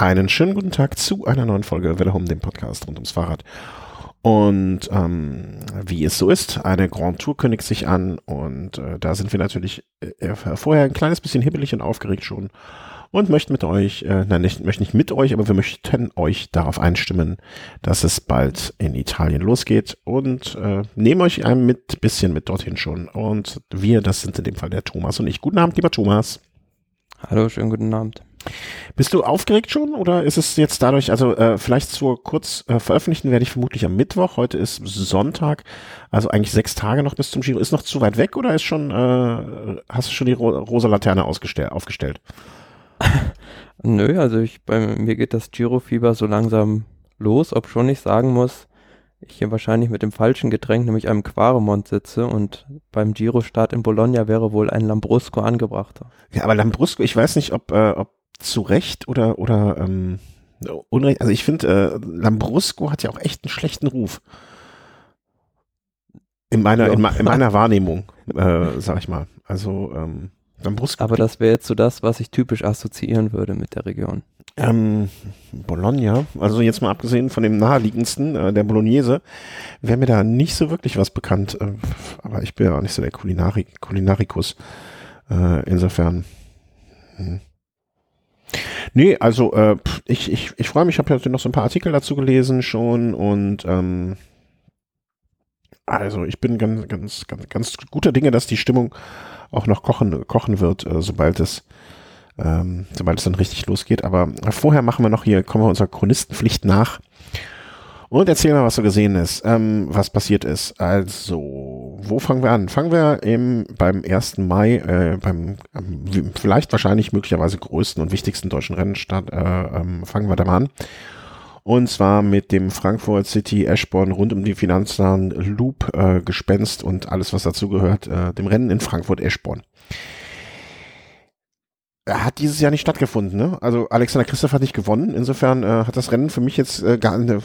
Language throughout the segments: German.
Einen schönen guten Tag zu einer neuen Folge Welle Home, dem Podcast rund ums Fahrrad. Und ähm, wie es so ist, eine Grand Tour kündigt sich an und äh, da sind wir natürlich äh, vorher ein kleines bisschen hibbelig und aufgeregt schon und möchten mit euch, äh, nein, nicht, möchten nicht mit euch, aber wir möchten euch darauf einstimmen, dass es bald in Italien losgeht und äh, nehmen euch ein mit, bisschen mit dorthin schon. Und wir, das sind in dem Fall der Thomas und ich. Guten Abend, lieber Thomas. Hallo, schönen guten Abend. Bist du aufgeregt schon oder ist es jetzt dadurch, also äh, vielleicht zur kurz äh, veröffentlichen werde ich vermutlich am Mittwoch, heute ist Sonntag, also eigentlich sechs Tage noch bis zum Giro. Ist noch zu weit weg oder ist schon, äh, hast du schon die ro rosa Laterne aufgestellt? Nö, also ich, bei mir geht das Giro-Fieber so langsam los, ob schon ich sagen muss, ich hier wahrscheinlich mit dem falschen Getränk, nämlich einem Quaremont sitze und beim Giro-Start in Bologna wäre wohl ein Lambrusco angebrachter. Ja, aber Lambrusco, ich weiß nicht, ob, äh, ob zu Recht oder, oder ähm, Unrecht, also ich finde, äh, Lambrusco hat ja auch echt einen schlechten Ruf. In meiner, ja. in, in, meiner Wahrnehmung, äh, sag ich mal. Also, ähm, Lambrusco. Aber das wäre jetzt so das, was ich typisch assoziieren würde mit der Region. Ähm, Bologna, also jetzt mal abgesehen von dem naheliegendsten, äh, der Bolognese, wäre mir da nicht so wirklich was bekannt. Äh, aber ich bin ja auch nicht so der Kulinarik Kulinarikus. Äh, insofern. Hm. Nee, also äh, ich, ich, ich freue mich, ich habe ja noch so ein paar Artikel dazu gelesen schon und ähm, also ich bin ganz, ganz, ganz, ganz guter Dinge, dass die Stimmung auch noch kochen, kochen wird, äh, sobald es ähm, sobald es dann richtig losgeht. Aber vorher machen wir noch hier, kommen wir unserer Chronistenpflicht nach und erzähl mal, was so gesehen ist, ähm, was passiert ist. Also, wo fangen wir an? Fangen wir im, beim 1. Mai, äh, beim ähm, vielleicht wahrscheinlich möglicherweise größten und wichtigsten deutschen Rennstart, äh, ähm, fangen wir da mal an. Und zwar mit dem Frankfurt City Eschborn rund um die Finanzland Loop äh, Gespenst und alles, was dazu gehört, äh, dem Rennen in Frankfurt Eschborn hat dieses Jahr nicht stattgefunden. Ne? Also Alexander Christoph hat nicht gewonnen. Insofern äh, hat das Rennen für mich jetzt äh, gar ne,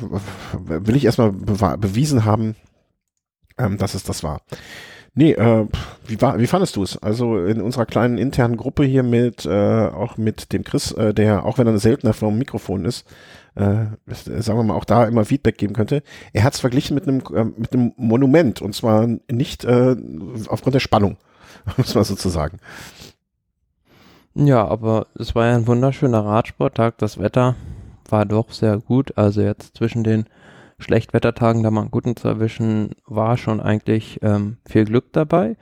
will ich erstmal bewiesen haben, ähm, dass es das war. Nee, äh, wie, war, wie fandest du es? Also in unserer kleinen internen Gruppe hier mit, äh, auch mit dem Chris, äh, der, auch wenn er seltener vom Mikrofon ist, äh, sagen wir mal, auch da immer Feedback geben könnte. Er hat es verglichen mit einem, äh, mit einem Monument und zwar nicht äh, aufgrund der Spannung, muss man sozusagen. Ja, aber es war ja ein wunderschöner Radsporttag. Das Wetter war doch sehr gut. Also jetzt zwischen den Schlechtwettertagen da mal einen guten zu erwischen, war schon eigentlich ähm, viel Glück dabei.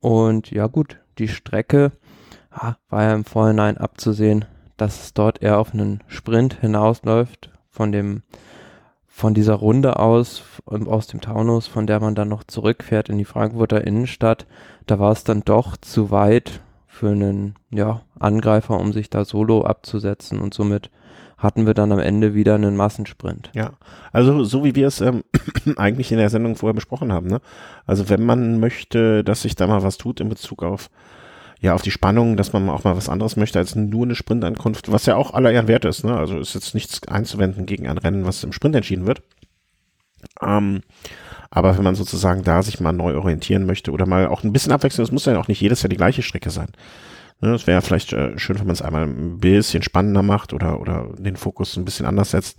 Und ja gut, die Strecke ah, war ja im Vorhinein abzusehen, dass es dort eher auf einen Sprint hinausläuft von dem von dieser Runde aus, aus dem Taunus, von der man dann noch zurückfährt in die Frankfurter Innenstadt, da war es dann doch zu weit für einen ja, Angreifer, um sich da solo abzusetzen und somit hatten wir dann am Ende wieder einen Massensprint. Ja, also so wie wir es ähm, eigentlich in der Sendung vorher besprochen haben. Ne? Also wenn man möchte, dass sich da mal was tut in Bezug auf ja auf die Spannung, dass man auch mal was anderes möchte als nur eine Sprintankunft, was ja auch aller Ehren wert ist. Ne? Also ist jetzt nichts einzuwenden gegen ein Rennen, was im Sprint entschieden wird. Ähm, aber wenn man sozusagen da sich mal neu orientieren möchte oder mal auch ein bisschen abwechseln, es muss ja auch nicht jedes Jahr die gleiche Strecke sein. Ne, es wäre vielleicht äh, schön, wenn man es einmal ein bisschen spannender macht oder, oder den Fokus ein bisschen anders setzt.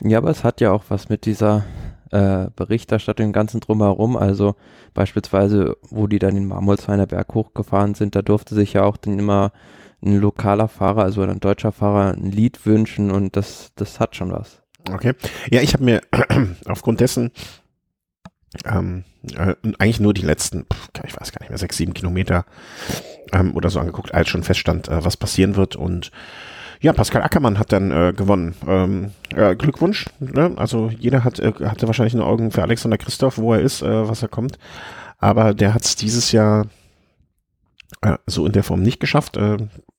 Ja, aber es hat ja auch was mit dieser äh, Berichterstattung im ganzen drumherum. Also beispielsweise, wo die dann den Marmolsheimer Berg hochgefahren sind, da durfte sich ja auch dann immer ein lokaler Fahrer, also ein deutscher Fahrer, ein Lied wünschen und das, das hat schon was. Okay. Ja, ich habe mir aufgrund dessen ähm, äh, eigentlich nur die letzten, ich weiß gar nicht mehr, sechs, sieben Kilometer ähm, oder so angeguckt, als schon feststand, äh, was passieren wird. Und ja, Pascal Ackermann hat dann äh, gewonnen. Ähm, äh, Glückwunsch. Ne? Also jeder hat, äh, hatte wahrscheinlich eine Augen für Alexander Christoph, wo er ist, äh, was er kommt. Aber der hat es dieses Jahr äh, so in der Form nicht geschafft. Äh,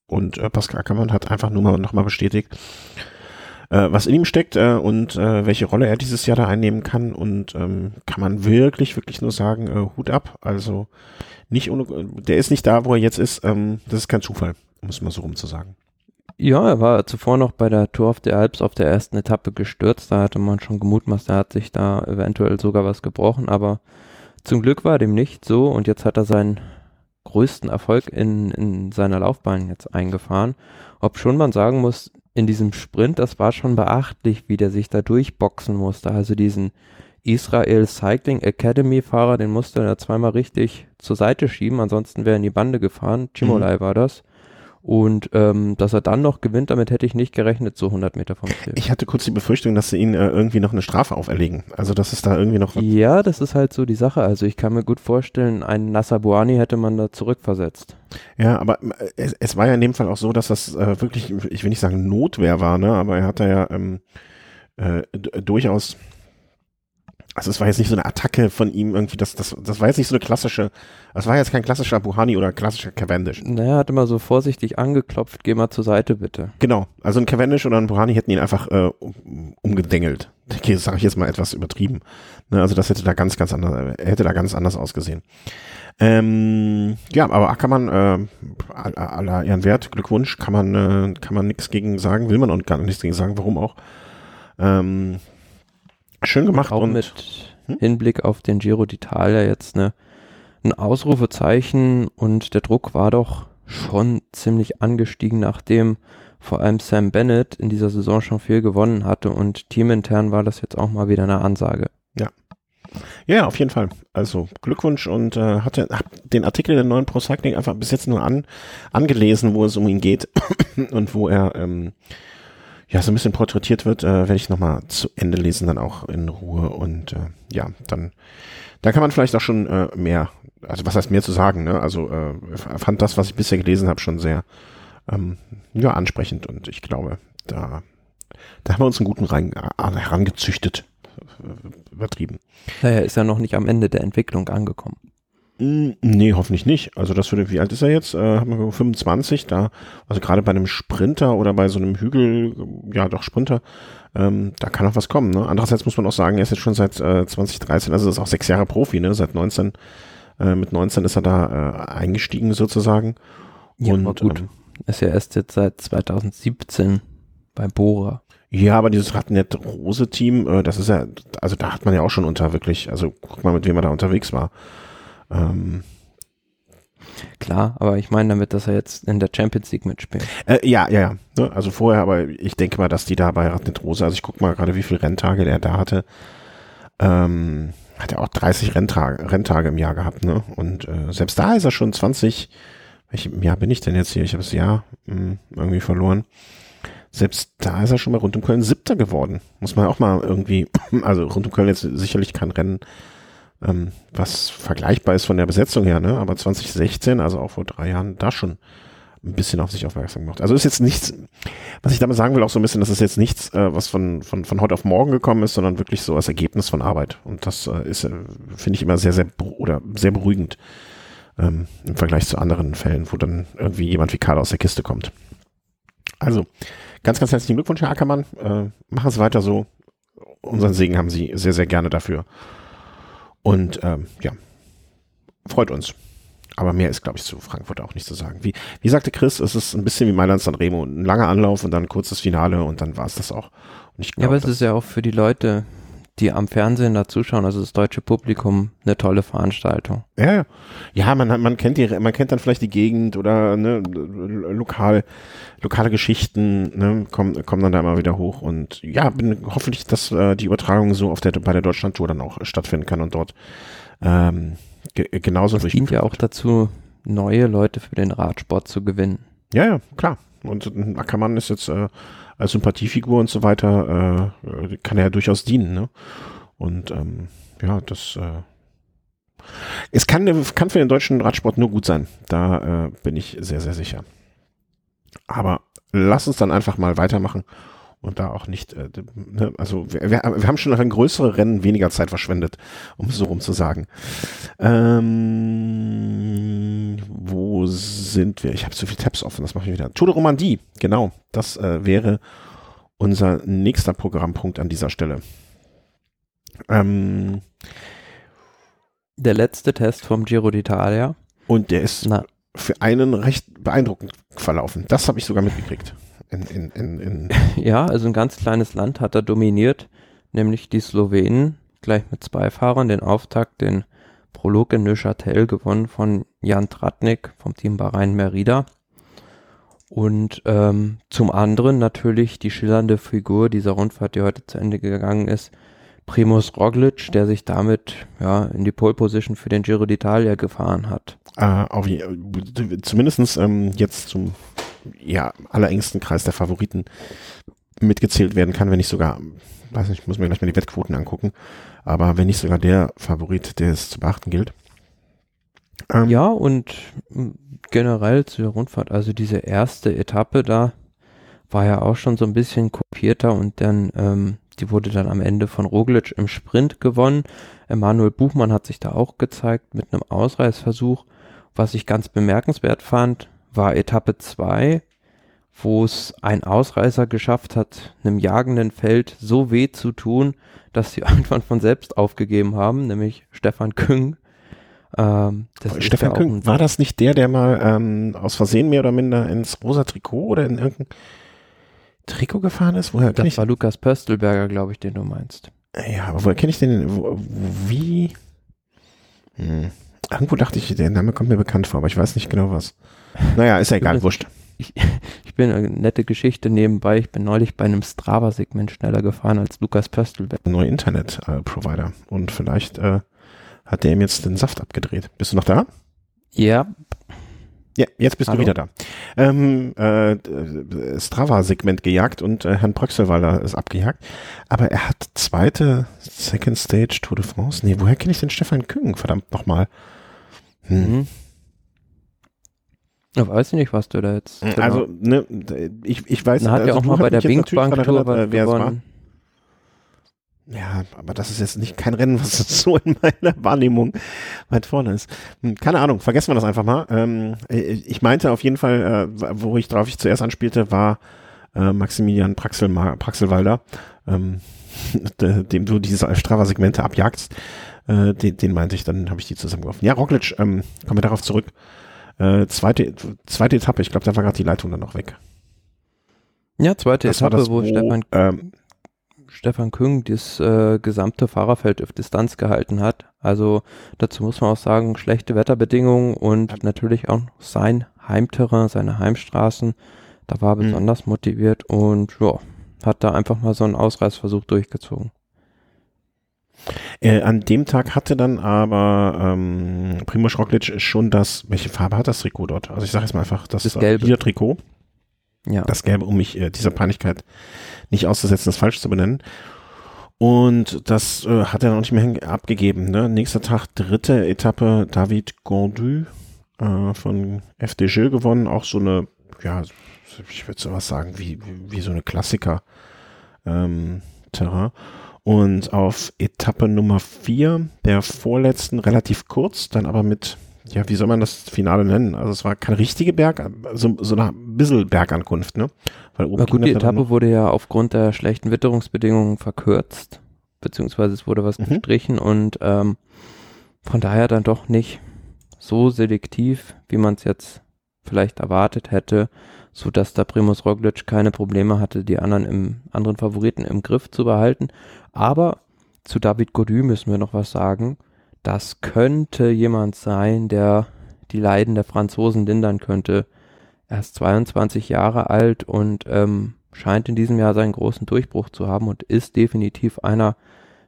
und äh, Pascal Ackermann hat einfach nur mal nochmal bestätigt, äh, was in ihm steckt äh, und äh, welche Rolle er dieses Jahr da einnehmen kann. Und ähm, kann man wirklich, wirklich nur sagen, äh, Hut ab. Also nicht ohne, der ist nicht da, wo er jetzt ist. Ähm, das ist kein Zufall, um es mal so rum zu sagen. Ja, er war zuvor noch bei der Tour of the Alps auf der ersten Etappe gestürzt. Da hatte man schon gemutmaßt, er hat sich da eventuell sogar was gebrochen, aber zum Glück war dem nicht so und jetzt hat er seinen größten Erfolg in, in seiner Laufbahn jetzt eingefahren. Ob schon man sagen muss, in diesem Sprint, das war schon beachtlich, wie der sich da durchboxen musste. Also diesen Israel Cycling Academy Fahrer, den musste er zweimal richtig zur Seite schieben, ansonsten wäre er in die Bande gefahren. Chimolai mhm. war das. Und ähm, dass er dann noch gewinnt, damit hätte ich nicht gerechnet, so 100 Meter vom Ziel. Ich hatte kurz die Befürchtung, dass sie ihn äh, irgendwie noch eine Strafe auferlegen. Also, dass es da irgendwie noch. Ja, das ist halt so die Sache. Also, ich kann mir gut vorstellen, einen Nassabuani hätte man da zurückversetzt. Ja, aber äh, es, es, war ja in dem Fall auch so, dass das äh, wirklich, ich will nicht sagen Notwehr war, ne, aber er hat da ja ähm, äh, durchaus also es war jetzt nicht so eine Attacke von ihm irgendwie, das, das, das war jetzt nicht so eine klassische, das war jetzt kein klassischer Buhani oder klassischer Cavendish. Naja, er hat immer so vorsichtig angeklopft, geh mal zur Seite bitte. Genau, also ein Cavendish oder ein Buhani hätten ihn einfach äh, um, umgedengelt. Okay, das sage ich jetzt mal etwas übertrieben. Ne, also das hätte da ganz, ganz anders, hätte da ganz anders ausgesehen. Ähm, ja, aber Ackermann, äh, aller Ehren wert, Glückwunsch, kann man, äh, kann man nichts gegen sagen, will man auch gar nichts gegen sagen, warum auch. Ähm, Schön gemacht. Auch und mit hm? Hinblick auf den Giro d'Italia jetzt ne, ein Ausrufezeichen und der Druck war doch schon ziemlich angestiegen, nachdem vor allem Sam Bennett in dieser Saison schon viel gewonnen hatte und teamintern war das jetzt auch mal wieder eine Ansage. Ja. Ja, auf jeden Fall. Also Glückwunsch und äh, hatte hab den Artikel der neuen Pro Cycling einfach bis jetzt nur an, angelesen, wo es um ihn geht und wo er ähm, ja, so ein bisschen porträtiert wird, äh, werde ich nochmal zu Ende lesen, dann auch in Ruhe und äh, ja, dann, da kann man vielleicht auch schon äh, mehr, also was heißt mehr zu sagen, ne? Also äh, fand das, was ich bisher gelesen habe, schon sehr ähm, ja, ansprechend und ich glaube, da, da haben wir uns einen guten rein, äh, herangezüchtet, übertrieben. Naja, ist ja noch nicht am Ende der Entwicklung angekommen. Hm, nee, hoffentlich nicht. Also das würde, wie alt ist er jetzt? Äh, haben wir 25 da, also gerade bei einem Sprinter oder bei so einem Hügel, ja doch Sprinter, ähm, da kann auch was kommen. Ne? Andererseits muss man auch sagen, er ist jetzt schon seit äh, 2013, also ist auch sechs Jahre Profi, ne? Seit 19, äh, mit 19 ist er da äh, eingestiegen sozusagen. Ja, Und, gut. Ähm, ist ja erst jetzt seit 2017 bei Bora. Ja, aber dieses Radnet-Rose-Team, äh, das ist ja, also da hat man ja auch schon unter wirklich, also guck mal, mit wem er da unterwegs war. Ähm, Klar, aber ich meine damit, dass er jetzt in der Champions League mitspielt. Äh, ja, ja, ja. Ne, also vorher, aber ich denke mal, dass die da bei Radnet Rose, also ich gucke mal gerade, wie viele Renntage der da hatte. Ähm, hat er auch 30 Renntage, Renntage im Jahr gehabt, ne? Und äh, selbst da ist er schon 20. Welchem Jahr bin ich denn jetzt hier? Ich habe das Jahr mh, hm, irgendwie verloren. Selbst da ist er schon mal rund um Köln Siebter geworden. Muss man auch mal irgendwie, also rund um Köln jetzt sicherlich kein Rennen ähm, was vergleichbar ist von der Besetzung her, ne? aber 2016, also auch vor drei Jahren, da schon ein bisschen auf sich aufmerksam gemacht. Also ist jetzt nichts, was ich damit sagen will, auch so ein bisschen, das ist jetzt nichts, äh, was von, von, von heute auf morgen gekommen ist, sondern wirklich so als Ergebnis von Arbeit. Und das äh, ist, äh, finde ich immer sehr, sehr, oder sehr beruhigend ähm, im Vergleich zu anderen Fällen, wo dann irgendwie jemand wie Karl aus der Kiste kommt. Also, ganz, ganz herzlichen Glückwunsch, Herr Ackermann. Äh, machen Sie weiter so. Unseren Segen haben Sie sehr, sehr gerne dafür. Und ähm, ja, freut uns. Aber mehr ist, glaube ich, zu Frankfurt auch nicht zu sagen. Wie, wie sagte Chris, es ist ein bisschen wie Mailand San Remo. Ein langer Anlauf und dann ein kurzes Finale und dann war es das auch. Glaub, ja, aber es ist ja auch für die Leute, die am Fernsehen da zuschauen, also das deutsche Publikum, eine tolle Veranstaltung. Ja, ja, man, man kennt die, man kennt dann vielleicht die Gegend oder ne, lokal, lokale Geschichten, ne, kommen, kommen dann da immer wieder hoch und ja, bin hoffentlich, dass äh, die Übertragung so auf der bei der Deutschlandtour dann auch stattfinden kann und dort ähm, ge genauso das dient ja auch dazu, neue Leute für den Radsport zu gewinnen. Ja, ja, klar. Und Ackermann ist jetzt äh, als Sympathiefigur und so weiter, äh, kann er ja durchaus dienen. Ne? Und ähm, ja, das äh, es kann, kann für den deutschen Radsport nur gut sein. Da äh, bin ich sehr, sehr sicher. Aber lass uns dann einfach mal weitermachen und da auch nicht, äh, ne, also wir, wir, haben schon ein größere Rennen weniger Zeit verschwendet, um es so rum zu sagen. Ähm, wo sind wir? Ich habe zu viele Tabs offen, das mache ich wieder. Tour de Romandie, genau, das äh, wäre unser nächster Programmpunkt an dieser Stelle. Ähm, der letzte Test vom Giro d'Italia. Und der ist Na. für einen recht beeindruckend verlaufen. Das habe ich sogar mitgekriegt in, in, in, ja, also ein ganz kleines Land hat er dominiert, nämlich die Slowenen, gleich mit zwei Fahrern, den Auftakt, den Prolog in Neuchâtel gewonnen von Jan Tratnik vom Team Bahrain Merida. Und ähm, zum anderen natürlich die schillernde Figur dieser Rundfahrt, die heute zu Ende gegangen ist, Primus Roglic, der sich damit ja in die Pole Position für den Giro d'Italia gefahren hat. Äh, auf, zumindest ähm, jetzt zum ja, allerengsten Kreis der Favoriten mitgezählt werden kann, wenn nicht sogar, weiß nicht, muss mir gleich mal die Wettquoten angucken, aber wenn nicht sogar der Favorit, der es zu beachten gilt. Ähm, ja, und generell zu der Rundfahrt, also diese erste Etappe da war ja auch schon so ein bisschen kopierter und dann, ähm, die wurde dann am Ende von Roglic im Sprint gewonnen. Emanuel Buchmann hat sich da auch gezeigt mit einem Ausreißversuch. Was ich ganz bemerkenswert fand, war Etappe 2, wo es ein Ausreißer geschafft hat, einem jagenden Feld so weh zu tun, dass sie irgendwann von selbst aufgegeben haben, nämlich Stefan Küng. Ähm, Stefan ja Küng, war das nicht der, der mal ähm, aus Versehen mehr oder minder ins rosa Trikot oder in irgendein Trikot gefahren ist? Woher das ich war Lukas Pöstelberger, glaube ich, den du meinst. Ja, aber woher kenne ich den? Wo, wie? Hm. Irgendwo dachte ich, der Name kommt mir bekannt vor, aber ich weiß nicht genau was. Naja, ist ja egal, wurscht. Ich, ich bin eine nette Geschichte nebenbei. Ich bin neulich bei einem Strava-Segment schneller gefahren als Lukas Pöstelberg. Neuer Internet-Provider. Und vielleicht äh, hat der ihm jetzt den Saft abgedreht. Bist du noch da? Ja. Ja, jetzt bist Hallo? du wieder da. Ähm, äh, Strava-Segment gejagt und äh, Herrn Bröxelwalder ist abgejagt. Aber er hat zweite Second Stage Tour de France. Nee, woher kenne ich den Stefan Küng? Verdammt nochmal. Hm. Mhm. Ich weiß nicht, was du da jetzt. Genau. Also, ne, ich, ich weiß nicht. hat also, ja auch mal bei der Bing Bank was wer gewonnen. Es war. Ja, aber das ist jetzt nicht kein Rennen, was so in meiner Wahrnehmung weit vorne ist. Hm, keine Ahnung, vergessen wir das einfach mal. Ähm, ich meinte auf jeden Fall, äh, wo ich drauf ich zuerst anspielte, war äh, Maximilian Praxel, Praxelwalder, ähm, dem du diese Strava-Segmente abjagst. Äh, den, den meinte ich, dann habe ich die zusammengeworfen. Ja, Roglic, ähm, kommen wir darauf zurück. Äh, zweite, zweite Etappe, ich glaube, da war gerade die Leitung dann noch weg. Ja, zweite das Etappe, das, wo, wo, Stefan, ähm, Stefan Küng das äh, gesamte Fahrerfeld auf Distanz gehalten hat. Also dazu muss man auch sagen, schlechte Wetterbedingungen und ja. natürlich auch sein Heimterrain, seine Heimstraßen. Da war er mhm. besonders motiviert und ja, hat da einfach mal so einen Ausreißversuch durchgezogen. Äh, an dem Tag hatte dann aber ähm, Primoz Roglic schon das, welche Farbe hat das Trikot dort? Also ich sage jetzt mal einfach, das, das gelbe. Trikot. Ja. Das gelbe, um mich äh, dieser Peinlichkeit nicht auszusetzen, das falsch zu benennen. Und das äh, hat er noch nicht mehr abgegeben. Ne? Nächster Tag, dritte Etappe, David Gondu äh, von FDG gewonnen. Auch so eine, ja, ich würde so was sagen, wie, wie, wie so eine Klassiker ähm, Terrain. Und auf Etappe Nummer vier, der vorletzten, relativ kurz, dann aber mit, ja, wie soll man das Finale nennen? Also es war kein richtige Berg, so, so eine bisschen Bergankunft, ne? Weil oben gut, die Etappe wurde ja aufgrund der schlechten Witterungsbedingungen verkürzt, beziehungsweise es wurde was mhm. gestrichen und ähm, von daher dann doch nicht so selektiv, wie man es jetzt vielleicht erwartet hätte so dass da Primus Roglic keine Probleme hatte, die anderen im anderen Favoriten im Griff zu behalten. Aber zu David Gody müssen wir noch was sagen. Das könnte jemand sein, der die Leiden der Franzosen lindern könnte. Er ist 22 Jahre alt und ähm, scheint in diesem Jahr seinen großen Durchbruch zu haben und ist definitiv einer,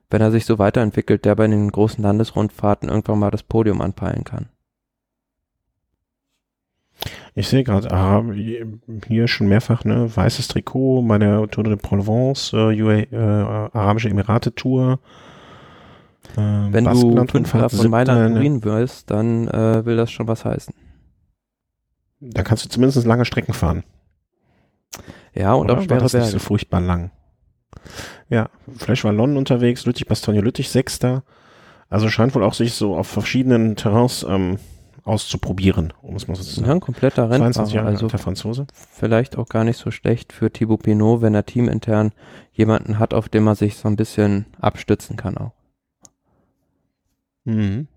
wenn er sich so weiterentwickelt, der bei den großen Landesrundfahrten irgendwann mal das Podium anpeilen kann. Ich sehe gerade, ah, hier schon mehrfach, ne, weißes Trikot bei der Tour de Provence, äh, UA, äh, Arabische Emirate Tour. Äh, Wenn du Fünfter von Mailand Turin wirst, dann äh, will das schon was heißen. Da kannst du zumindest lange Strecken fahren. Ja, und Oder? auch schwere war das Berge. nicht so furchtbar lang. Ja, Flash war London unterwegs, Lüttich, Bastogne, Lüttich, Sechster. Also scheint wohl auch sich so auf verschiedenen Terrains ähm, auszuprobieren, um es mal so zu sagen. Ja, ein kompletter Rennfahrer, Jahre also der Franzose. Vielleicht auch gar nicht so schlecht für Thibaut Pinot, wenn er teamintern jemanden hat, auf dem er sich so ein bisschen abstützen kann auch. Mhm.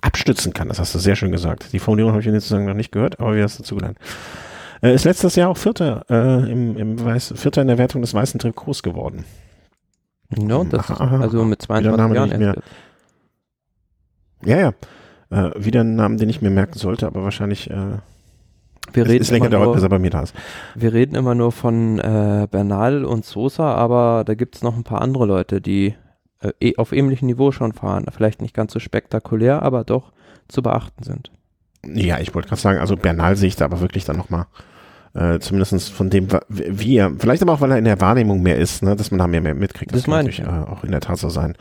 Abstützen kann, das hast du sehr schön gesagt. Die Formulierung habe ich in sozusagen noch nicht gehört, aber wie hast du dazu gelernt? Äh, ist letztes Jahr auch Vierter, äh, im, im Weiß, Vierter in der Wertung des weißen Trikots geworden. No, das aha, aha, also mit 22 Jahren. Ja, ja. Äh, wieder einen Namen, den ich mir merken sollte, aber wahrscheinlich äh, Wir es reden ist länger dauert, nur- bis er bei mir da ist. Wir reden immer nur von äh, Bernal und Sosa, aber da gibt es noch ein paar andere Leute, die äh, eh- auf ähnlichem Niveau schon fahren. Vielleicht nicht ganz so spektakulär, aber doch zu beachten sind. Ja, ich wollte gerade sagen, also Bernal sehe ich da aber wirklich dann nochmal, äh, zumindest von dem, wie er, vielleicht aber auch, weil er in der Wahrnehmung mehr ist, ne, dass man da mehr, mehr mitkriegt. Das kann meine natürlich ich, äh, auch in der Tat so sein.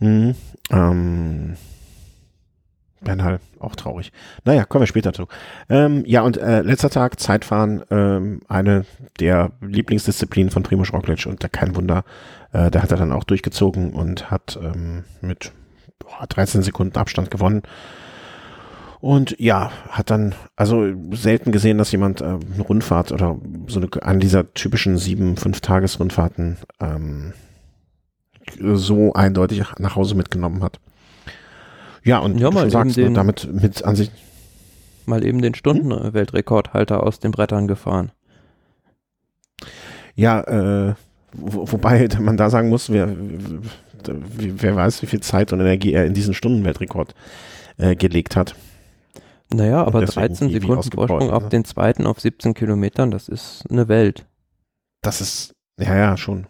Mhm. Ähm, Bernal, auch traurig. Naja, kommen wir später zu. Ähm, ja, und äh, letzter Tag, Zeitfahren, ähm, eine der Lieblingsdisziplinen von Primoz Roglic und da kein Wunder, äh, da hat er dann auch durchgezogen und hat ähm, mit boah, 13 Sekunden Abstand gewonnen. Und ja, hat dann, also selten gesehen, dass jemand äh, eine Rundfahrt oder so eine, an dieser typischen sieben, fünf Tages-Rundfahrten ähm, so eindeutig nach Hause mitgenommen hat. Ja, und Ja, mal sagst, ne, den- damit mit an sich, Mal eben den Stundenweltrekordhalter aus den Brettern gefahren. ja, äh, wo, wobei man da sagen muss, wer, wer, weiß, wie viel Zeit und Energie er in diesen Stundenweltrekord äh, gelegt hat. Naja, aber deswegen 13 wie- wie Sekunden Vorsprung auf ne? den zweiten auf 17 Kilometern, das ist eine Welt. Das ist, ja, ja, schon.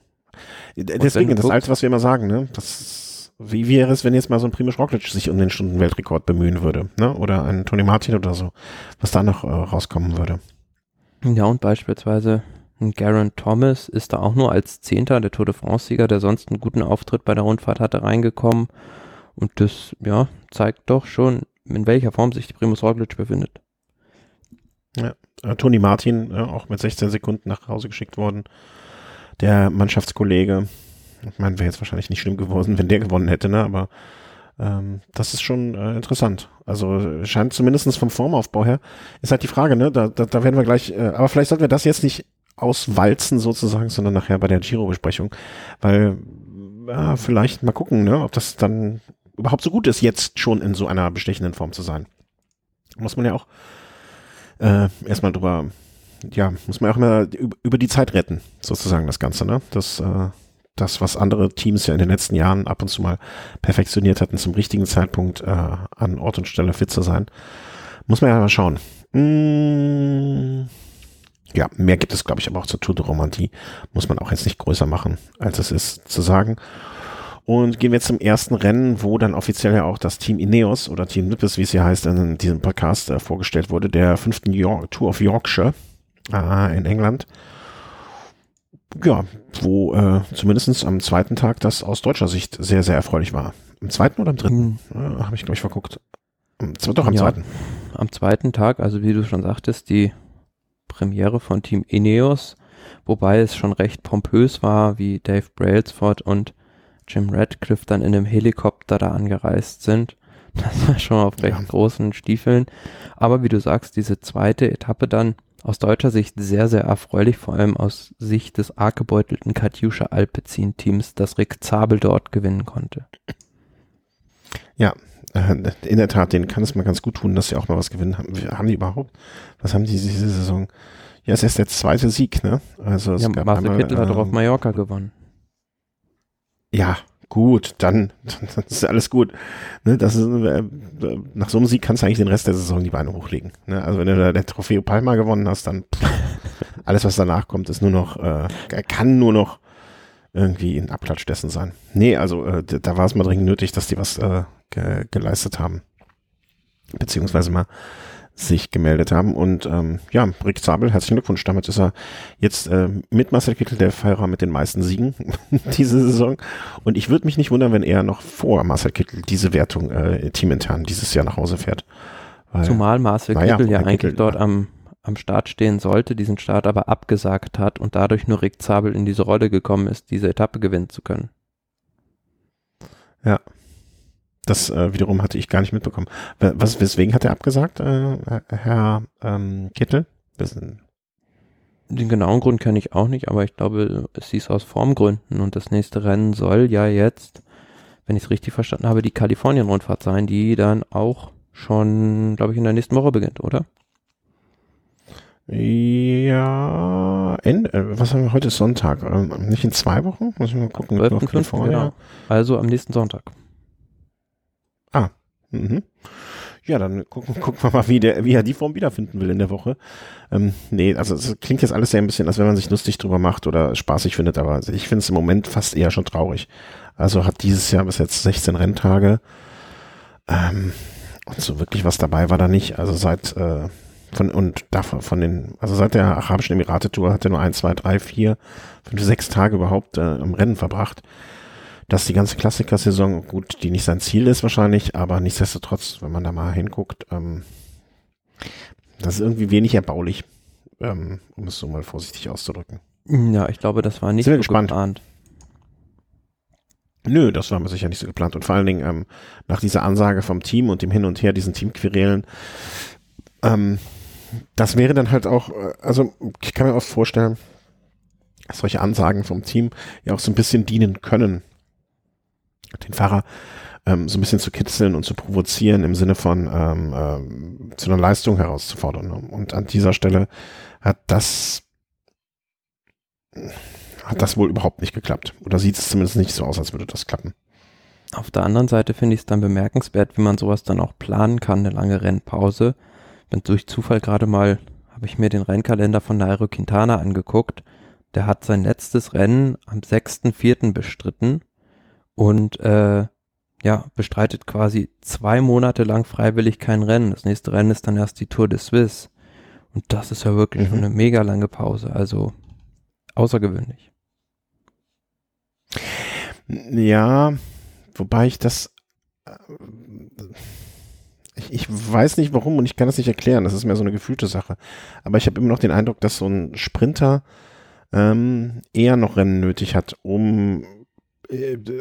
Deswegen, das guckst- Alte, was wir immer sagen, ne? Das ist, wie wäre es, wenn jetzt mal so ein Primoz Roglic sich um den Stundenweltrekord bemühen würde, ne? Oder ein Tony Martin oder so, was da noch äh, rauskommen würde. Ja, und beispielsweise ein Garen Thomas ist da auch nur als Zehnter der Tour de France-Sieger, der sonst einen guten Auftritt bei der Rundfahrt hatte, reingekommen. Und das, ja, zeigt doch schon, in welcher Form sich die Primus Roglic befindet. Äh, Tony Martin, äh, auch mit 16 Sekunden nach Hause geschickt worden. Der Mannschaftskollege, ich meine, wäre jetzt wahrscheinlich nicht schlimm geworden, wenn der gewonnen hätte, ne? Aber ähm, das ist schon äh, interessant. Also scheint zumindest vom Formaufbau her. Ist halt die Frage, ne? Da, da, da werden wir gleich, äh, aber vielleicht sollten wir das jetzt nicht auswalzen sozusagen, sondern nachher bei der Giro-Besprechung. Weil, ja, vielleicht mal gucken, ne, ob das dann überhaupt so gut ist, jetzt schon in so einer bestechenden Form zu sein. Muss man ja auch äh, erstmal drüber, ja, muss man auch immer über, über die Zeit retten, sozusagen das Ganze, ne? Das, äh, das, was andere Teams ja in den letzten Jahren ab und zu mal perfektioniert hatten, zum richtigen Zeitpunkt äh, an Ort und Stelle fit zu sein. Muss man ja mal schauen. Mm, ja, mehr gibt es, glaube ich, aber auch zur Tour de Romandie. Muss man auch jetzt nicht größer machen, als es ist zu sagen. Und gehen wir zum ersten Rennen, wo dann offiziell ja auch das Team Ineos oder Team Nippes, wie es hier heißt, in diesem Podcast äh, vorgestellt wurde, der fünften York Tour of Yorkshire äh, in England. Ja, wo äh, zumindest am zweiten Tag das aus deutscher Sicht sehr, sehr erfreulich war. Am zweiten oder am dritten? Hm, Äh, Habe ich, glaube ich, verguckt. Am, zwe- doch, am Ja. zweiten. Am zweiten Tag, also wie du schon sagtest, die Premiere von Team Ineos, wobei es schon recht pompös war, wie Dave Brailsford und Jim Radcliffe dann in einem Helikopter da angereist sind. Das war schon auf recht Ja. großen Stiefeln. Aber wie du sagst, diese zweite Etappe dann aus deutscher Sicht sehr, sehr erfreulich, vor allem aus Sicht des arg gebeutelten Katjuscha Alpecin Teams, das Rick Zabel dort gewinnen konnte. Äh, In der Tat, denen kann es mal ganz gut tun, dass sie auch mal was gewinnen haben. Haben die überhaupt? Was haben die diese Saison? Ja, es ist erst der zweite Sieg, ne? Also es Ja, gab Marcel einmal, Kittel hat doch auf ähm, Mallorca gewonnen. Ja, gut, dann, dann ist alles gut. Ne, das ist, äh, nach so einem Sieg kannst du eigentlich den Rest der Saison die Beine hochlegen. Ne? Also wenn du da der Trofeo Palma gewonnen hast, dann pff, alles, was danach kommt, ist nur noch, äh, kann nur noch irgendwie ein Abklatsch dessen sein. Nee, also äh, da da war es mal dringend nötig, dass die was äh, ge geleistet haben. Beziehungsweise mal sich gemeldet haben. Und ähm, ja, Rick Zabel, herzlichen Glückwunsch. Damit ist er jetzt äh, mit Marcel Kittel der Fahrer mit den meisten Siegen diese Saison. Und ich würde mich nicht wundern, wenn er noch vor Marcel Kittel diese Wertung äh, teamintern dieses Jahr nach Hause fährt. Weil, Zumal Marcel naja, Kittel ja eigentlich Kittel, dort ja. am, am Start stehen sollte, diesen Start aber abgesagt hat und dadurch nur Rick Zabel in diese Rolle gekommen ist, diese Etappe gewinnen zu können. Das äh, wiederum hatte ich gar nicht mitbekommen. Wa- Was, weswegen hat er abgesagt, äh, Herr ähm, Kittel? Den genauen Grund kenne ich auch nicht, aber ich glaube, es hieß aus Formgründen und das nächste Rennen soll ja jetzt, wenn ich es richtig verstanden habe, die Kalifornien-Rundfahrt sein, die dann auch schon, glaube ich, in der nächsten Woche beginnt, oder? Ja, Ende, äh, was haben wir heute? Sonntag. Ähm, nicht in zwei Wochen? Muss ich mal gucken. mit 12.05., North California. genau. Also am nächsten Sonntag. Mhm. Ja, dann gucken, gucken wir mal, wie, der, wie er die Form wiederfinden will in der Woche. Ähm, nee, also es klingt jetzt alles sehr ein bisschen, als wenn man sich lustig drüber macht oder spaßig findet, aber ich finde es im Moment fast eher schon traurig. Also hat dieses Jahr bis jetzt 16 Renntage. Ähm, und so wirklich was dabei war da nicht. Also seit äh, von und davon von den, also seit der Arabischen Emirate Tour hat er nur ein, zwei, drei, vier, fünf, sechs Tage überhaupt äh, im Rennen verbracht. Dass die ganze Klassiker-Saison, gut, die nicht sein Ziel ist wahrscheinlich, aber nichtsdestotrotz, wenn man da mal hinguckt, ähm, das ist irgendwie wenig erbaulich, ähm, um es so mal vorsichtig auszudrücken. Ja, ich glaube, das war nicht Sind so gespannt. geplant. Nö, das war mir sicher nicht so geplant. Und vor allen Dingen ähm, nach dieser Ansage vom Team und dem Hin und Her, diesen Teamquerelen, ähm, das wäre dann halt auch, äh, also ich kann mir oft vorstellen, dass solche Ansagen vom Team ja auch so ein bisschen dienen können, den Fahrer ähm, so ein bisschen zu kitzeln und zu provozieren im Sinne von ähm, ähm, zu einer Leistung herauszufordern. Und an dieser Stelle hat das hat das wohl überhaupt nicht geklappt. Oder sieht es zumindest nicht so aus, als würde das klappen. Auf der anderen Seite finde ich es dann bemerkenswert, wie man sowas dann auch planen kann, eine lange Rennpause. Bin durch Zufall gerade mal, habe ich mir den Rennkalender von Nairo Quintana angeguckt. Der hat sein letztes Rennen am 6.4. bestritten und äh, ja, bestreitet quasi zwei Monate lang freiwillig kein Rennen. Das nächste Rennen ist dann erst die Tour de Suisse. Und das ist ja wirklich Mhm. schon eine mega lange Pause. Also außergewöhnlich. Ja, wobei ich das. äh, Ich, ich weiß nicht warum und ich kann das nicht erklären. Das ist mehr so eine gefühlte Sache. Aber ich habe immer noch den Eindruck, dass so ein Sprinter ähm, eher noch Rennen nötig hat, um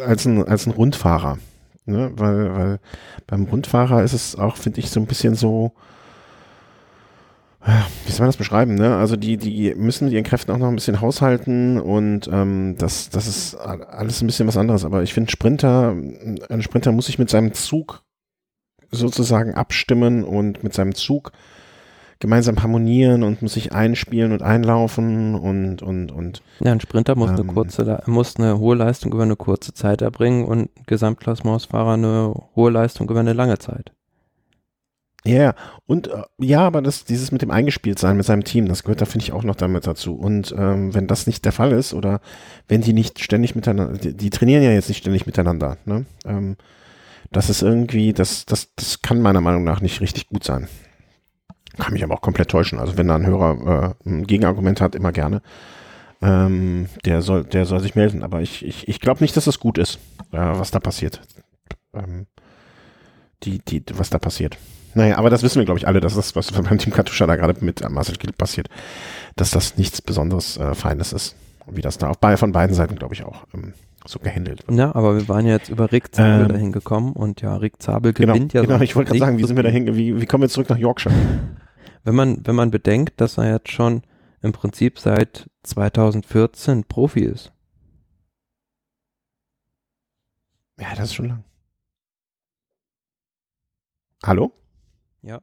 als ein, als ein Rundfahrer. Ne? Weil, weil beim Rundfahrer ist es auch, finde ich, so ein bisschen so. Wie soll man das beschreiben, ne? Also die, die müssen mit ihren Kräften auch noch ein bisschen haushalten und ähm, das, das ist alles ein bisschen was anderes. Aber ich finde Sprinter, ein Sprinter muss sich mit seinem Zug sozusagen abstimmen und mit seinem Zug gemeinsam harmonieren und muss sich einspielen und einlaufen und und und Ja, ein Sprinter muss eine Ähm. kurze, Le- muss eine hohe Leistung über eine kurze Zeit erbringen und ein Gesamtklassementsfahrer eine hohe Leistung über eine lange Zeit. Ja, ja. und äh, ja, aber das, dieses mit dem Eingespieltsein mit seinem Team, das gehört da, finde ich, auch noch damit dazu. Und ähm, wenn das nicht der Fall ist oder wenn die nicht ständig miteinander, die, die trainieren ja jetzt nicht ständig miteinander, ne? Ähm, das ist irgendwie, das, das, das kann meiner Meinung nach nicht richtig gut sein. Kann mich aber auch komplett täuschen. Also wenn da ein Hörer äh, ein Gegenargument hat, immer gerne. Ähm, der soll, der soll sich melden. Aber ich, ich, ich glaube nicht, dass es gut ist, äh, was da passiert. Ähm, die, die, was da passiert. Naja, aber das wissen wir, glaube ich, alle, dass das, was beim Team Katusha da gerade mit Marcel Gill passiert, dass das nichts besonderes äh, Feines ist. Und wie das da bei, von beiden Seiten, glaube ich, auch ähm, so gehandelt wird. Ja, aber wir waren ja jetzt über Rick Zabel Ähm. dahin gekommen und ja, Rick Zabel Genau, gewinnt ja. genau so ich wollte gerade sagen, wie sind wir da viel. hin, wie, wie kommen wir zurück nach Yorkshire? Wenn man, wenn man bedenkt, dass er jetzt schon im Prinzip seit 2014 Profi ist. Ja, das ist schon lang. Hallo? Ja.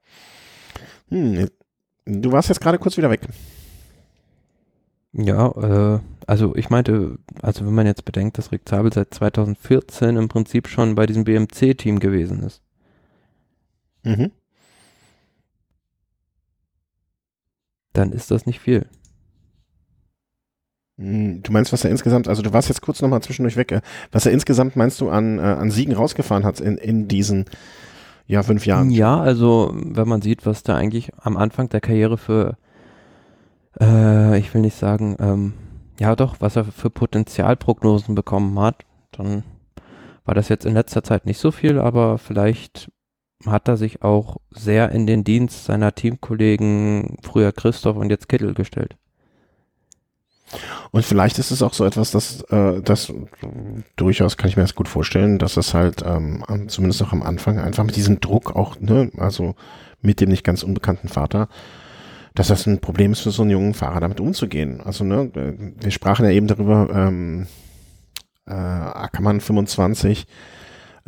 Hm, du warst jetzt gerade kurz wieder weg. Ja, äh, also ich meinte, also wenn man jetzt bedenkt, dass Rick Zabel seit 2014 im Prinzip schon bei diesem BMC-Team gewesen ist. Mhm. Dann ist das nicht viel. Hm, Du meinst, was er insgesamt, also du warst jetzt kurz nochmal zwischendurch weg, äh, was er insgesamt meinst du an, äh, an Siegen rausgefahren hat in, in diesen ja, fünf Jahren? Ja, also wenn man sieht, was da eigentlich am Anfang der Karriere für, äh, ich will nicht sagen, ähm, ja doch, was er für Potenzialprognosen bekommen hat, dann war das jetzt in letzter Zeit nicht so viel, aber vielleicht hat er sich auch sehr in den Dienst seiner Teamkollegen, früher Christoph und jetzt Kittel gestellt. Und vielleicht ist es auch so etwas, dass äh, das durchaus kann ich mir das gut vorstellen, dass es halt ähm, zumindest auch am Anfang einfach mit diesem Druck auch, ne, also mit dem nicht ganz unbekannten Vater, dass das ein Problem ist für so einen jungen Fahrer, damit umzugehen. Also ne, wir sprachen ja eben darüber, ähm, äh, Ackermann 25,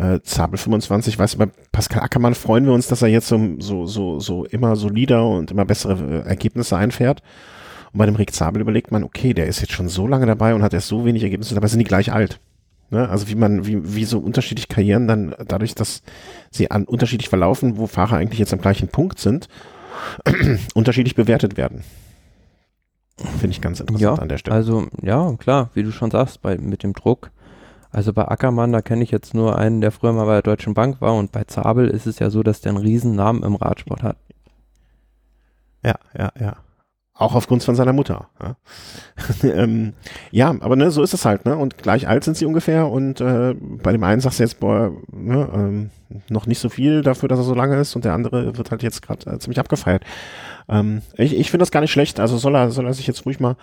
äh, Zabel 25, weißt du, bei Pascal Ackermann freuen wir uns, dass er jetzt so, so, so, so immer solider und immer bessere äh, Ergebnisse einfährt. Und bei dem Rick Zabel überlegt man, okay, der ist jetzt schon so lange dabei und hat erst so wenig Ergebnisse, dabei sind die gleich alt. Ne? Also wie man, wie, wie so unterschiedliche Karrieren dann dadurch, dass sie an unterschiedlich verlaufen, wo Fahrer eigentlich jetzt am gleichen Punkt sind, unterschiedlich bewertet werden. Finde ich ganz interessant ja, an der Stelle. Also, ja, klar, wie du schon sagst, bei, mit dem Druck. Also bei Ackermann, da kenne ich jetzt nur einen, der früher mal bei der Deutschen Bank war und bei Zabel ist es ja so, dass der einen riesen Namen im Radsport hat. Ja, ja, ja. Auch aufgrund von seiner Mutter. Ja, ähm, ja aber ne, so ist es halt, ne? Und gleich alt sind sie ungefähr und äh, bei dem einen sagst du jetzt, boah, ne, ähm, noch nicht so viel dafür, dass er so lange ist und der andere wird halt jetzt gerade äh, ziemlich abgefeiert. Ähm, ich ich finde das gar nicht schlecht, also soll er, soll er sich jetzt ruhig mal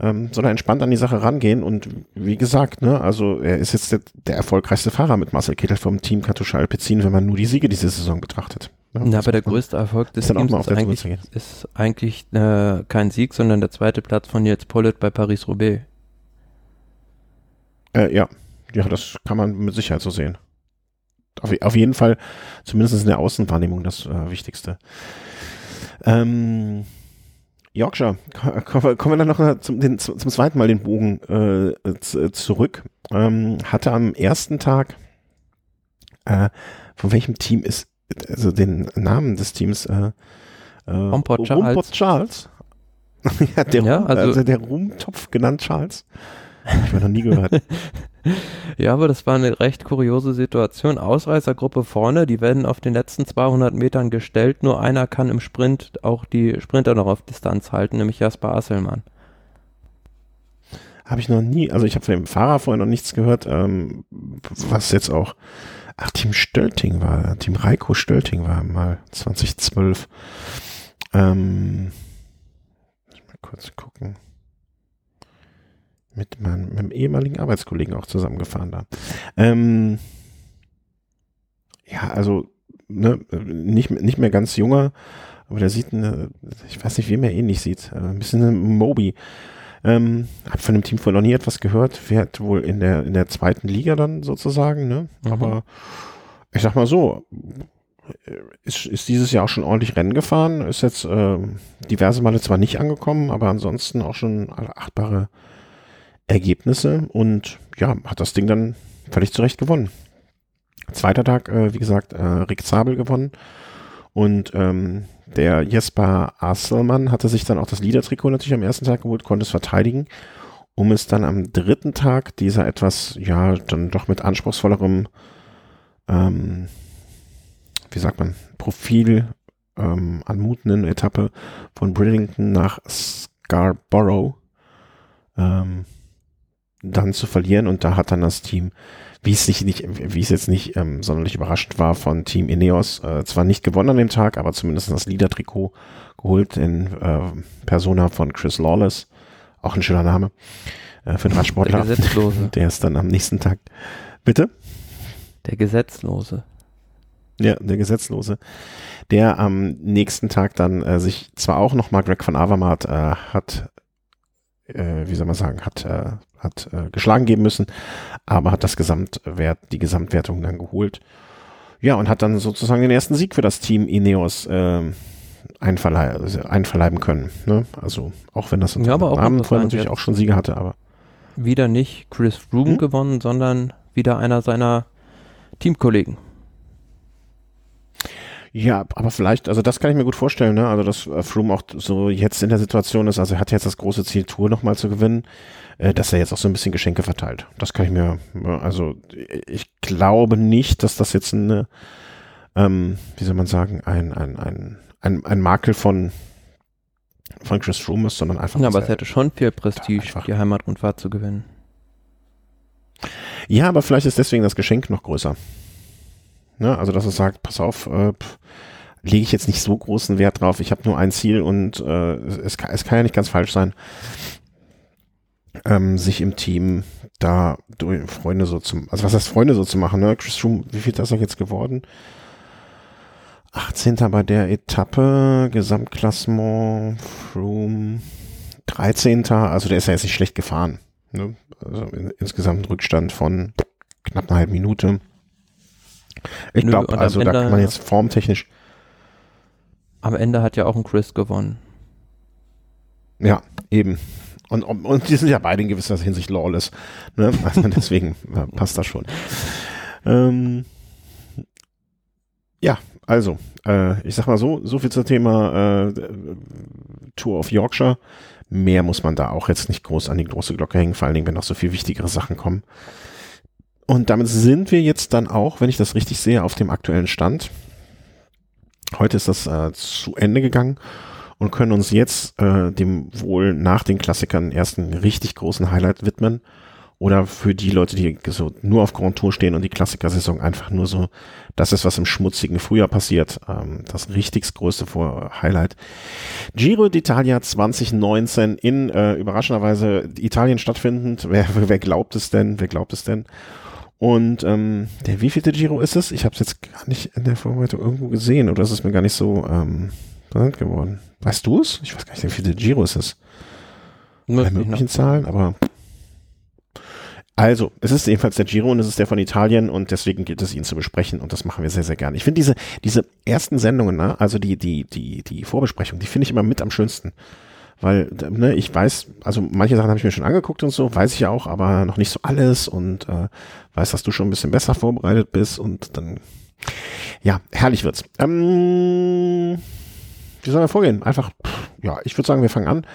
ähm, soll er entspannt an die Sache rangehen und wie gesagt, ne, also er ist jetzt der, der erfolgreichste Fahrer mit Marcel Kittel vom Team Katusha Alpecin, wenn man nur die Siege diese Saison betrachtet. Ja, ja aber der größte Erfolg des Teams ist eigentlich, ist eigentlich äh, kein Sieg, sondern der zweite Platz von Nils Pollitt bei Paris-Roubaix. Äh, ja, ja, das kann man mit Sicherheit so sehen. Auf, auf jeden Fall, zumindest in der Außenwahrnehmung, das äh, Wichtigste. Ähm, Yorkshire, kommen wir dann noch zum, den, zum, zweiten Mal den Bogen äh, zurück. Ähm, hatte am ersten Tag, äh, von welchem Team ist, also den Namen des Teams, äh, äh, Rumpot Charles. Rumpot Charles. ja, der, ja, also, also der Ruhmtopf genannt Charles. Ich mir noch nie gehört. ja, aber das war eine recht kuriose Situation. Ausreißergruppe vorne, die werden auf den letzten 200 Metern gestellt. Nur einer kann im Sprint auch die Sprinter noch auf Distanz halten, nämlich Jasper Asselmann. Habe ich noch nie, also ich habe von dem Fahrer vorher noch nichts gehört, ähm, was jetzt auch, ach, Team Stölting war, Team Reiko Stölting war mal 2012. Ähm, mal kurz gucken mit meinem, meinem ehemaligen Arbeitskollegen auch zusammengefahren da. Ähm, ja, also ne, nicht, nicht mehr ganz junger, aber der sieht, eine, ich weiß nicht, wem er ähnlich sieht, äh, ein bisschen ein Moby. Ähm, hab von dem Team von noch nie etwas gehört, fährt wohl in der, in der zweiten Liga dann sozusagen, ne? Mhm. Aber ich sag mal so, ist, ist dieses Jahr auch schon ordentlich Rennen gefahren, ist jetzt äh, diverse Male zwar nicht angekommen, aber ansonsten auch schon achtbare Ergebnisse und ja, hat das Ding dann völlig zurecht gewonnen. Zweiter Tag, äh, wie gesagt, äh, Rick Zabel gewonnen und ähm, der Jesper Asselmann hatte sich dann auch das Liedertrikot natürlich am ersten Tag geholt, konnte es verteidigen, um es dann am dritten Tag dieser etwas, ja, dann doch mit anspruchsvollerem, ähm, wie sagt man, Profil ähm, anmutenden Etappe von Bridlington nach Scarborough ähm, dann zu verlieren und da hat dann das Team, wie es sich nicht, wie es jetzt nicht ähm, sonderlich überrascht war von Team Ineos, äh, zwar nicht gewonnen an dem Tag, aber zumindest das Leader-Trikot geholt in äh, Persona von Chris Lawless, auch ein schöner Name äh, für den Radsportler. Der Gesetzlose. Der ist dann am nächsten Tag, bitte? Der Gesetzlose. Ja, der Gesetzlose. Der am nächsten Tag dann äh, sich zwar auch nochmal Greg van Avermaet äh, hat wie soll man sagen, hat, äh, hat äh, geschlagen geben müssen, aber hat das Gesamtwert, die Gesamtwertung dann geholt. Ja, und hat dann sozusagen den ersten Sieg für das Team Ineos äh, einverleib einverleiben können. Ne? Also auch wenn das ja, aber auch Abend vorher natürlich auch schon Siege hatte, aber wieder nicht Chris Froome hm? gewonnen, sondern wieder einer seiner Teamkollegen. Ja, aber vielleicht, also das kann ich mir gut vorstellen, ne? Also dass äh, Froome auch so jetzt in der Situation ist, also er hat jetzt das große Ziel, Tour nochmal zu gewinnen, äh, dass er jetzt auch so ein bisschen Geschenke verteilt. Das kann ich mir, also ich glaube nicht, dass das jetzt eine, ähm, wie soll man sagen, ein, ein, ein, ein, ein Makel von von Chris Froome ist, sondern einfach. Ja, aber es hätte schon viel Prestige, die Heimatrundfahrt zu gewinnen. Ja, aber vielleicht ist deswegen das Geschenk noch größer. Ne? Also, dass er sagt, pass auf, äh, lege ich jetzt nicht so großen Wert drauf. Ich habe nur ein Ziel und äh, es, kann, es kann ja nicht ganz falsch sein, ähm, sich im Team da Freunde so zu, also was heißt Freunde so zu machen, ne? Chris Froome, wie viel ist er jetzt geworden? 18. bei der Etappe, Gesamtklassement, Froome 13. Also der ist ja jetzt nicht schlecht gefahren. Ne? Also in, insgesamt Rückstand von knapp einer halben Minute. Ich glaube, also da kann man jetzt formtechnisch. Am Ende hat ja auch ein Chris gewonnen. Ja, eben. Und, und die sind ja beide in gewisser Hinsicht lawless. Ne? Also deswegen äh, passt das schon. Ähm, ja, also, äh, ich sag mal so, so viel zum Thema äh, Tour of Yorkshire. Mehr muss man da auch jetzt nicht groß an die große Glocke hängen, vor allen Dingen, wenn noch so viel wichtigere Sachen kommen. Und damit sind wir jetzt dann auch, wenn ich das richtig sehe, auf dem aktuellen Stand. Heute ist das äh, zu Ende gegangen und können uns jetzt äh, dem wohl nach den Klassikern ersten richtig großen Highlight widmen. Oder für die Leute, die so nur auf Grand Tour stehen und die Klassikersaison einfach nur so, das ist, was im schmutzigen Frühjahr passiert. Ähm, das richtigst größte Vor Highlight. Giro d'Italia 2019 in äh, überraschenderweise Italien stattfindend. Wer, wer glaubt es denn? Wer glaubt es denn? Und ähm, der wievielte Giro ist es? Ich habe es jetzt gar nicht in der Vorbereitung irgendwo gesehen oder ist es mir gar nicht so ähm, präsent geworden. Weißt du es? Ich weiß gar nicht, wie viele Giro ist es. Bei möglichen Zahlen, aber also, es ist jedenfalls der Giro und es ist der von Italien und deswegen gilt es, ihn zu besprechen und das machen wir sehr, sehr gerne. Ich finde diese, diese ersten Sendungen, ne, also die, die, die, die Vorbesprechung, die finde ich immer mit am schönsten. Weil, ne, ich weiß, also manche Sachen habe ich mir schon angeguckt und so, weiß ich ja auch, aber noch nicht so alles und äh, weiß, dass du schon ein bisschen besser vorbereitet bist und dann, ja, herrlich wird's. Ähm, wie sollen wir vorgehen? Einfach, ja, ich würde sagen, wir fangen an.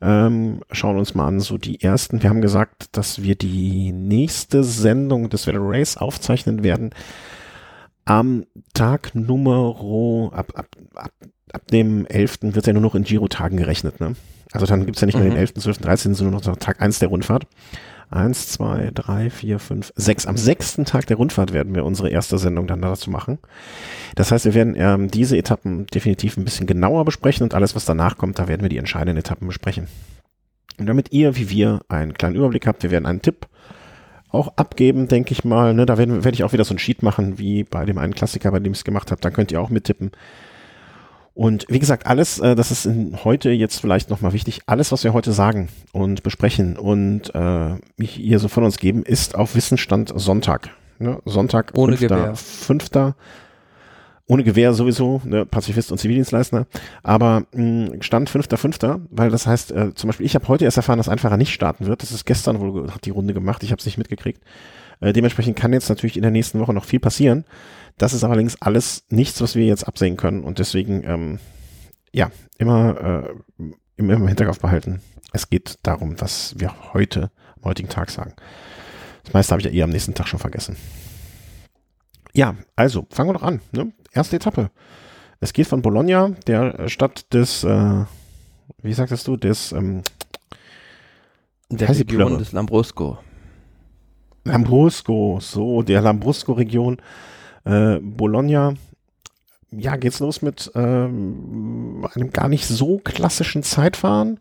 Ähm, schauen uns mal an, so die ersten. Wir haben gesagt, dass wir die nächste Sendung des Weather Race aufzeichnen werden am Tag Nummer ab, ab, ab, ab dem 11. wird ja nur noch in Giro-Tagen gerechnet. Ne? Also dann gibt's ja nicht mehr mhm. den 11., 12., 13., sondern nur noch Tag 1 der Rundfahrt. Eins, zwei, drei, vier, fünf, sechs. Am sechsten Tag der Rundfahrt werden wir unsere erste Sendung dann dazu machen. Das heißt, wir werden ähm, diese Etappen definitiv ein bisschen genauer besprechen und alles, was danach kommt, da werden wir die entscheidenden Etappen besprechen. Und damit ihr, wie wir, einen kleinen Überblick habt, wir werden einen Tipp auch abgeben, denke ich mal. Ne, da werde werd ich auch wieder so ein Sheet machen, wie bei dem einen Klassiker, bei dem ich es gemacht habe. Da könnt ihr auch mittippen. Und wie gesagt, alles, äh, das ist in, heute jetzt vielleicht nochmal wichtig, alles, was wir heute sagen und besprechen und äh, hier so von uns geben, ist auf Wissensstand Sonntag. Ne? Sonntag, ohne 5. Gewehr. 5. Ohne Gewehr sowieso, ne? Pazifist und Zivildienstleister. Aber mh, Stand 5.5., weil das heißt, äh, zum Beispiel, ich habe heute erst erfahren, dass Einfacher nicht starten wird. Das ist gestern wohl hat die Runde gemacht, ich habe es nicht mitgekriegt. Äh, dementsprechend kann jetzt natürlich in der nächsten Woche noch viel passieren. Das ist allerdings alles nichts, was wir jetzt absehen können und deswegen, ähm, ja, immer, äh, immer im Hinterkopf behalten. Es geht darum, was wir heute, am heutigen Tag sagen. Das meiste habe ich ja eh am nächsten Tag schon vergessen. Ja, also fangen wir doch an. Ne? Erste Etappe. Es geht von Bologna, der Stadt des, äh, wie sagtest du, des, ähm, der Region des Lambrusco. Lambrusco, so, der Lambrusco-Region äh, Bologna, ja, geht's los mit ähm, einem gar nicht so klassischen Zeitfahren,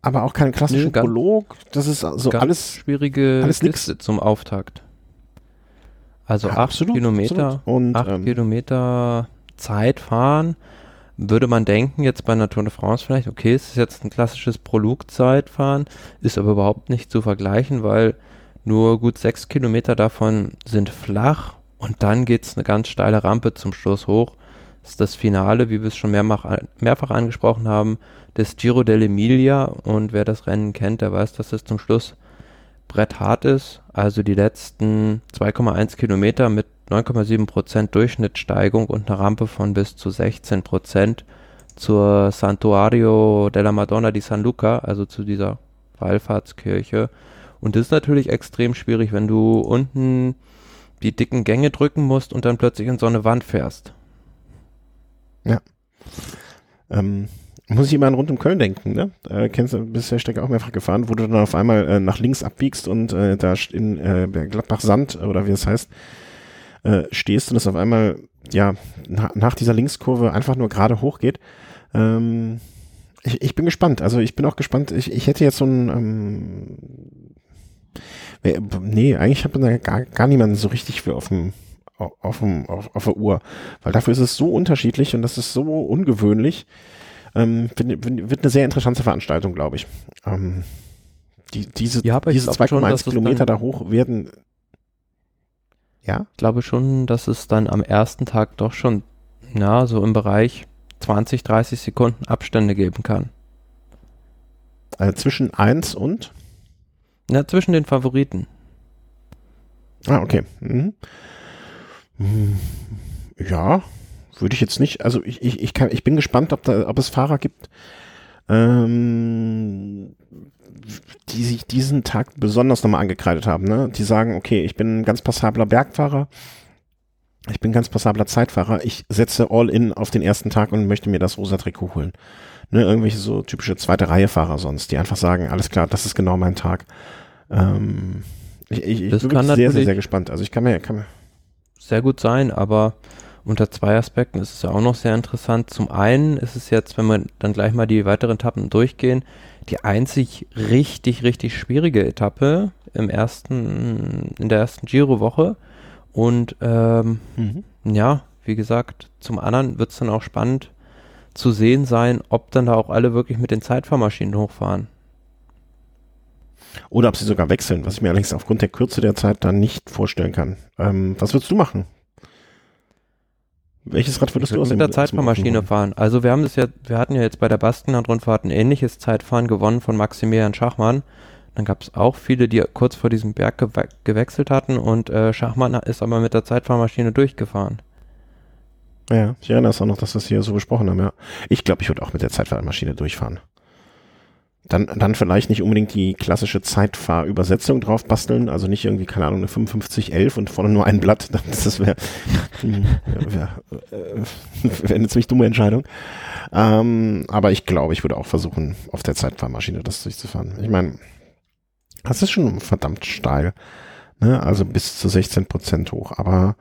aber auch keinen klassischen nee, Prolog. Das ist also alles schwierige alles Liste zum Auftakt. Also ja, acht absolut, Kilometer, absolut. Und, acht ähm, Kilometer Zeitfahren würde man denken, jetzt bei einer Tour de France vielleicht, okay, es ist jetzt ein klassisches Prolog-Zeitfahren, ist aber überhaupt nicht zu vergleichen, weil nur gut sechs Kilometer davon sind flach und dann geht es eine ganz steile Rampe zum Schluss hoch. Das ist das Finale, wie wir es schon mehrfach, mehrfach angesprochen haben, des Giro dell'Emilia. Und wer das Rennen kennt, der weiß, dass es zum Schluss bretthart ist. Also die letzten 2,1 Kilometer mit 9,7% Durchschnittssteigung und eine Rampe von bis zu 16% zur Santuario della Madonna di San Luca, also zu dieser Wallfahrtskirche. Und das ist natürlich extrem schwierig, wenn du unten die dicken Gänge drücken musst und dann plötzlich in so eine Wand fährst. Ja. Ähm, muss ich immer an rund um Köln denken, ne? Äh, kennst du, bist der Strecke auch mehrfach gefahren, wo du dann auf einmal äh, nach links abbiegst und äh, da in äh, Gladbach Sand oder wie es heißt, äh, stehst und es auf einmal, ja, na, nach dieser Linkskurve einfach nur gerade hochgeht. Ähm, ich, ich bin gespannt. Also ich bin auch gespannt. Ich, ich hätte jetzt so ein ähm, Nee, eigentlich habe ich da gar, gar niemanden so richtig für auf dem auf, dem, auf, auf der Uhr. Weil dafür ist es so unterschiedlich und das ist so ungewöhnlich. Ähm, wird, wird eine sehr interessante Veranstaltung, glaube ich. Ähm, die, diese ja, diese 2,1 Kilometer da hoch werden. Ja? Ich glaube schon, dass es dann am ersten Tag doch schon, na, so im Bereich 20, 30 Sekunden Abstände geben kann. Äh, zwischen 1 und? Na, zwischen den Favoriten. Ah, okay. Hm, ja, würde ich jetzt nicht. Also ich, ich, ich, kann, ich bin gespannt, ob, da, ob es Fahrer gibt, ähm, die sich diesen Tag besonders nochmal angekreidet haben. Ne? Die sagen, okay, ich bin ein ganz passabler Bergfahrer, ich bin ganz passabler Zeitfahrer, ich setze all in auf den ersten Tag und möchte mir das rosa Trikot holen. Ne, irgendwelche so typische zweite Reihe Fahrer sonst, die einfach sagen, alles klar, das ist genau mein Tag. Ähm, ich, ich, ich bin sehr, sehr, sehr gespannt. Also ich kann mir, kann mir sehr gut sein, aber unter zwei Aspekten ist es ja auch noch sehr interessant. Zum einen ist es jetzt, wenn wir dann gleich mal die weiteren Etappen durchgehen, die einzig richtig, richtig schwierige Etappe im ersten, in der ersten Giro-Woche. Und ähm, mhm. ja, wie gesagt, zum anderen wird es dann auch spannend zu sehen sein, ob dann da auch alle wirklich mit den Zeitfahrmaschinen hochfahren. Oder ob sie sogar wechseln, was ich mir allerdings aufgrund der Kürze der Zeit dann nicht vorstellen kann. Ähm, was würdest du machen? Welches Rad würdest ich du aus mit der Zeitfahrmaschine fahren? Also wir haben das ja, wir hatten ja jetzt bei der Baskenland-Rundfahrt ein ähnliches Zeitfahren gewonnen von Maximilian Schachmann. Dann gab es auch viele, die kurz vor diesem Berg gewe gewechselt hatten und äh, Schachmann ist aber mit der Zeitfahrmaschine durchgefahren. Ja, ich erinnere es auch noch, dass wir das hier so besprochen haben, ja. Ich glaube, ich würde auch mit der Zeitfahrmaschine durchfahren. Dann, dann vielleicht nicht unbedingt die klassische Zeitfahrübersetzung drauf basteln, also nicht irgendwie, keine Ahnung, eine 5511 und vorne nur ein Blatt. Das wäre wär, wär, wär eine ziemlich dumme Entscheidung. Ähm, aber ich glaube, ich würde auch versuchen, auf der Zeitfahrmaschine das durchzufahren. Ich meine, das ist schon verdammt steil. Ne? Also bis zu 16 Prozent hoch. Aber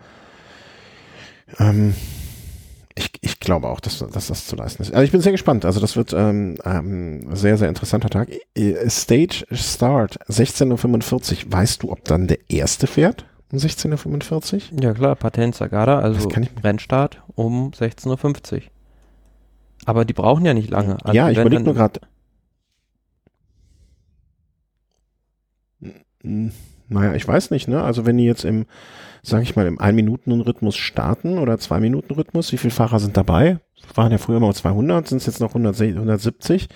ähm, ich, ich glaube auch, dass, dass das zu leisten ist. Also ich bin sehr gespannt. Also das wird ähm, ähm, sehr, sehr interessanter Tag. Stage Start 16.45 Uhr. Weißt du, ob dann der erste fährt? Um 16.45 Uhr? Ja klar, Patent Sagada, also Rennstart um 16.50 Uhr. Aber die brauchen ja nicht lange. Also ja, ich überlege nur gerade. Naja, ich weiß nicht, ne? Also wenn die jetzt im sage ich mal, im Ein-Minuten-Rhythmus starten oder Zwei-Minuten-Rhythmus? Wie viele Fahrer sind dabei? Waren ja früher mal 200, sind es jetzt noch 100, 170?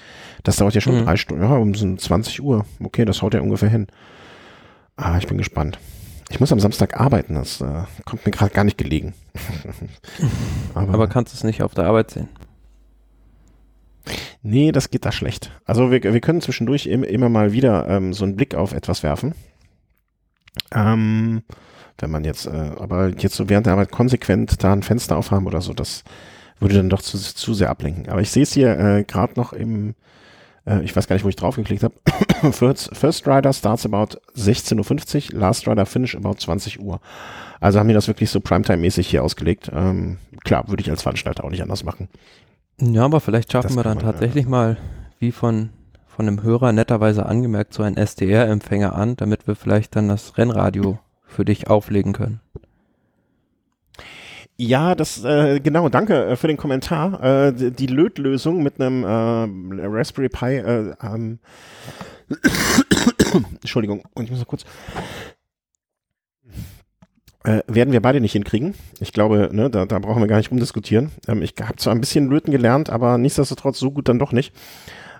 Das dauert ja schon mhm. drei Stunden, ja, um so 20 Uhr. Okay, das haut ja ungefähr hin. Ah, ich bin gespannt. Ich muss am Samstag arbeiten, das äh, kommt mir gerade gar nicht gelegen. Aber, Aber kannst du es nicht auf der Arbeit sehen? Nee, das geht da schlecht. Also wir, wir können zwischendurch im, immer mal wieder ähm, so einen Blick auf etwas werfen. Ähm, wenn man jetzt, äh, aber jetzt so während der Arbeit konsequent da ein Fenster aufhaben oder so, das würde dann doch zu, zu sehr ablenken. Aber ich sehe es hier äh, gerade noch im, äh, ich weiß gar nicht, wo ich draufgeklickt habe. First, First Rider starts about 16.50 Uhr, Last Rider finish about 20 Uhr. Also haben die das wirklich so Primetime-mäßig hier ausgelegt. Ähm, klar, würde ich als Veranstalter auch nicht anders machen. Ja, aber vielleicht schaffen das wir dann man, tatsächlich ja. mal, wie von, von einem Hörer netterweise angemerkt, so einen SDR-Empfänger an, damit wir vielleicht dann das Rennradio für dich auflegen können. Ja, das äh, genau, danke äh, für den Kommentar. Äh, die, Lötlösung mit einem äh, Raspberry Pi äh, ähm, Entschuldigung, ich muss mal kurz äh, werden wir beide nicht hinkriegen. Ich glaube, ne, da, da brauchen wir gar nicht rumdiskutieren. Ähm, ich habe zwar ein bisschen Löten gelernt, aber nichtsdestotrotz so gut dann doch nicht.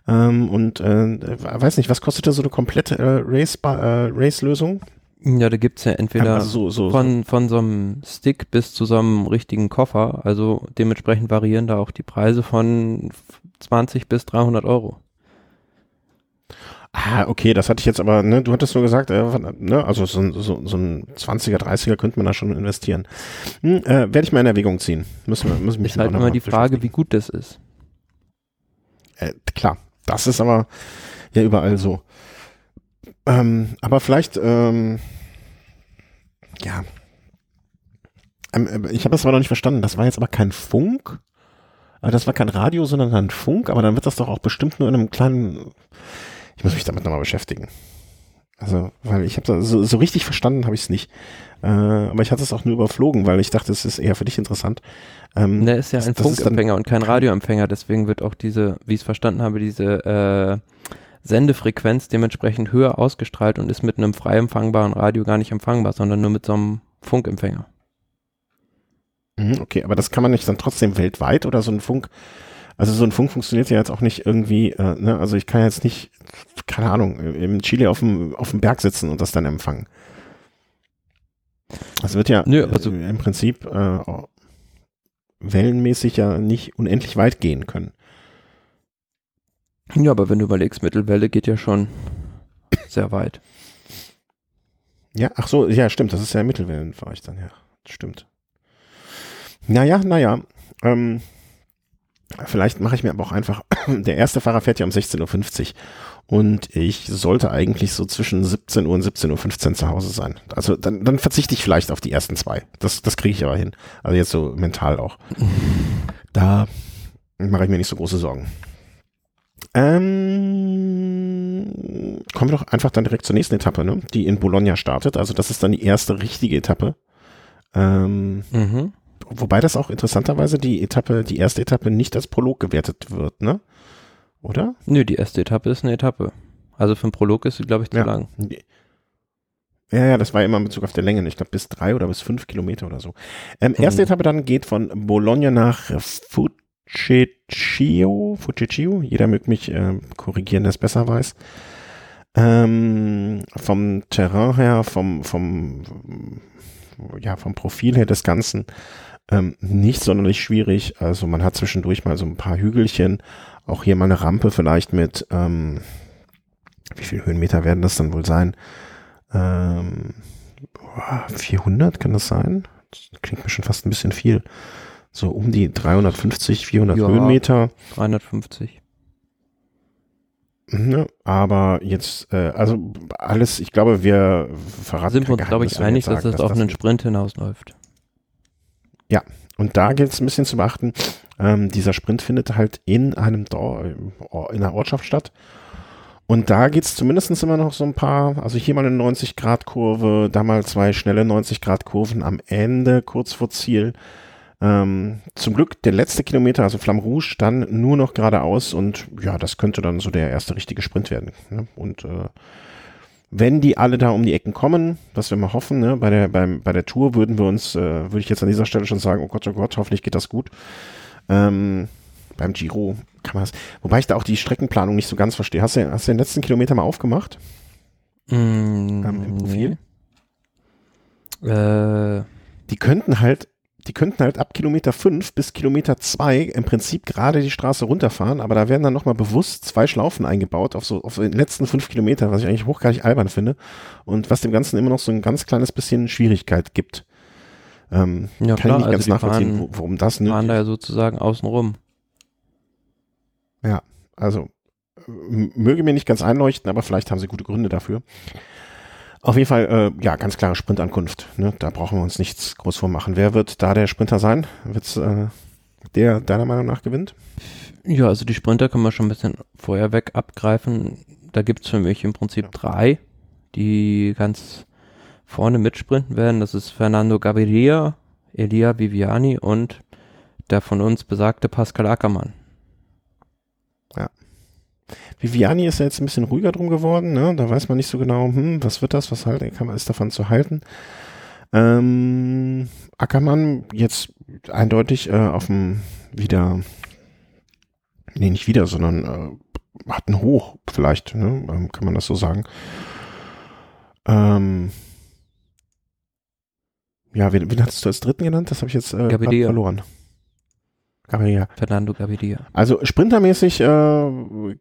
Ähm, und äh, weiß nicht, was kostete so eine komplette äh, Race-Lösung? Ja, da gibt's ja entweder also so, so, von, von so einem Stick bis zu so einem richtigen Koffer. Also dementsprechend variieren da auch die Preise von 20 bis 300 Euro. Ah, okay, das hatte ich jetzt aber, ne, du hattest nur gesagt, äh, ne, also so, so, so ein 20er, 30er könnte man da schon investieren. Hm, äh, Werde ich mal in Erwägung ziehen. Müssen wir, müssen mich ist halt immer die Frage, wie gut das ist. Äh, klar, das ist aber ja überall so. Ähm, aber vielleicht, ähm, ja. Ähm, äh, ich habe das aber noch nicht verstanden. Das war jetzt aber kein Funk. Das war kein Radio, sondern ein Funk. Aber dann wird das doch auch bestimmt nur in einem kleinen. Ich muss mich damit nochmal beschäftigen. Also, weil ich habe so, so richtig verstanden habe ich es nicht. Äh, aber ich hatte es auch nur überflogen, weil ich dachte, es ist eher für dich interessant. Ähm, ne, ist ja ein Funkempfänger und kein Radioempfänger, deswegen wird auch diese, wie ich es verstanden habe, diese äh, Sendefrequenz dementsprechend höher ausgestrahlt und ist mit einem frei empfangbaren Radio gar nicht empfangbar, sondern nur mit so einem Funkempfänger. Mhm, okay, aber das kann man nicht dann trotzdem weltweit oder so ein Funk, Also so ein Funk funktioniert ja jetzt auch nicht irgendwie, äh, ne? also ich kann jetzt nicht, keine Ahnung, im Chile auf dem, auf dem Berg sitzen und das dann empfangen. Das wird ja Nö, also äh, im Prinzip äh, wellenmäßig ja nicht unendlich weit gehen können. Ja, aber wenn du überlegst, Mittelwelle geht ja schon sehr weit. Ja, ach so, ja, stimmt, das ist ja Mittelwellenbereich dann, ja, stimmt. Naja, naja, ähm, vielleicht mache ich mir aber auch einfach, der erste Fahrer fährt ja um 16.50 Uhr und ich sollte eigentlich so zwischen 17 Uhr und 17.15 Uhr zu Hause sein. Also dann, dann verzichte ich vielleicht auf die ersten zwei. Das, das kriege ich aber hin. Also jetzt so mental auch. Da mache ich mir nicht so große Sorgen. Ähm, kommen wir doch einfach dann direkt zur nächsten Etappe, ne? die in Bologna startet. Also das ist dann die erste richtige Etappe. Ähm, Mhm. wobei das auch interessanterweise die Etappe, die erste Etappe nicht als Prolog gewertet wird, ne? Oder? Nö, die erste Etappe ist eine Etappe. Also für einen Prolog ist sie, glaube ich, zu Ja. lang. Ja, ja, das war immer in Bezug auf der Länge. Ich glaube bis drei oder bis fünf Kilometer oder so. Ähm, erste Mhm. Etappe dann geht von Bologna nach Fucecchio. Fucecchio. Jeder mögt mich äh, korrigieren, der es besser weiß. Ähm, vom Terrain her, vom, vom, ja, vom Profil her des Ganzen ähm, nicht sonderlich schwierig. Also man hat zwischendurch mal so ein paar Hügelchen. Auch hier mal eine Rampe vielleicht mit, ähm, wie viel Höhenmeter werden das dann wohl sein? Ähm, boah, 400 kann das sein? Das klingt mir schon fast ein bisschen viel. So um die 350, 400 Ja. Höhenmeter. 350. Ne? Aber jetzt, äh, also alles, ich glaube, wir verraten Sind wir uns, glaube ich, einig, jetzt dass sagen, es auf einen das Sprint hinausläuft. Und da gilt es ein bisschen zu beachten, ähm, dieser Sprint findet halt in einem Dor in einer Ortschaft statt. Und da geht es zumindest immer noch so ein paar, also hier mal eine 90-Grad-Kurve, da mal zwei schnelle 90-Grad-Kurven am Ende, kurz vor Ziel. Ähm, zum Glück der letzte Kilometer, also Flamme Rouge, dann nur noch geradeaus und ja, das könnte dann so der erste richtige Sprint werden. Ne? Und äh, wenn die alle da um die Ecken kommen, was wir mal hoffen, ne, bei der, beim, bei der Tour würden wir uns, äh, würde ich jetzt an dieser Stelle schon sagen, oh Gott, oh Gott, hoffentlich geht das gut. Ähm, beim Giro kann man das, wobei ich da auch die Streckenplanung nicht so ganz verstehe. Hast du, hast du den letzten Kilometer mal aufgemacht? Mm, Ähm, im Profil? nee. Äh, Die könnten halt, die könnten halt ab Kilometer 5 bis Kilometer 2 im Prinzip gerade die Straße runterfahren, aber da werden dann nochmal bewusst zwei Schlaufen eingebaut auf so, auf den letzten fünf Kilometer, was ich eigentlich hochgradig albern finde und was dem Ganzen immer noch so ein ganz kleines bisschen Schwierigkeit gibt. Ähm, ja kann klar, ich nicht also ganz nachvollziehen, fahren, wo- warum das fahren nötig da ja sozusagen außen rum. Also möge mir nicht ganz einleuchten, aber vielleicht haben sie gute Gründe dafür. Auf jeden Fall, äh, ja, ganz klare Sprintankunft. Ne? Da brauchen wir uns nichts groß vormachen. Wer wird da der Sprinter sein? Wird's äh, der deiner Meinung nach gewinnt? Ja, also die Sprinter können wir schon ein bisschen vorher weg abgreifen. Da gibt's für mich im Prinzip Ja. drei, die ganz vorne mitsprinten werden. Das ist Fernando Gaviria, Elia Viviani und der von uns besagte Pascal Ackermann. Viviani ist ja jetzt ein bisschen ruhiger drum geworden. Ne? Da weiß man nicht so genau, hm, was wird das, was halt, kann man ist davon zu halten. Ähm, Ackermann jetzt eindeutig äh, auf dem wieder, nee, nicht wieder, sondern äh, hat ein Hoch vielleicht, ne? ähm, kann man das so sagen. Ähm, ja, wen, wen hattest du als dritten genannt? Das habe ich jetzt äh, verloren. Gaviria. Fernando Gaviria. Also sprintermäßig äh,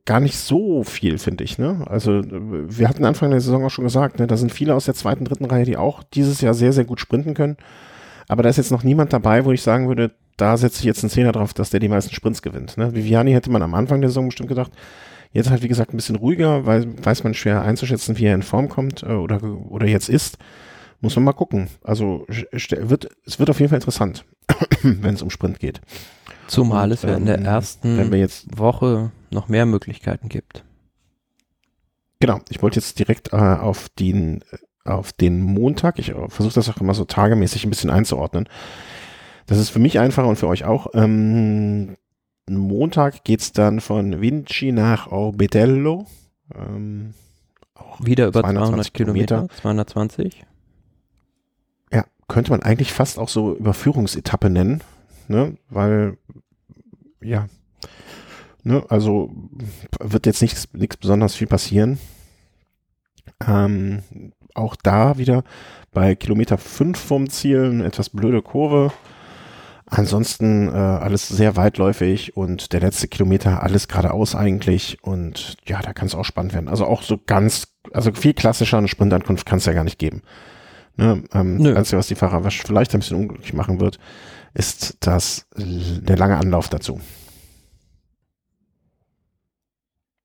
gar nicht so viel, finde ich. Ne? Also äh, wir hatten Anfang der Saison auch schon gesagt, ne, da sind viele aus der zweiten, dritten Reihe, die auch dieses Jahr sehr, sehr gut sprinten können. Aber da ist jetzt noch niemand dabei, wo ich sagen würde, da setze ich jetzt einen Zehner drauf, dass der die meisten Sprints gewinnt. Ne? Viviani hätte man am Anfang der Saison bestimmt gedacht. Jetzt halt, wie gesagt, ein bisschen ruhiger, weil weiß man schwer einzuschätzen, wie er in Form kommt äh, oder, oder jetzt ist. Muss man mal gucken. Also wird, es wird auf jeden Fall interessant, wenn es um Sprint geht. Zumal es ja in der ähm, ersten Wenn wir jetzt Woche noch mehr Möglichkeiten gibt. Genau, ich wollte jetzt direkt äh, auf den auf den Montag, ich äh, versuche das auch immer so tagemäßig ein bisschen einzuordnen. Das ist für mich einfacher und für euch auch. Ähm, Montag geht's dann von Vinci nach Orbetello. Ähm, Wieder über 220 200 Kilometer, Kilometer. 220. ja, könnte man eigentlich fast auch so Überführungsetappe nennen, ne? Weil, ja, Ne, also wird jetzt nichts nichts besonders viel passieren. Ähm, auch da wieder bei Kilometer 5 vom Ziel eine etwas blöde Kurve. Ansonsten äh, alles sehr weitläufig und der letzte Kilometer alles geradeaus eigentlich und ja, da kann es auch spannend werden. Also auch so ganz, also viel klassischer eine Sprintankunft kann es ja gar nicht geben. Ne, ähm, das Einzige, was die Fahrer vielleicht ein bisschen unglücklich machen wird, ist das der lange Anlauf dazu.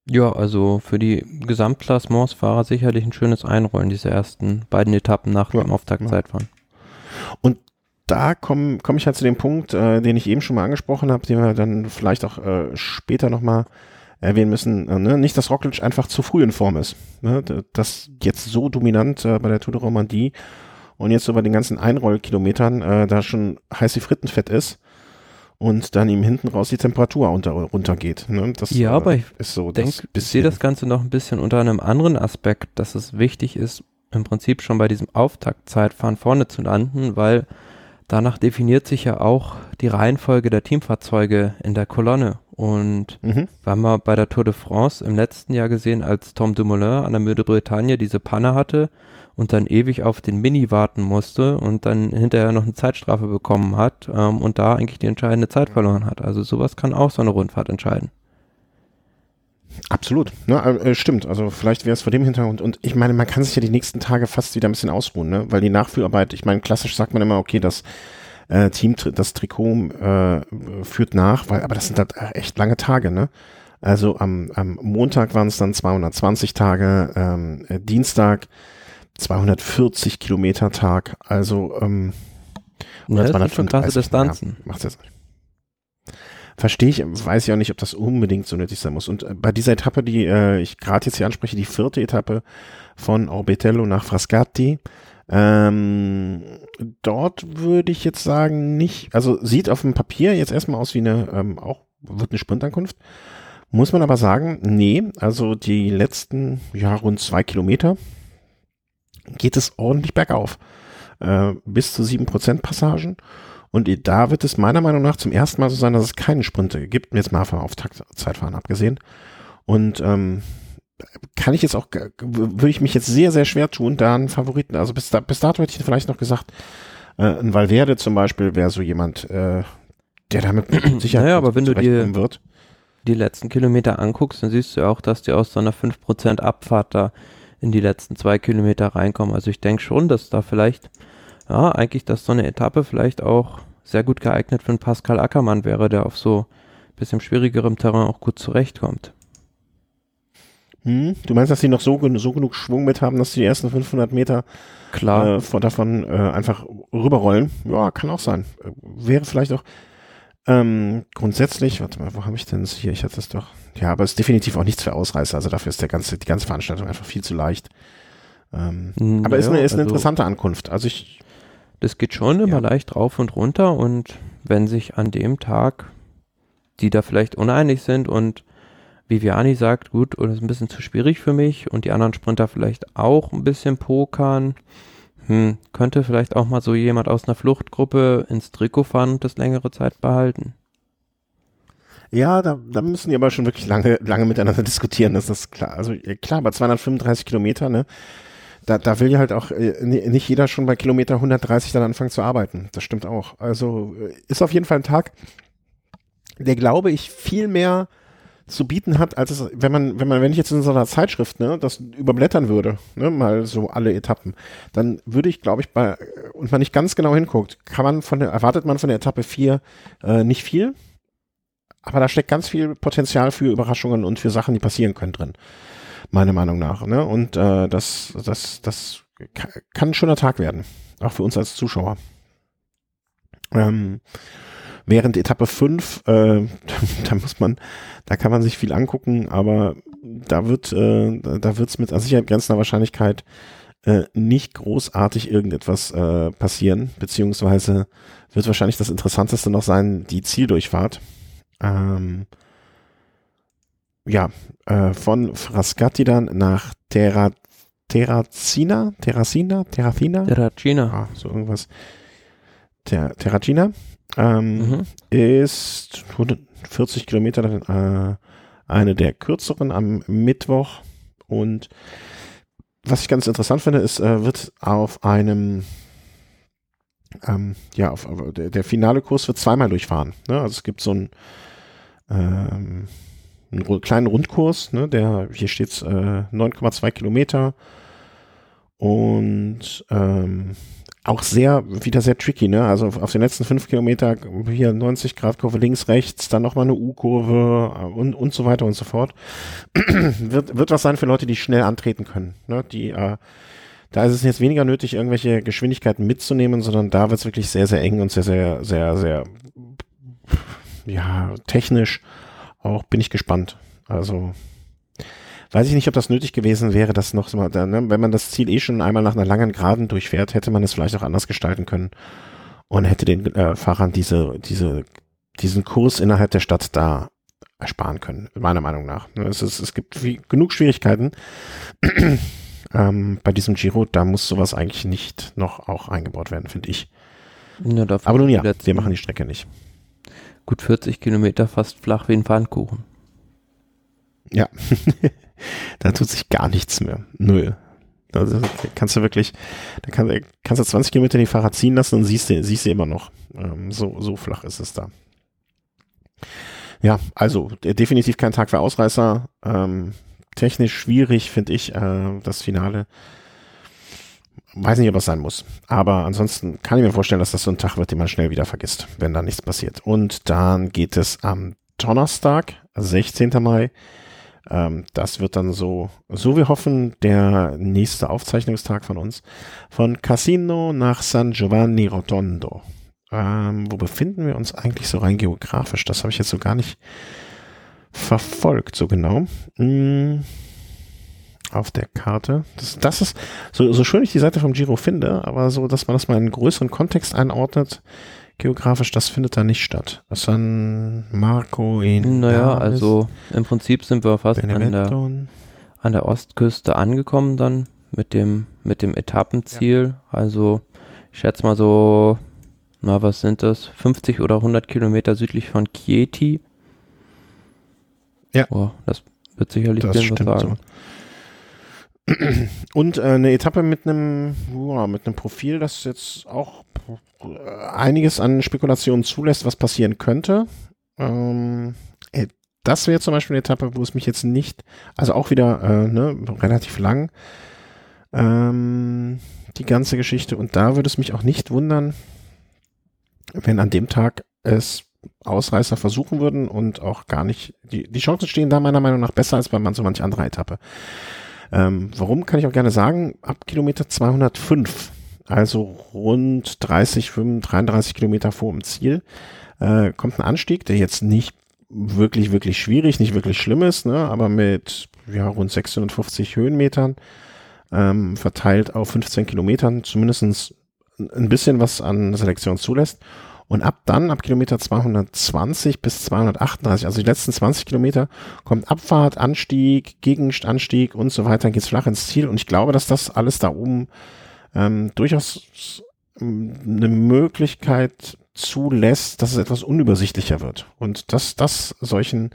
Ja, also für die Gesamtklassementsfahrer sicherlich ein schönes Einrollen, diese ersten beiden Etappen nach ja, dem Auftaktzeitfahren. Und da komme komm ich halt zu dem Punkt, äh, den ich eben schon mal angesprochen habe, den wir dann vielleicht auch äh, später nochmal erwähnen müssen. Äh, ne? Nicht, dass Roglic einfach zu früh in Form ist. Ne? Das jetzt so dominant äh, bei der Tour de Romandie und jetzt so bei den ganzen Einrollkilometern äh, da schon heiß wie Frittenfett ist und dann ihm hinten raus die Temperatur unter, runtergeht. Ne? Das ja, äh, aber ich ist so denk, ich sehe das Ganze noch ein bisschen unter einem anderen Aspekt, dass es wichtig ist, im Prinzip schon bei diesem Auftaktzeitfahren vorne zu landen, weil danach definiert sich ja auch die Reihenfolge der Teamfahrzeuge in der Kolonne. Und mhm. wir haben wir bei der Tour de France im letzten Jahr gesehen, als Tom Dumoulin an der Müde Bretagne diese Panne hatte und dann ewig auf den Mini warten musste und dann hinterher noch eine Zeitstrafe bekommen hat ähm, und da eigentlich die entscheidende Zeit verloren hat. Also sowas kann auch so eine Rundfahrt entscheiden. Absolut, ne, äh, stimmt. Also vielleicht wäre es vor dem Hintergrund. Und ich meine, man kann sich ja die nächsten Tage fast wieder ein bisschen ausruhen, ne? weil die Nachführarbeit, ich meine, klassisch sagt man immer, okay, das äh, Team, das Trikot äh, führt nach, weil, aber das sind halt echt lange Tage, ne? Also am, am Montag waren es dann 220 Tage, ähm, äh, Dienstag 240 Kilometer Tag, also ähm, ja, das sind schon krasse Distanzen. Ja, macht jetzt nicht. Verstehe ich, weiß ich auch nicht, ob das unbedingt so nötig sein muss. Und äh, bei dieser Etappe, die äh, ich gerade jetzt hier anspreche, die vierte Etappe von Orbetello nach Frascati, ähm, dort würde ich jetzt sagen, nicht, also sieht auf dem Papier jetzt erstmal aus wie eine, ähm, auch wird eine Sprintankunft. Muss man aber sagen, nee, also die letzten, ja, rund zwei Kilometer, geht es ordentlich bergauf. Äh, bis zu 7% Passagen. Und da wird es meiner Meinung nach zum ersten Mal so sein, dass es keine Sprinte gibt, jetzt mal vom Auftaktzeitfahren abgesehen. Und ähm, kann ich jetzt auch, würde ich mich jetzt sehr, sehr schwer tun, da einen Favoriten, also bis, da, bis dato hätte ich vielleicht noch gesagt, äh, ein Valverde zum Beispiel wäre so jemand, äh, der damit sicher naja, aber wenn du dir wird. die letzten Kilometer anguckst, dann siehst du auch, dass die aus so einer 5% Abfahrt da in die letzten zwei Kilometer reinkommen. Also ich denke schon, dass da vielleicht, ja, eigentlich, dass so eine Etappe vielleicht auch sehr gut geeignet für einen Pascal Ackermann wäre, der auf so bisschen schwierigerem Terrain auch gut zurechtkommt. Hm, du meinst, dass sie noch so, so genug Schwung mit haben, dass sie die ersten 500 Meter Klar. Äh, davon äh, einfach rüberrollen? Ja, kann auch sein. Äh, wäre vielleicht auch ähm, grundsätzlich, warte mal, wo habe ich denn das hier? Ich hatte das doch. Ja, aber es ist definitiv auch nichts für Ausreißer. Also dafür ist der ganze, die ganze Veranstaltung einfach viel zu leicht. Ähm, ja, aber ist eine, ist eine also, interessante Ankunft. Also ich. Das geht schon immer leicht rauf und runter und wenn sich an dem Tag die da vielleicht uneinig sind und Viviani sagt, gut, oder ist ein bisschen zu schwierig für mich und die anderen Sprinter vielleicht auch ein bisschen pokern, hm, könnte vielleicht auch mal so jemand aus einer Fluchtgruppe ins Trikot fahren und das längere Zeit behalten. Ja, da, da müssen die aber schon wirklich lange, lange miteinander diskutieren, das ist klar. Also klar, bei 235 Kilometer, ne, da, da will ja halt auch äh, nicht jeder schon bei Kilometer 130 dann anfangen zu arbeiten. Das stimmt auch. Also äh, ist auf jeden Fall ein Tag, der glaube ich viel mehr zu bieten hat, als es, wenn man, wenn man, wenn ich jetzt in so einer Zeitschrift, ne, das überblättern würde, ne, mal so alle Etappen, dann würde ich, glaube ich, bei, und man nicht ganz genau hinguckt, kann man von der, erwartet man von der Etappe 4 äh, nicht viel, aber da steckt ganz viel Potenzial für Überraschungen und für Sachen, die passieren können drin, meiner Meinung nach, ne, und äh, das, das, das kann ein schöner Tag werden, auch für uns als Zuschauer. Ähm, Während Etappe 5, äh, da muss man, da kann man sich viel angucken, aber da wird, äh, da wird es mit an Sicherheit grenzender Wahrscheinlichkeit äh, nicht großartig irgendetwas äh, passieren, beziehungsweise wird wahrscheinlich das Interessanteste noch sein, die Zieldurchfahrt. Ähm, ja, äh, von Frascati dann nach Terra, Terracina, Terracina, Terracina? Terracina. Ah, so irgendwas. Der Terracina ähm, mhm. ist 140 Kilometer, äh, eine der kürzeren am Mittwoch. Und was ich ganz interessant finde, ist, äh, wird auf einem ähm, ja, auf, der, der, finale Kurs wird zweimal durchfahren. Ne? Also es gibt so einen, ähm, einen kleinen Rundkurs, ne? der hier steht äh, 9,2 Kilometer und ähm, auch sehr, wieder sehr tricky, ne? Also auf den letzten fünf Kilometer hier 90 Grad Kurve links, rechts, dann nochmal eine U-Kurve äh, und, und so weiter und so fort. wird, wird was sein für Leute, die schnell antreten können, ne? Die, äh, da ist es jetzt weniger nötig, irgendwelche Geschwindigkeiten mitzunehmen, sondern da wird es wirklich sehr, sehr eng und sehr, sehr, sehr, sehr, ja, technisch. Auch bin ich gespannt. Also, weiß ich nicht, ob das nötig gewesen wäre, das noch mal, ne, wenn man das Ziel eh schon einmal nach einer langen Geraden durchfährt, hätte man es vielleicht auch anders gestalten können und hätte den äh, Fahrern diese, diese, diesen Kurs innerhalb der Stadt da ersparen können, meiner Meinung nach. Ne, es, ist, es gibt wie, genug Schwierigkeiten ähm, bei diesem Giro, da muss sowas eigentlich nicht noch auch eingebaut werden, finde ich. Ja, Aber nun ja, wir machen die Strecke nicht. Gut 40 Kilometer fast flach wie ein Pfannkuchen. Ja, da tut sich gar nichts mehr. Null. Also kannst du wirklich, da kann, kannst du 20 Kilometer die Fahrer ziehen lassen und siehst du, siehst du immer noch. Ähm, so, so flach ist es da. Ja, also definitiv kein Tag für Ausreißer. Ähm, technisch schwierig, finde ich, äh, das Finale. Weiß nicht, ob es sein muss. Aber ansonsten kann ich mir vorstellen, dass das so ein Tag wird, den man schnell wieder vergisst, wenn da nichts passiert. Und dann geht es am Donnerstag, 16. Mai. Ähm, das wird dann so, so wir hoffen, der nächste Aufzeichnungstag von uns. Von Cassino nach San Giovanni Rotondo. Ähm, wo befinden wir uns eigentlich so rein geografisch? Das habe ich jetzt so gar nicht verfolgt, so genau. Hm, auf der Karte. Das, das ist, so, so schön ich die Seite vom Giro finde, aber so, dass man das mal in einen größeren Kontext einordnet, geografisch, das findet da nicht statt. San Marco in. Naja, also im Prinzip sind wir fast an der, an der Ostküste angekommen dann mit dem, mit dem Etappenziel. Ja. Also ich schätze mal so, na was sind das, 50 oder 100 Kilometer südlich von Chieti. Ja. Oh, das wird sicherlich das was sagen. So. Und äh, eine Etappe mit einem, ja, mit einem Profil, das jetzt auch einiges an Spekulationen zulässt, was passieren könnte. Ähm, äh, das wäre zum Beispiel eine Etappe, wo es mich jetzt nicht, also auch wieder äh, ne, relativ lang, ähm, die ganze Geschichte. Und da würde es mich auch nicht wundern, wenn an dem Tag es Ausreißer versuchen würden und auch gar nicht, die, die Chancen stehen da meiner Meinung nach besser als bei man so manch anderer Etappe. Ähm, warum kann ich auch gerne sagen, ab Kilometer 205, also rund 30, 35, 33 Kilometer vor dem Ziel, äh, kommt ein Anstieg, der jetzt nicht wirklich, wirklich schwierig, nicht wirklich schlimm ist, ne, aber mit ja, rund 650 Höhenmetern ähm, verteilt auf 15 Kilometern zumindestens ein bisschen was an Selektion zulässt. Und ab dann, ab Kilometer 220 bis 238, also die letzten 20 Kilometer, kommt Abfahrt, Anstieg, Gegenanstieg und so weiter, geht's flach ins Ziel. Und ich glaube, dass das alles da oben ähm, durchaus eine Möglichkeit zulässt, dass es etwas unübersichtlicher wird. Und dass das solchen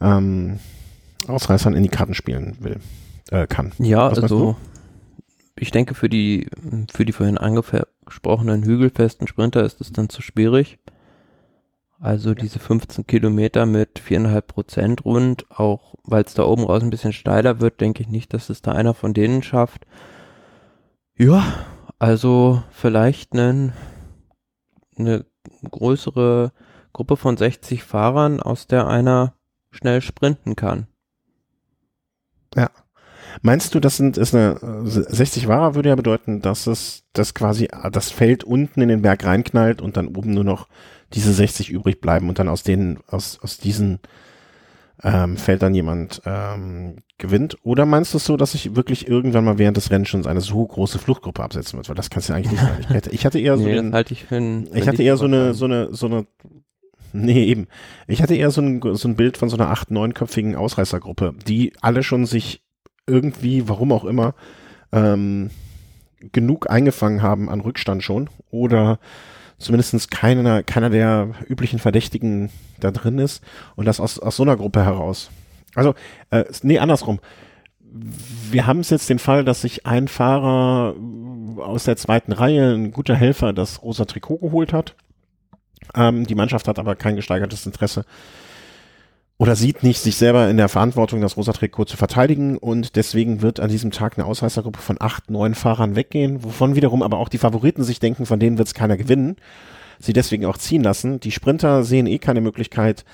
ähm, Ausreißern in die Karten spielen will, äh, kann. Ja, Was also ich denke, für die, für die vorhin angesprochenen hügelfesten Sprinter ist es dann zu schwierig. Also diese 15 Kilometer mit viereinhalb Prozent rund, auch weil es da oben raus ein bisschen steiler wird, denke ich nicht, dass es da einer von denen schafft. Ja, also vielleicht einen, eine größere Gruppe von 60 Fahrern, aus der einer schnell sprinten kann. Ja. Meinst du, das sind, ist eine 60 Wahrer würde ja bedeuten, dass es das quasi das Feld unten in den Berg reinknallt und dann oben nur noch diese 60 übrig bleiben und dann aus denen, aus, aus diesen ähm, fällt dann jemand ähm, gewinnt? Oder meinst du es so, dass sich wirklich irgendwann mal während des Rennens eine so große Fluchtgruppe absetzen wird? Weil das kannst du eigentlich nicht sein. Ich, hätte, ich hatte eher so, nee, den, halte ich, für ein, ich hatte eher so eine, so eine, so eine Nee, eben. Ich hatte eher so ein, so ein Bild von so einer acht, neunköpfigen Ausreißergruppe, die alle schon sich irgendwie, warum auch immer, ähm, genug eingefangen haben an Rückstand schon oder zumindest keiner, keiner der üblichen Verdächtigen da drin ist und das aus, aus so einer Gruppe heraus. Also, äh, nee, andersrum. Wir haben es jetzt den Fall, dass sich ein Fahrer aus der zweiten Reihe, ein guter Helfer, das rosa Trikot geholt hat. Ähm, die Mannschaft hat aber kein gesteigertes Interesse oder sieht nicht sich selber in der Verantwortung, das rosa Trikot zu verteidigen und deswegen wird an diesem Tag eine Ausreißergruppe von acht, neun Fahrern weggehen, wovon wiederum aber auch die Favoriten sich denken, von denen wird es keiner gewinnen, sie deswegen auch ziehen lassen. Die Sprinter sehen eh keine Möglichkeit,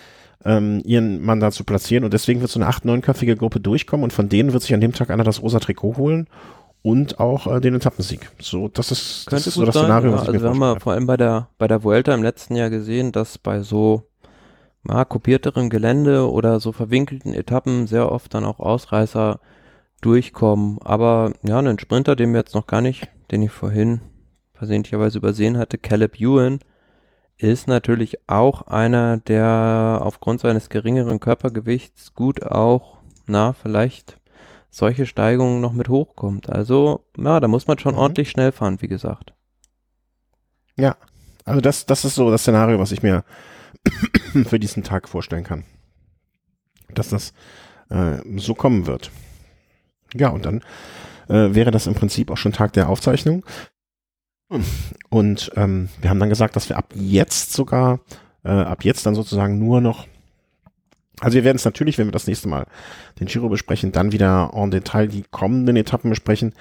ähm, ihren Mann da zu platzieren und deswegen wird so eine acht, neunköpfige Gruppe durchkommen und von denen wird sich an dem Tag einer das rosa Trikot holen und auch äh, den Etappensieg. So, das ist, das ist so das Szenario, ja, was ich also mir wir haben wir vor allem bei der bei der Vuelta im letzten Jahr gesehen, dass bei so ja, kopierterem Gelände oder so verwinkelten Etappen sehr oft dann auch Ausreißer durchkommen. Aber ja, einen Sprinter, den wir jetzt noch gar nicht, den ich vorhin versehentlicherweise übersehen hatte, Caleb Ewan, ist natürlich auch einer, der aufgrund seines geringeren Körpergewichts gut auch, na, vielleicht solche Steigungen noch mit hochkommt. Also, ja, da muss man schon mhm. ordentlich schnell fahren, wie gesagt. Ja, also das, das ist so das Szenario, was ich mir für diesen Tag vorstellen kann. Dass das äh, so kommen wird. Ja, und dann äh, wäre das im Prinzip auch schon Tag der Aufzeichnung. Und ähm, wir haben dann gesagt, dass wir ab jetzt sogar, äh, ab jetzt dann sozusagen nur noch, also wir werden es natürlich, wenn wir das nächste Mal den Giro besprechen, dann wieder en Detail die kommenden Etappen besprechen.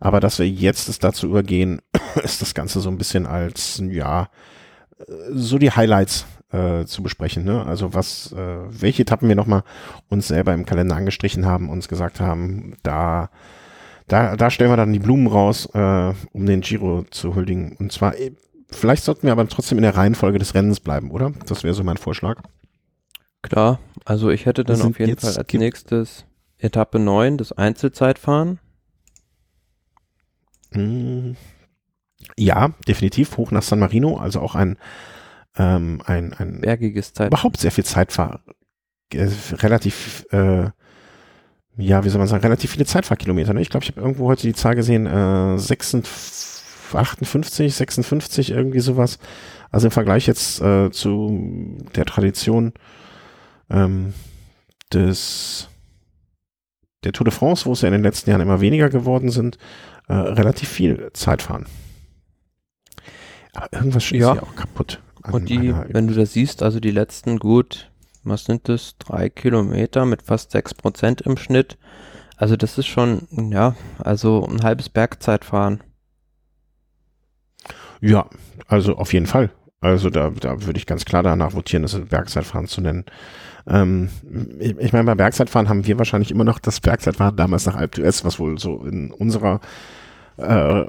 Aber dass wir jetzt es dazu übergehen, ist das Ganze so ein bisschen als, ja, so die Highlights äh, zu besprechen. Ne? Also was, äh, welche Etappen wir nochmal uns selber im Kalender angestrichen haben, uns gesagt haben, da, da, da stellen wir dann die Blumen raus, äh, um den Giro zu huldigen. Und zwar, äh, vielleicht sollten wir aber trotzdem in der Reihenfolge des Rennens bleiben, oder? Das wäre so mein Vorschlag. Klar, also ich hätte dann auf jeden Fall als nächstes Etappe 9, das Einzelzeitfahren. Hm. Ja, definitiv hoch nach San Marino, also auch ein ähm, ein, ein bergiges Zeit. Überhaupt sehr viel Zeitfahr, äh, relativ, äh, ja, wie soll man sagen, relativ viele Zeitfahrkilometer. Ne? Ich glaube, ich habe irgendwo heute die Zahl gesehen, äh, 56, 58, 56, irgendwie sowas. Also im Vergleich jetzt äh, zu der Tradition ähm, des der Tour de France, wo es ja in den letzten Jahren immer weniger geworden sind, äh, relativ viel Zeitfahren. Aber irgendwas ist ja auch kaputt. Und die, wenn du das siehst, also die letzten gut, was sind das, drei Kilometer mit fast sechs Prozent im Schnitt. Also das ist schon, ja, also ein halbes Bergzeitfahren. Ja, also auf jeden Fall. Also da, da würde ich ganz klar danach votieren, das Bergzeitfahren zu nennen. Ähm, ich, ich meine, bei Bergzeitfahren haben wir wahrscheinlich immer noch das Bergzeitfahren damals nach Alp d'Huez, was wohl so in unserer äh,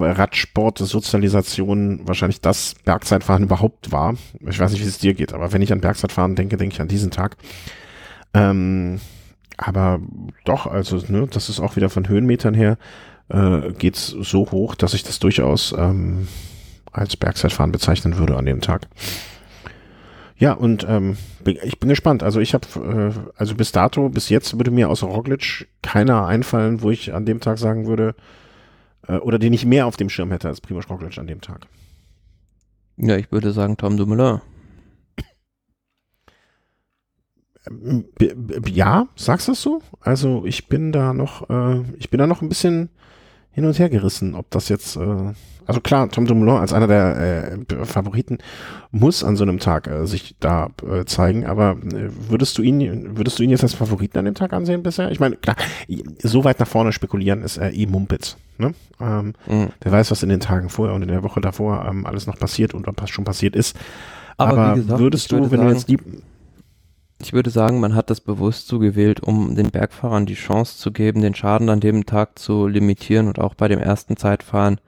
Radsport-Sozialisation wahrscheinlich das Bergzeitfahren überhaupt war. Ich weiß nicht, wie es dir geht, aber wenn ich an Bergzeitfahren denke, denke ich an diesen Tag. Ähm, aber doch, also ne, das ist auch wieder von Höhenmetern her äh, geht's so hoch, dass ich das durchaus ähm, als Bergzeitfahren bezeichnen würde an dem Tag. Ja, und ähm, ich bin gespannt. Also ich habe, äh, also bis dato, bis jetzt würde mir außer Roglic keiner einfallen, wo ich an dem Tag sagen würde, äh, oder den ich mehr auf dem Schirm hätte als Primoz Roglic an dem Tag. Ja, ich würde sagen Tom Dumoulin. Ähm, ja, sagst du das so? Also ich bin da noch, äh, ich bin da noch ein bisschen hin und her gerissen, ob das jetzt, äh, also klar, Tom Dumoulin als einer der äh, Favoriten muss an so einem Tag äh, sich da äh, zeigen, aber äh, würdest du ihn, würdest du ihn jetzt als Favoriten an dem Tag ansehen bisher? Ich meine, klar, so weit nach vorne spekulieren ist er eh Mumpitz. Ne? Ähm, mhm. Der weiß, was in den Tagen vorher und in der Woche davor ähm, alles noch passiert und was schon passiert ist. Aber, aber gesagt, würdest du, wenn sagen, du jetzt die ich würde sagen, man hat das bewusst so gewählt, um den Bergfahrern die Chance zu geben, den Schaden an dem Tag zu limitieren und auch bei dem ersten Zeitfahren,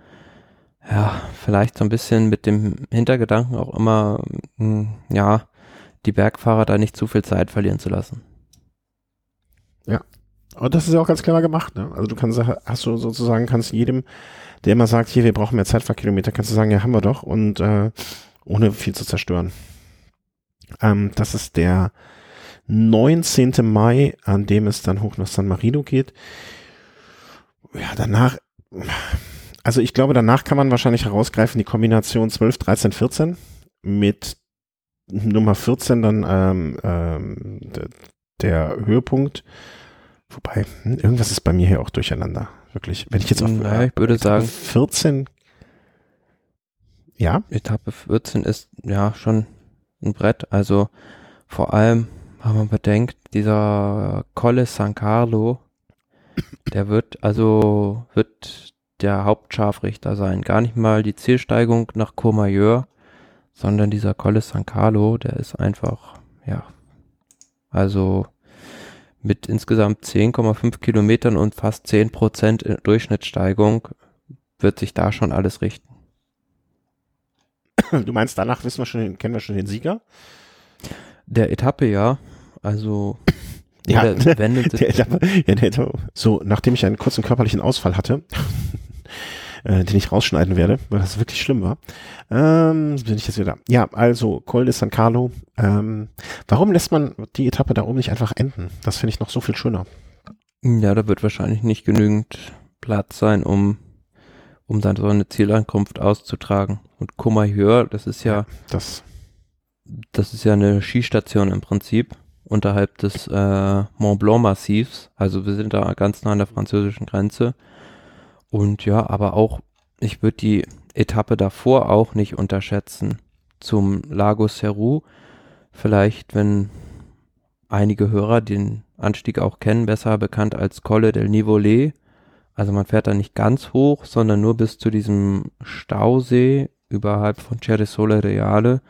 ja, vielleicht so ein bisschen mit dem Hintergedanken auch immer, hm, ja, die Bergfahrer da nicht zu viel Zeit verlieren zu lassen. Ja. Und das ist ja auch ganz clever gemacht, ne? Also du kannst, hast du sozusagen, kannst jedem, der immer sagt, hier, wir brauchen mehr Zeitfahrkilometer, kannst du sagen, ja, haben wir doch und äh, ohne viel zu zerstören. Ähm, das ist der 19. Mai, an dem es dann hoch nach San Marino geht. Ja, danach, Also ich glaube, danach kann man wahrscheinlich herausgreifen die Kombination 12, 13, 14 mit Nummer 14 dann ähm, ähm, der Höhepunkt. Wobei, hm, irgendwas ist bei mir hier auch durcheinander. Wirklich. Wenn ich jetzt auf naja, ich würde sagen 14 ja. Etappe 14 ist ja schon ein Brett. Also vor allem, wenn man bedenkt, dieser Colle San Carlo, der wird also wird der Hauptscharfrichter sein. Gar nicht mal die Zielsteigung nach Courmayeur, sondern dieser Colle San Carlo, der ist einfach, ja, also mit insgesamt 10,5 Kilometern und fast 10 Prozent Durchschnittssteigung wird sich da schon alles richten. Du meinst, danach wissen wir schon, kennen wir schon den Sieger? Der Etappe, ja. Also, ja, wenn der Etappe, ja, der Etappe. So, nachdem ich einen kurzen körperlichen Ausfall hatte, äh, den ich rausschneiden werde, weil das wirklich schlimm war, ähm, bin ich jetzt wieder. Ja, also Col de San Carlo. Ähm, warum lässt man die Etappe da oben nicht einfach enden? Das finde ich noch so viel schöner. Ja, da wird wahrscheinlich nicht genügend Platz sein, um um dann so eine Zielankunft auszutragen. Und Comayeur, das ist ja, das, das ist ja eine Skistation im Prinzip unterhalb des äh, Mont Blanc Massivs. Also wir sind da ganz nah an der französischen Grenze. Und ja, aber auch, ich würde die Etappe davor auch nicht unterschätzen. Zum Lago Seru. Vielleicht, wenn einige Hörer den Anstieg auch kennen, besser bekannt als Colle del Nivolet. Also man fährt da nicht ganz hoch, sondern nur bis zu diesem Stausee überhalb von Ceresole Reale.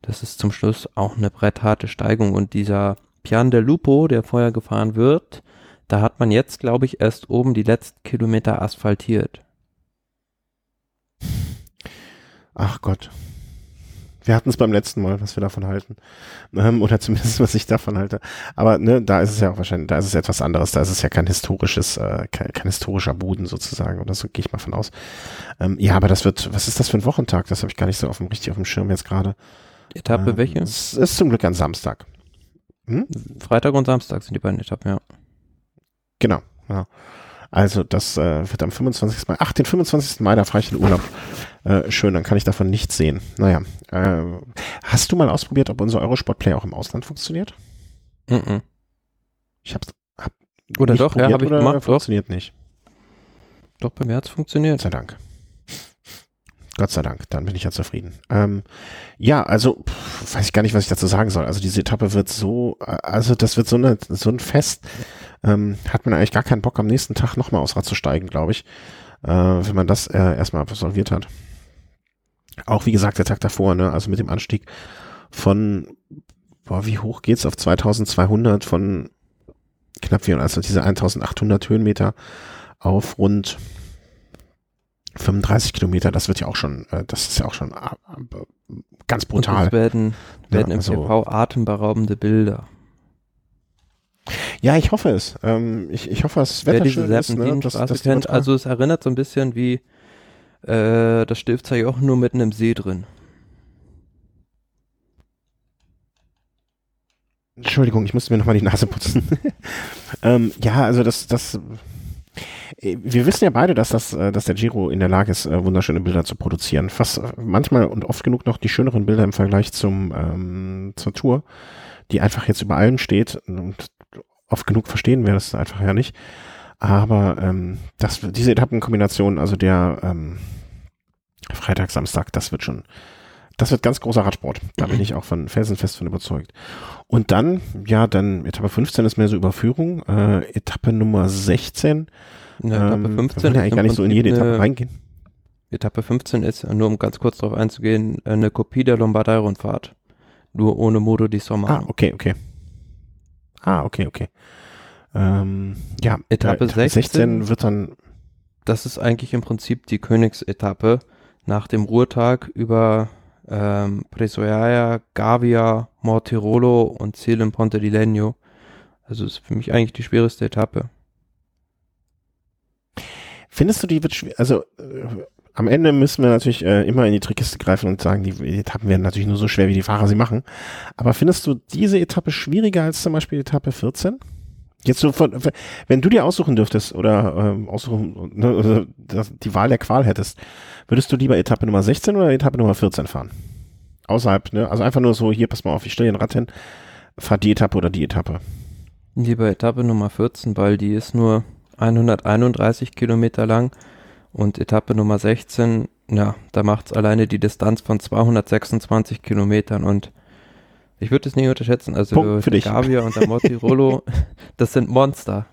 Das ist zum Schluss auch eine brettharte Steigung und dieser Pian del Lupo, der vorher gefahren wird, da hat man jetzt, glaube ich, erst oben die letzten Kilometer asphaltiert. Ach Gott. Wir hatten es beim letzten Mal, was wir davon halten. Ähm, oder zumindest, was ich davon halte. Aber ne, da ist es ja auch wahrscheinlich, da ist es etwas anderes. Da ist es ja kein historisches, äh, kein, kein historischer Boden sozusagen. Oder so gehe ich mal von aus. Ähm, ja, aber das wird, was ist das für ein Wochentag? Das habe ich gar nicht so auf dem, richtig auf dem Schirm jetzt gerade. Etappe ähm, welche? Es ist zum Glück ein Samstag. Hm? Freitag und Samstag sind die beiden Etappen, ja. Genau, ja. Also das äh, wird am 25. Mai, ach, den 25. Mai, da fahre ich in Urlaub. Äh, schön, dann kann ich davon nichts sehen. Naja, äh, hast du mal ausprobiert, ob unser Eurosport-Play auch im Ausland funktioniert? Mm -mm. Ich hab's hab Oder doch, ja, habe ich gemacht. Funktioniert doch. nicht. Doch, bei mir hat's funktioniert. Gott sei Dank. Gott sei Dank, dann bin ich ja zufrieden. Ähm, ja, also pff, weiß ich gar nicht, was ich dazu sagen soll. Also diese Etappe wird so, äh, also das wird so, eine, so ein Fest. Ähm, hat man eigentlich gar keinen Bock, am nächsten Tag nochmal aufs Rad zu steigen, glaube ich, äh, wenn man das äh, erstmal absolviert hat. Auch wie gesagt, der Tag davor, ne, also mit dem Anstieg von, boah, wie hoch geht's auf 2200 von knapp 400, also diese 1800 Höhenmeter auf rund 35 Kilometer, das wird ja auch schon, äh, das ist ja auch schon äh, ganz brutal. Und werden, werden ja, also, im TV atemberaubende Bilder. Ja, ich hoffe es. Ähm, ich, ich hoffe, das Wetter Wer diese schön ist. Ne? Das, das kennt, also es erinnert so ein bisschen wie äh, das Stilfzer auch nur mitten im See drin. Entschuldigung, ich musste mir nochmal die Nase putzen. ähm, ja, also das, das wir wissen ja beide, dass das, äh, dass der Giro in der Lage ist, äh, wunderschöne Bilder zu produzieren. Fast äh, manchmal und oft genug noch die schöneren Bilder im Vergleich zum ähm, zur Tour, die einfach jetzt über allem steht und oft genug verstehen wir das einfach ja nicht. Aber ähm, das, diese Etappenkombination, also der ähm, Freitag, Samstag, das wird schon, das wird ganz großer Radsport. Da bin ich auch von felsenfest von überzeugt. Und dann, ja, dann Etappe 15 ist mehr so Überführung. Äh, Etappe Nummer 16 ja, Etappe 15 ähm, ja eigentlich gar nicht so in jede Etappe reingehen. Etappe 15 ist, nur um ganz kurz darauf einzugehen, eine Kopie der Lombardei-Rundfahrt. Nur ohne Modo di Sommer. Ah, okay, okay. Ah, okay, okay. Ähm, ja, Etappe 16, 16 wird dann. Das ist eigentlich im Prinzip die Königsetappe nach dem Ruhetag über ähm, Presoia, Gavia, Mortirolo und Ziel im Ponte di Legno. Also ist für mich eigentlich die schwierigste Etappe. Findest du, die wird schwer, also äh, am Ende müssen wir natürlich äh, immer in die Trickkiste greifen und sagen, die Etappen werden natürlich nur so schwer, wie die Fahrer sie machen. Aber findest du diese Etappe schwieriger als zum Beispiel Etappe 14? Jetzt so von, wenn du dir aussuchen dürftest oder ähm, aussuchen, ne, also die Wahl der Qual hättest, würdest du lieber Etappe Nummer 16 oder Etappe Nummer 14 fahren? Außerhalb, ne? Also einfach nur so, hier, pass mal auf, ich stelle ein Rad hin, fahr die Etappe oder die Etappe. Lieber Etappe Nummer 14, weil die ist nur 131 Kilometer lang und Etappe Nummer 16, ja, da macht es alleine die Distanz von 226 Kilometern und ich würde es nicht unterschätzen. Also Punkt für dich. Gavia und der Mortirolo, das sind Monster.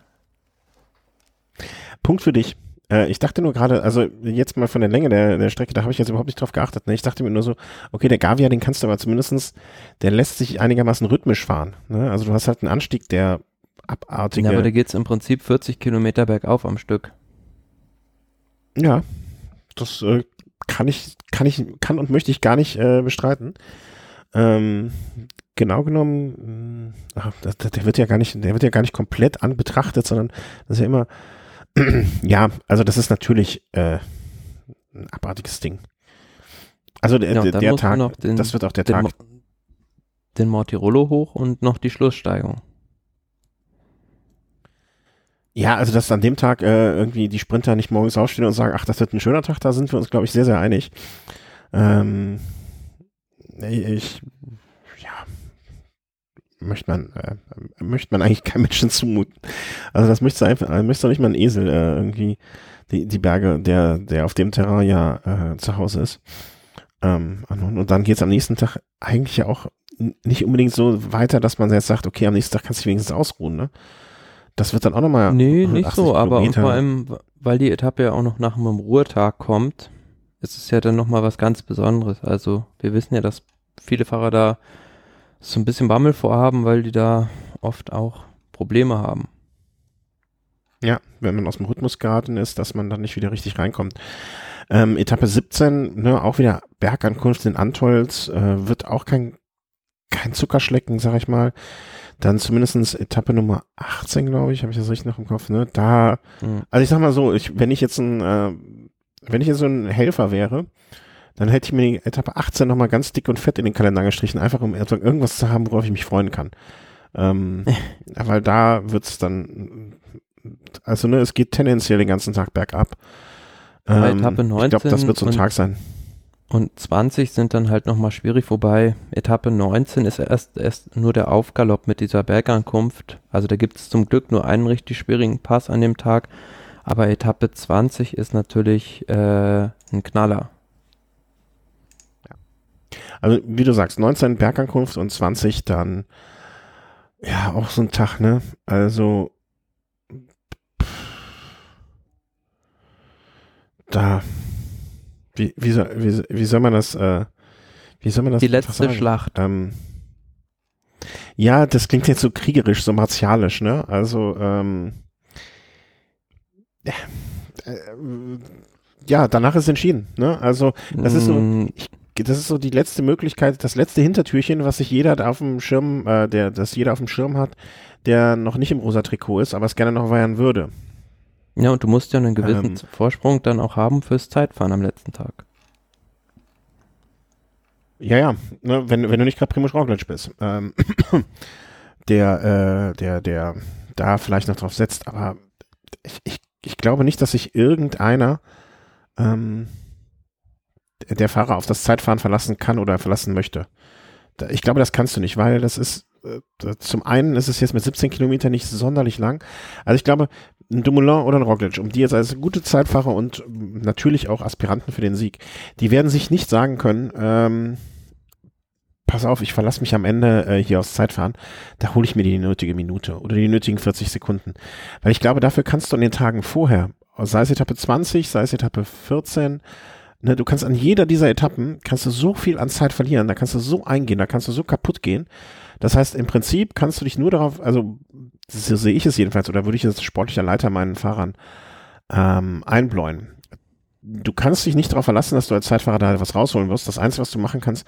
Punkt für dich. Äh, ich dachte nur gerade, also jetzt mal von der Länge der, der Strecke, da habe ich jetzt überhaupt nicht drauf geachtet. Ne? Ich dachte mir nur so, okay, der Gavia, den kannst du aber zumindestens, der lässt sich einigermaßen rhythmisch fahren. Ne? Also du hast halt einen Anstieg, der abartige. Ja, aber da geht es im Prinzip 40 Kilometer bergauf am Stück. Ja, das äh, kann ich, kann ich, kann und möchte ich gar nicht äh, bestreiten. Ähm, genau genommen, ach, das, der wird ja gar nicht, der wird ja gar nicht komplett an betrachtet, sondern das ist ja immer, ja, also das ist natürlich äh, ein abartiges Ding. Also der, Ja, der, Tag, den- das wird auch der Den, Tag. Mo den Mortirolo hoch und noch die Schlusssteigung. Ja, also dass an dem Tag äh, irgendwie die Sprinter nicht morgens aufstehen und sagen, ach, das wird ein schöner Tag, da sind wir uns, glaube ich, sehr, sehr einig. Ähm, ich, ja, möchte man, äh, möchte man eigentlich keinem Menschen zumuten. Also das möchte einfach, äh, möchte doch nicht mal ein Esel äh, irgendwie die, die Berge, der, der auf dem Terrain ja äh, zu Hause ist. Ähm, und, dann geht's am nächsten Tag eigentlich ja auch nicht unbedingt so weiter, dass man jetzt sagt, okay, am nächsten Tag kannst du dich wenigstens ausruhen, ne? Das wird dann auch nochmal. Nee, nicht so, aber Kilometer. vor allem, weil die Etappe ja auch noch nach einem Ruhetag kommt, ist es ja dann nochmal was ganz Besonderes. Also wir wissen ja, dass viele Fahrer da so ein bisschen Bammel vorhaben, weil die da oft auch Probleme haben. Ja, wenn man aus dem Rhythmus geraten ist, dass man dann nicht wieder richtig reinkommt. Ähm, Etappe 17, ne, auch wieder Bergankunft in Antolz, äh, wird auch kein, kein Zuckerschlecken, sag ich mal. Dann zumindestens Etappe Nummer 18, glaube ich, habe ich das richtig noch im Kopf, ne? Da, Mhm. also ich sag mal so, ich, wenn ich jetzt ein, äh, wenn ich jetzt so ein Helfer wäre, dann hätte ich mir die Etappe 18 nochmal ganz dick und fett in den Kalender gestrichen, einfach um irgendwas zu haben, worauf ich mich freuen kann. Ähm, weil da wird's dann, also ne, es geht tendenziell den ganzen Tag bergab. Ähm, Etappe ich glaube, das 19 wird so ein Tag sein. Und 20 sind dann halt nochmal schwierig, wobei Etappe 19 ist erst, erst nur der Aufgalopp mit dieser Bergankunft. Also da gibt es zum Glück nur einen richtig schwierigen Pass an dem Tag. Aber Etappe 20 ist natürlich äh, ein Knaller. Also wie du sagst, 19 Bergankunft und 20 dann, ja, auch so ein Tag, ne? Also, da, wie, wie, soll, wie, wie soll man das, äh, wie soll man das Die letzte? Schlacht. Ähm, ja, das klingt jetzt so kriegerisch, so martialisch, ne? Also, ähm, ja, äh, ja, danach ist entschieden, ne? Also, das ist so, Mm, das ist so die letzte Möglichkeit, das letzte Hintertürchen, was sich jeder da auf dem Schirm, äh, der, das jeder auf dem Schirm hat, der noch nicht im rosa Trikot ist, aber es gerne noch wehren würde. Ja, und du musst ja einen gewissen Ähm. Vorsprung dann auch haben fürs Zeitfahren am letzten Tag. Ja, ja, ne, wenn, wenn du nicht gerade Primoz Roglic bist, ähm, der, äh, der, der da vielleicht noch drauf setzt, aber ich, ich, ich glaube nicht, dass sich irgendeiner ähm, der Fahrer auf das Zeitfahren verlassen kann oder verlassen möchte. Ich glaube, das kannst du nicht, weil das ist, äh, zum einen ist es jetzt mit 17 Kilometern nicht sonderlich lang. Also ich glaube, ein Dumoulin oder ein Roglic, um die jetzt als gute Zeitfahrer und natürlich auch Aspiranten für den Sieg, die werden sich nicht sagen können, ähm, pass auf, ich verlasse mich am Ende äh, hier aufs Zeitfahren, da hole ich mir die nötige Minute oder die nötigen 40 Sekunden. Weil ich glaube, dafür kannst du an den Tagen vorher, sei es Etappe 20, sei es Etappe 14, ne, du kannst an jeder dieser Etappen, kannst du so viel an Zeit verlieren, da kannst du so eingehen, da kannst du so kaputt gehen. Das heißt, im Prinzip kannst du dich nur darauf, also so sehe ich es jedenfalls, oder würde ich als sportlicher Leiter meinen Fahrern ähm, einbläuen. Du kannst dich nicht darauf verlassen, dass du als Zeitfahrer da was rausholen wirst. Das Einzige, was du machen kannst,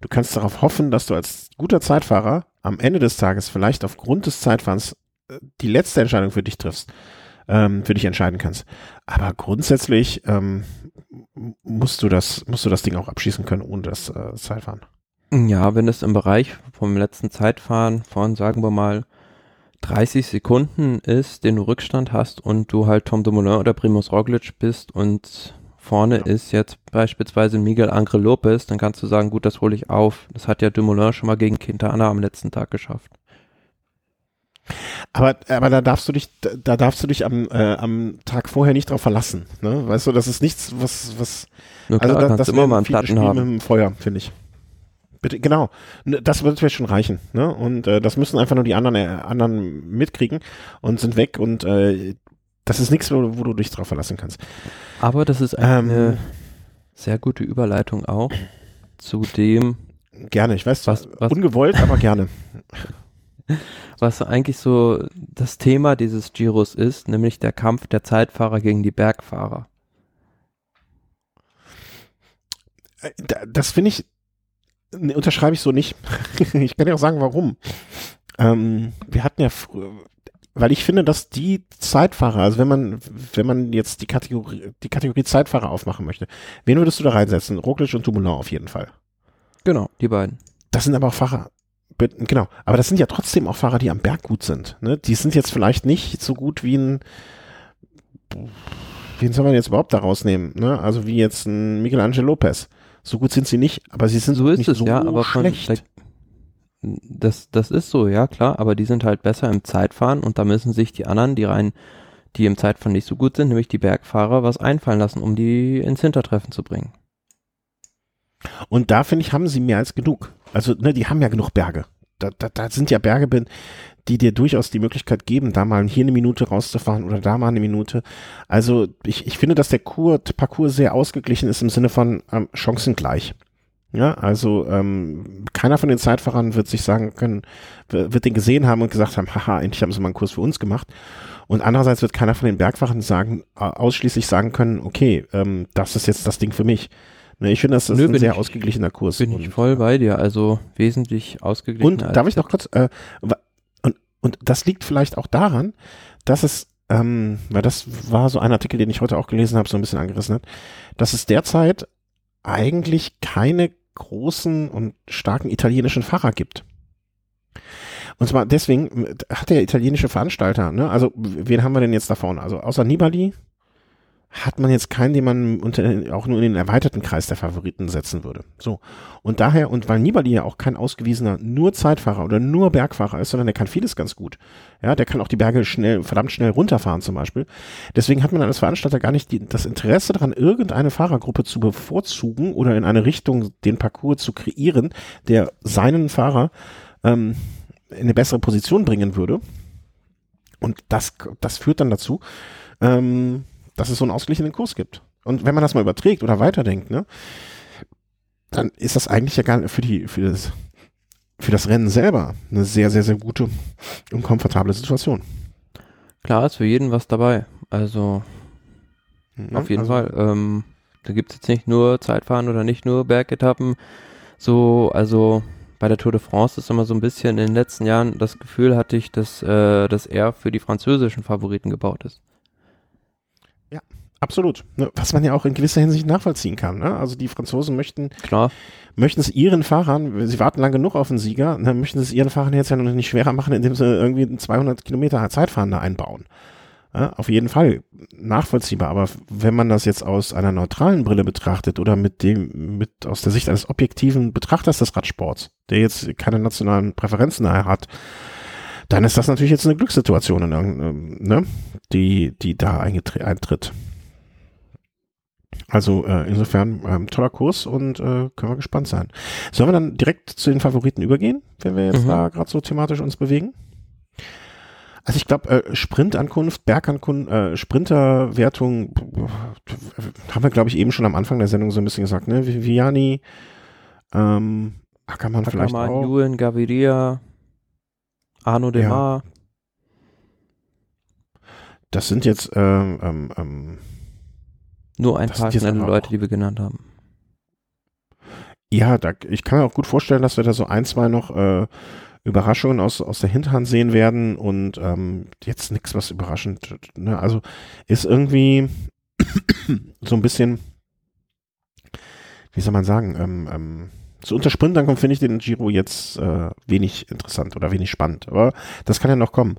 du kannst darauf hoffen, dass du als guter Zeitfahrer am Ende des Tages vielleicht aufgrund des Zeitfahrens äh, die letzte Entscheidung für dich triffst, ähm, für dich entscheiden kannst. Aber grundsätzlich ähm, musst du das, musst du das Ding auch abschießen können ohne das äh, Zeitfahren. Ja, wenn es im Bereich vom letzten Zeitfahren von, sagen wir mal, 30 Sekunden ist, den du Rückstand hast und du halt Tom Dumoulin oder Primus Roglic bist und vorne ja. ist jetzt beispielsweise Miguel Angre Lopez, dann kannst du sagen, gut, das hole ich auf. Das hat ja Dumoulin schon mal gegen Quintana am letzten Tag geschafft. Aber, aber da darfst du dich, da darfst du dich am, äh, am Tag vorher nicht drauf verlassen. Ne? Weißt du, das ist nichts, was, was. Klar, also da, das immer mal einen Platten haben. Mit dem Feuer, finde ich. Bitte, genau. Das wird mir schon reichen. Ne? Und äh, das müssen einfach nur die anderen, äh, anderen mitkriegen und sind weg und äh, das ist nichts, wo, wo, du dich drauf verlassen kannst. Aber das ist eine ähm, sehr gute Überleitung auch zu dem. Gerne, ich weiß, was, was ungewollt, aber gerne. Was eigentlich so das Thema dieses Giros ist, nämlich der Kampf der Zeitfahrer gegen die Bergfahrer. Äh, das finde ich, Ne, unterschreibe ich so nicht. ich kann ja auch sagen, warum. Ähm, wir hatten ja früher, weil ich finde, dass die Zeitfahrer, also wenn man, wenn man jetzt die Kategorie, die Kategorie Zeitfahrer aufmachen möchte, wen würdest du da reinsetzen? Roglic und Dumoulin auf jeden Fall. Genau, die beiden. Das sind aber auch Fahrer, genau, aber das sind ja trotzdem auch Fahrer, die am Berg gut sind. Ne? Die sind jetzt vielleicht nicht so gut wie ein, wen soll man jetzt überhaupt da rausnehmen? Ne? Also wie jetzt ein Michelangelo Lopez. So gut sind sie nicht, aber sie sind so ist nicht es, so ja, aber schlecht. Von, das, das ist so, ja klar, aber die sind halt besser im Zeitfahren und da müssen sich die anderen, die rein, die im Zeitfahren nicht so gut sind, nämlich die Bergfahrer, was einfallen lassen, um die ins Hintertreffen zu bringen. Und da finde ich, haben sie mehr als genug. Also, ne, die haben ja genug Berge. Da, da, da sind ja Berge, die dir durchaus die Möglichkeit geben, da mal hier eine Minute rauszufahren oder da mal eine Minute. Also ich, ich finde, dass der Kurt Parcours sehr ausgeglichen ist im Sinne von ähm, chancengleich. Ja, also ähm, keiner von den Zeitfahrern wird sich sagen können, wird den gesehen haben und gesagt haben, haha, endlich haben sie mal einen Kurs für uns gemacht. Und andererseits wird keiner von den Bergfahrern sagen, ausschließlich sagen können, okay, ähm, das ist jetzt das Ding für mich. Ne, ich finde, das ist Nö, ein sehr ich, ausgeglichener Kurs. Bin ich voll bei dir, also wesentlich ausgeglichener. Und darf ich noch kurz, äh, und das liegt vielleicht auch daran, dass es, ähm, weil das war so ein Artikel, den ich heute auch gelesen habe, so ein bisschen angerissen hat, dass es derzeit eigentlich keine großen und starken italienischen Fahrer gibt. Und zwar deswegen hat der italienische Veranstalter, ne, also wen haben wir denn jetzt da vorne? Also außer Nibali, hat man jetzt keinen, den man unter, auch nur in den erweiterten Kreis der Favoriten setzen würde. So. Und daher, und weil Nibali ja auch kein ausgewiesener nur Zeitfahrer oder nur Bergfahrer ist, sondern der kann vieles ganz gut. Ja, der kann auch die Berge schnell, verdammt schnell runterfahren zum Beispiel. Deswegen hat man als Veranstalter gar nicht die, das Interesse daran, irgendeine Fahrergruppe zu bevorzugen oder in eine Richtung den Parcours zu kreieren, der seinen Fahrer ähm, in eine bessere Position bringen würde. Und das, das führt dann dazu, ähm, dass es so einen ausgeglichenen Kurs gibt. Und wenn man das mal überträgt oder weiterdenkt, ne, dann ist das eigentlich ja gar für die, für das, für das Rennen selber eine sehr, sehr, sehr gute und komfortable Situation. Klar ist für jeden was dabei. Also ja, auf jeden also, Fall. Ähm, da gibt es jetzt nicht nur Zeitfahren oder nicht nur Bergetappen. So, also bei der Tour de France ist immer so ein bisschen in den letzten Jahren das Gefühl hatte ich, dass, äh, dass er für die französischen Favoriten gebaut ist. Absolut. Ne, was man ja auch in gewisser Hinsicht nachvollziehen kann. Ne? Also die Franzosen möchten, Klar. möchten es ihren Fahrern, sie warten lang genug auf den Sieger, dann ne, möchten es ihren Fahrern jetzt ja noch nicht schwerer machen, indem sie irgendwie 200 Kilometer Zeitfahren da einbauen. Ja, auf jeden Fall nachvollziehbar. Aber wenn man das jetzt aus einer neutralen Brille betrachtet oder mit dem, mit aus der Sicht eines objektiven Betrachters des Radsports, der jetzt keine nationalen Präferenzen hat, dann ist das natürlich jetzt eine Glückssituation, ne? die, die da eintritt. Also äh, insofern ähm, toller Kurs und äh, können wir gespannt sein. Sollen wir dann direkt zu den Favoriten übergehen, wenn wir jetzt mhm. da gerade so thematisch uns bewegen? Also ich glaube, äh, Sprintankunft, Bergankunft, äh, Sprinterwertung haben wir, glaube ich, eben schon am Anfang der Sendung so ein bisschen gesagt, ne? Viviani, ähm, Ackermann, Ackermann vielleicht auch. Julen, Gaviria, Arno Demar. Ja. Das sind jetzt ähm, ähm, ähm nur ein paar schnelle Leute, die wir genannt haben. Ja, da, ich kann mir auch gut vorstellen, dass wir da so ein, zwei noch äh, Überraschungen aus, aus der Hinterhand sehen werden und ähm, jetzt nichts, was überraschend, ne? Also ist irgendwie so ein bisschen, wie soll man sagen, ähm, ähm, zu unter Sprintern kommt, finde ich den Giro jetzt äh, wenig interessant oder wenig spannend. Aber das kann ja noch kommen.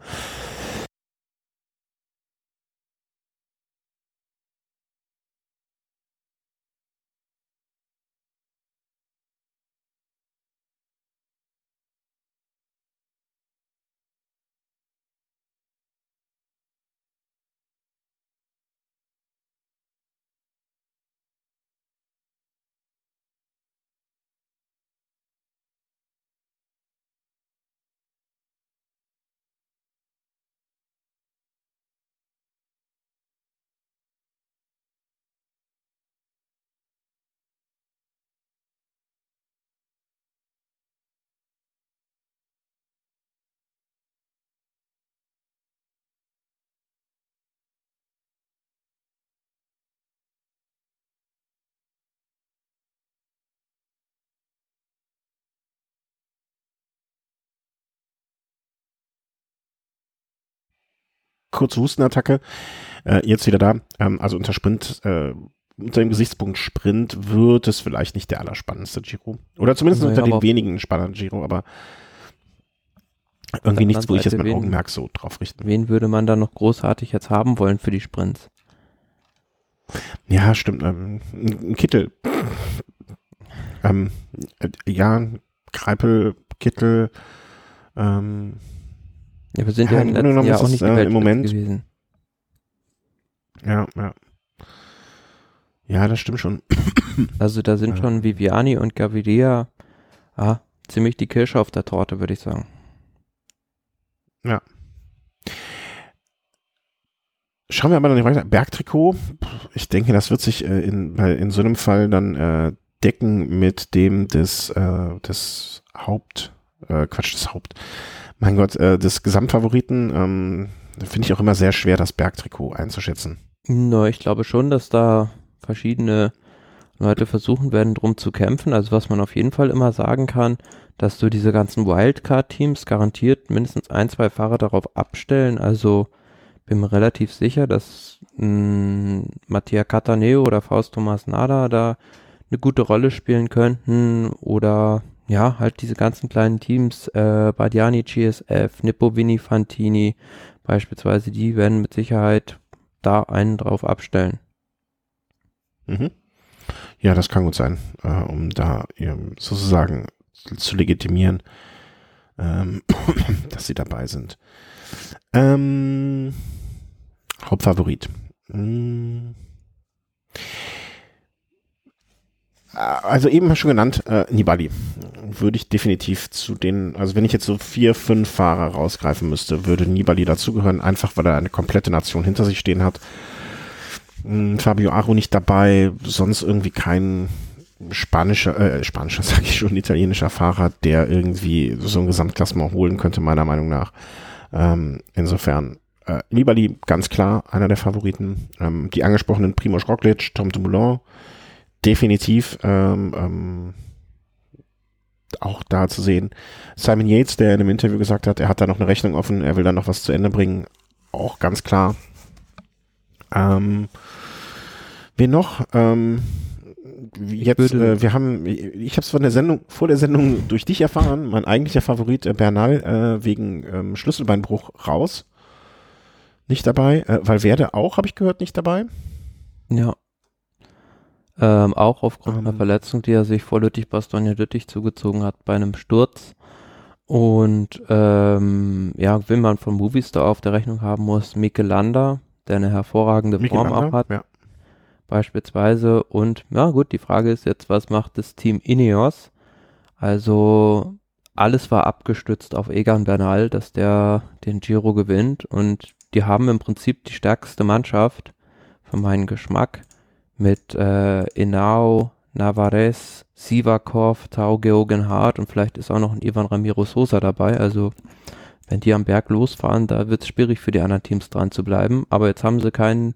Kurze Hustenattacke. Äh, jetzt wieder da. Ähm, also unter Sprint, äh, unter dem Gesichtspunkt Sprint wird es vielleicht nicht der allerspannendste Giro. Oder zumindest naja, unter den wenigen spannenden Giro, aber irgendwie nichts, wo ich jetzt mein wen, Augenmerk so drauf richten. Wen würde man da noch großartig jetzt haben wollen für die Sprints? Ja, stimmt. Ähm, ein Kittel. Ähm, äh, ja, Kreipel, Kittel, ähm, ja, wir sind ja, ja im letzten Jahr auch nicht äh, im Moment gewesen. Ja, ja. Ja, das stimmt schon. Also da sind ja. schon Viviani und Gaviria ah, ziemlich die Kirsche auf der Torte, würde ich sagen. Ja. Schauen wir aber dann weiter. Bergtrikot. Ich denke, das wird sich äh, in, in so einem Fall dann äh, decken mit dem des, äh, des Haupt, äh, Quatsch, des Haupt, mein Gott, äh, des Gesamtfavoriten ähm, finde ich auch immer sehr schwer, das Bergtrikot einzuschätzen. No, ich glaube schon, dass da verschiedene Leute versuchen werden, drum zu kämpfen. Also was man auf jeden Fall immer sagen kann, dass du diese ganzen Wildcard-Teams garantiert mindestens ein, zwei Fahrer darauf abstellen. Also bin mir relativ sicher, dass mh, Mattia Cataneo oder Faust Thomas Nada da eine gute Rolle spielen könnten oder ja, halt diese ganzen kleinen Teams, äh, Badiani GSF, Nippo Vini Fantini beispielsweise, die werden mit Sicherheit da einen drauf abstellen. Mhm. Ja, das kann gut sein, äh, um da sozusagen zu legitimieren, ähm, dass sie dabei sind. Ähm, Hauptfavorit. Hm. Also eben schon genannt, äh, Nibali. Würde ich definitiv zu den, also wenn ich jetzt so vier, fünf Fahrer rausgreifen müsste, würde Nibali dazugehören, einfach weil er eine komplette Nation hinter sich stehen hat. Hm, Fabio Aro nicht dabei, sonst irgendwie kein spanischer, äh, spanischer sage ich schon, italienischer Fahrer, der irgendwie so ein Gesamtklassement holen könnte, meiner Meinung nach. Ähm, insofern, äh, Nibali ganz klar einer der Favoriten. Ähm, die angesprochenen Primoz Roglic, Tom Dumoulin, definitiv ähm, ähm, auch da zu sehen. Simon Yates, der in einem Interview gesagt hat, er hat da noch eine Rechnung offen, er will da noch was zu Ende bringen, auch ganz klar. Ähm, wen noch? Ähm, jetzt, äh, wir haben, ich habe es von der Sendung, vor der Sendung durch dich erfahren, mein eigentlicher Favorit äh, Bernal äh, wegen ähm, Schlüsselbeinbruch raus. Nicht dabei. Äh, Valverde auch, habe ich gehört, nicht dabei. Ja. Ähm, auch aufgrund ähm. einer Verletzung, die er sich vor Lüttich-Bastogne-Lüttich zugezogen hat bei einem Sturz. Und ähm, ja, wenn man von Movistar auf der Rechnung haben muss, Mike Landa, der eine hervorragende Mike Form Landa, auch hat, ja. beispielsweise. Und ja gut, die Frage ist jetzt, was macht das Team Ineos? Also alles war abgestützt auf Egan Bernal, dass der den Giro gewinnt und die haben im Prinzip die stärkste Mannschaft für meinen Geschmack mit äh, Enao, Navarez, Sivakov, Tao Geoghegan Hart und vielleicht ist auch noch ein Ivan Ramiro Sosa dabei. Also wenn die am Berg losfahren, da wird es schwierig für die anderen Teams dran zu bleiben. Aber jetzt haben sie keinen,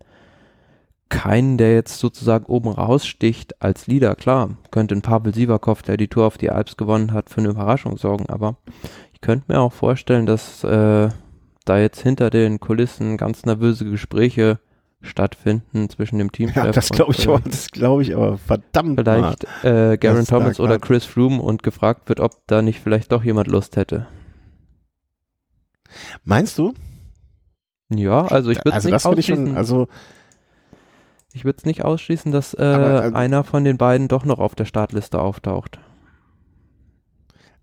keinen, der jetzt sozusagen oben raussticht als Leader. Klar, könnte ein Pavel Sivakov, der die Tour auf die Alps gewonnen hat, für eine Überraschung sorgen. Aber ich könnte mir auch vorstellen, dass äh, da jetzt hinter den Kulissen ganz nervöse Gespräche stattfinden zwischen dem Team. Ja, das glaube ich aber, das glaube ich aber verdammt. Vielleicht äh, Garen Thomas oder Chris Froome und gefragt wird, ob da nicht vielleicht doch jemand Lust hätte. Meinst du? Ja, also ich würde also nicht ausschließen. Schon, also ich würde es nicht ausschließen, dass äh, aber, äh, einer von den beiden doch noch auf der Startliste auftaucht.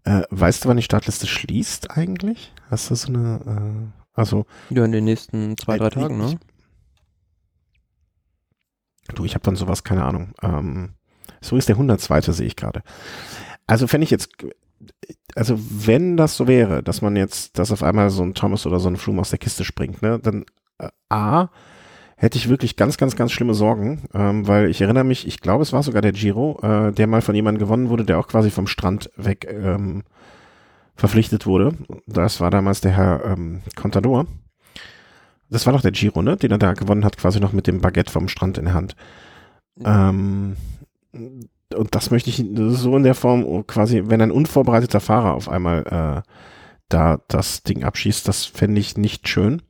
Äh, weißt du, wann die Startliste schließt eigentlich? Hast du so eine, äh, also. Ja, in den nächsten zwei, drei Tagen, ne? Du, ich habe dann sowas, keine Ahnung. Ähm, so ist der 102. sehe ich gerade. Also fände ich jetzt, also wenn das so wäre, dass man jetzt, dass auf einmal so ein Thomas oder so ein Flum aus der Kiste springt, ne, dann äh, A, hätte ich wirklich ganz, ganz, ganz schlimme Sorgen, ähm, weil ich erinnere mich, ich glaube, es war sogar der Giro, äh, der mal von jemandem gewonnen wurde, der auch quasi vom Strand weg ähm, verpflichtet wurde. Das war damals der Herr ähm, Contador. Das war doch der Giro, ne? Den er da gewonnen hat, quasi noch mit dem Baguette vom Strand in der Hand. Ähm, und das möchte ich so in der Form quasi, wenn ein unvorbereiteter Fahrer auf einmal äh, da das Ding abschießt, das fände ich nicht schön.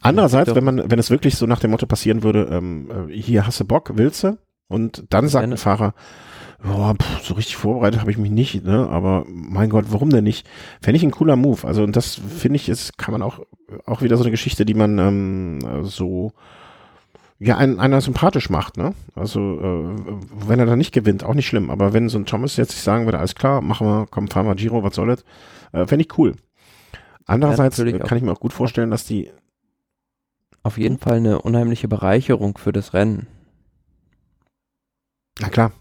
Andererseits, wenn man, wenn es wirklich so nach dem Motto passieren würde, ähm, äh, hier hasse Bock, willst du? Und dann sagt ein Fahrer, boah, pff, so richtig vorbereitet habe ich mich nicht, ne? Aber mein Gott, warum denn nicht? Fände ich ein cooler Move. Also und das finde ich, ist, kann man auch, auch wieder so eine Geschichte, die man ähm, so ja, einen, einer sympathisch macht, ne? Also, äh, wenn er dann nicht gewinnt, auch nicht schlimm. Aber wenn so ein Thomas jetzt sich sagen würde, alles klar, machen wir, komm, fahren wir Giro, was soll das? Äh, Fände ich cool. Andererseits ja, kann ich mir auch gut vorstellen, dass die auf jeden Fall eine unheimliche Bereicherung für das Rennen. Na klar,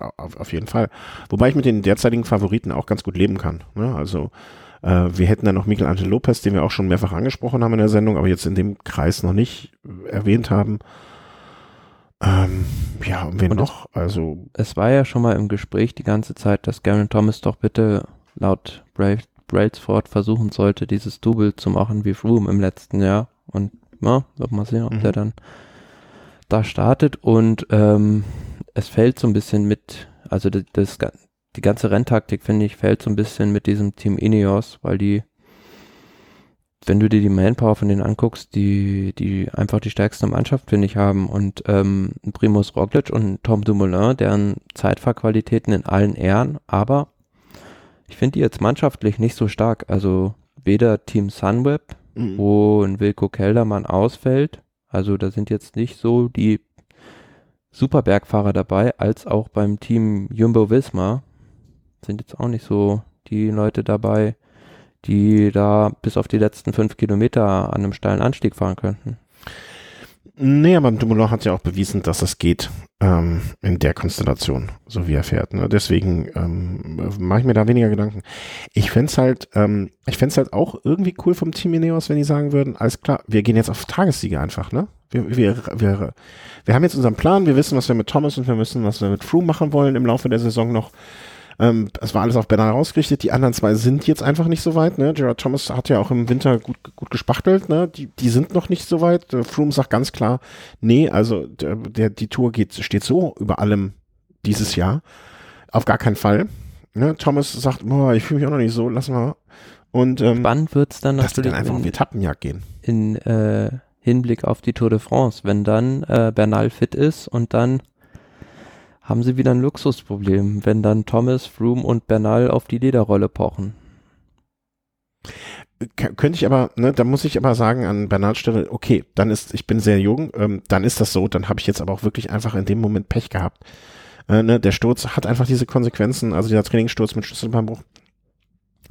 auf, auf jeden Fall. Wobei ich mit den derzeitigen Favoriten auch ganz gut leben kann. Ne? Also äh, wir hätten dann noch Miguel Angel Lopez, den wir auch schon mehrfach angesprochen haben in der Sendung, aber jetzt in dem Kreis noch nicht erwähnt haben. Ähm, ja, und wen und noch? Es, also es war ja schon mal im Gespräch die ganze Zeit, dass Garen Thomas doch bitte laut Brailsford versuchen sollte, dieses Double zu machen wie Froome im letzten Jahr. Und ja, wird mal sehen, ob mhm. der dann da startet. Und ähm, es fällt so ein bisschen mit, also das, die ganze Renntaktik, finde ich, fällt so ein bisschen mit diesem Team Ineos, weil die, wenn du dir die Manpower von denen anguckst, die, die einfach die stärkste Mannschaft, finde ich, haben und ähm, Primus Roglic und Tom Dumoulin, deren Zeitfahrqualitäten in allen Ehren, aber ich finde die jetzt mannschaftlich nicht so stark, also weder Team Sunweb, mhm. wo ein Wilko Keldermann ausfällt, also da sind jetzt nicht so die Superbergfahrer dabei, als auch beim Team Jumbo Visma, sind jetzt auch nicht so die Leute dabei, die da bis auf die letzten fünf Kilometer an einem steilen Anstieg fahren könnten. Nee, aber Dumoulin hat ja auch bewiesen, dass es geht ähm, in der Konstellation, so wie er fährt. Ne? Deswegen ähm, mache ich mir da weniger Gedanken. Ich fände es halt, ähm, ich fände halt auch irgendwie cool vom Team Ineos, wenn die sagen würden, alles klar, wir gehen jetzt auf Tagessiege einfach, ne? Wir, wir, wir, wir haben jetzt unseren Plan, wir wissen, was wir mit Thomas und wir wissen, was wir mit Froome machen wollen im Laufe der Saison noch. Ähm, es war alles auf Bernal ausgerichtet. Die anderen zwei sind jetzt einfach nicht so weit. Ne? Gerard Thomas hat ja auch im Winter gut, gut gespachtelt. Ne? Die, die sind noch nicht so weit. Der Froome sagt ganz klar, nee, also der, der, die Tour geht, steht so über allem dieses Jahr. Auf gar keinen Fall. Ne? Thomas sagt, boah, ich fühle mich auch noch nicht so, lass mal. Und ähm, Spannend wird's dann natürlich dann einfach um Etappenjagd gehen. In äh, Hinblick auf die Tour de France, wenn dann äh, Bernal fit ist und dann haben sie wieder ein Luxusproblem, wenn dann Thomas, Froome und Bernal auf die Lederrolle pochen. könnte ich aber, ne, da muss ich aber sagen an Bernals Stelle, okay, dann ist, ich bin sehr jung, ähm, dann ist das so, dann habe ich jetzt aber auch wirklich einfach in dem Moment Pech gehabt. Äh, ne, der Sturz hat einfach diese Konsequenzen, also dieser Trainingssturz mit Schlüsselbeinbruch.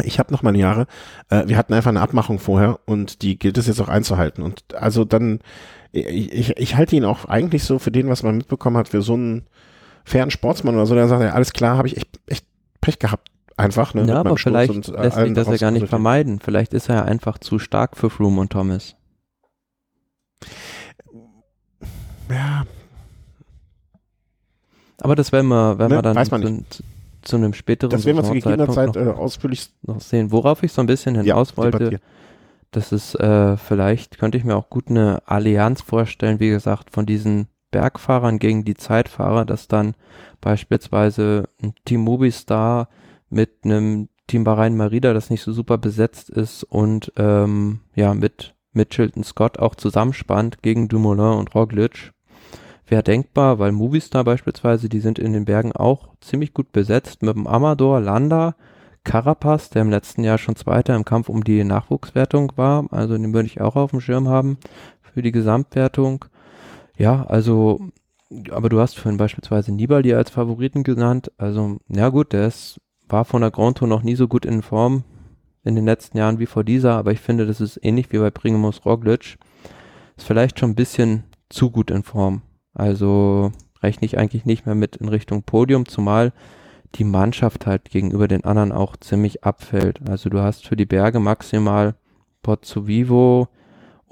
Ich habe noch meine Jahre, äh, wir hatten einfach eine Abmachung vorher und die gilt es jetzt auch einzuhalten. Und also dann, ich, ich, ich halte ihn auch eigentlich so für den, was man mitbekommen hat, für so einen fairen Sportsmann oder so, der sagt, ja, alles klar, habe ich echt, echt Pech gehabt. Einfach, ne? Ja, aber vielleicht und, äh, lässt sich das ja gar nicht vermeiden. Vielleicht ist er ja einfach zu stark für Froome und Thomas. Ja. Aber das werden wir, werden ne? wir dann zu, zu, einem späteren Das werden wir zu gegebener Zeit äh, ausführlich noch sehen. Worauf ich so ein bisschen hinaus ja, wollte, das ist äh, vielleicht, könnte ich mir auch gut eine Allianz vorstellen, wie gesagt, von diesen Bergfahrern gegen die Zeitfahrer, dass dann beispielsweise ein Team Movistar mit einem Team Bahrain Marida, das nicht so super besetzt ist und ähm, ja mit mit Chilton Scott auch zusammenspannt gegen Dumoulin und Roglic. Wäre denkbar, weil Movistar beispielsweise, die sind in den Bergen auch ziemlich gut besetzt mit dem Amador, Landa, Carapaz, der im letzten Jahr schon Zweiter im Kampf um die Nachwuchswertung war. Also den würde ich auch auf dem Schirm haben für die Gesamtwertung. Ja, also, aber du hast vorhin beispielsweise Nibali als Favoriten genannt. Also, ja gut, der ist, war von der Grand Tour noch nie so gut in Form in den letzten Jahren wie vor dieser, aber ich finde, das ist ähnlich wie bei Pringemus Roglic. Ist vielleicht schon ein bisschen zu gut in Form. Also rechne ich eigentlich nicht mehr mit in Richtung Podium, zumal die Mannschaft halt gegenüber den anderen auch ziemlich abfällt. Also du hast für die Berge maximal Pozzo Vivo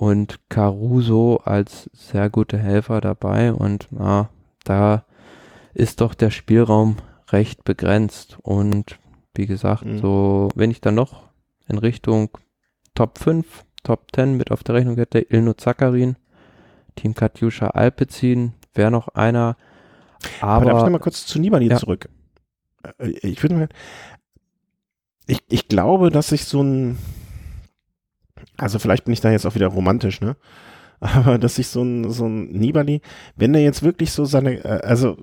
und Caruso als sehr gute Helfer dabei und na, da ist doch der Spielraum recht begrenzt und wie gesagt, mhm. so wenn ich dann noch in Richtung Top 5, Top 10 mit auf der Rechnung hätte, Ilno Zakarin, Team Katjuscha Alpecin, wäre noch einer. Aber, aber darf ich noch mal kurz zu Nibali ja. zurück? Äh, ich würde mal, ich, ich glaube, dass sich so ein, also vielleicht bin ich da jetzt auch wieder romantisch, ne? Aber dass sich so ein, so ein Nibali, wenn er jetzt wirklich so seine, äh, also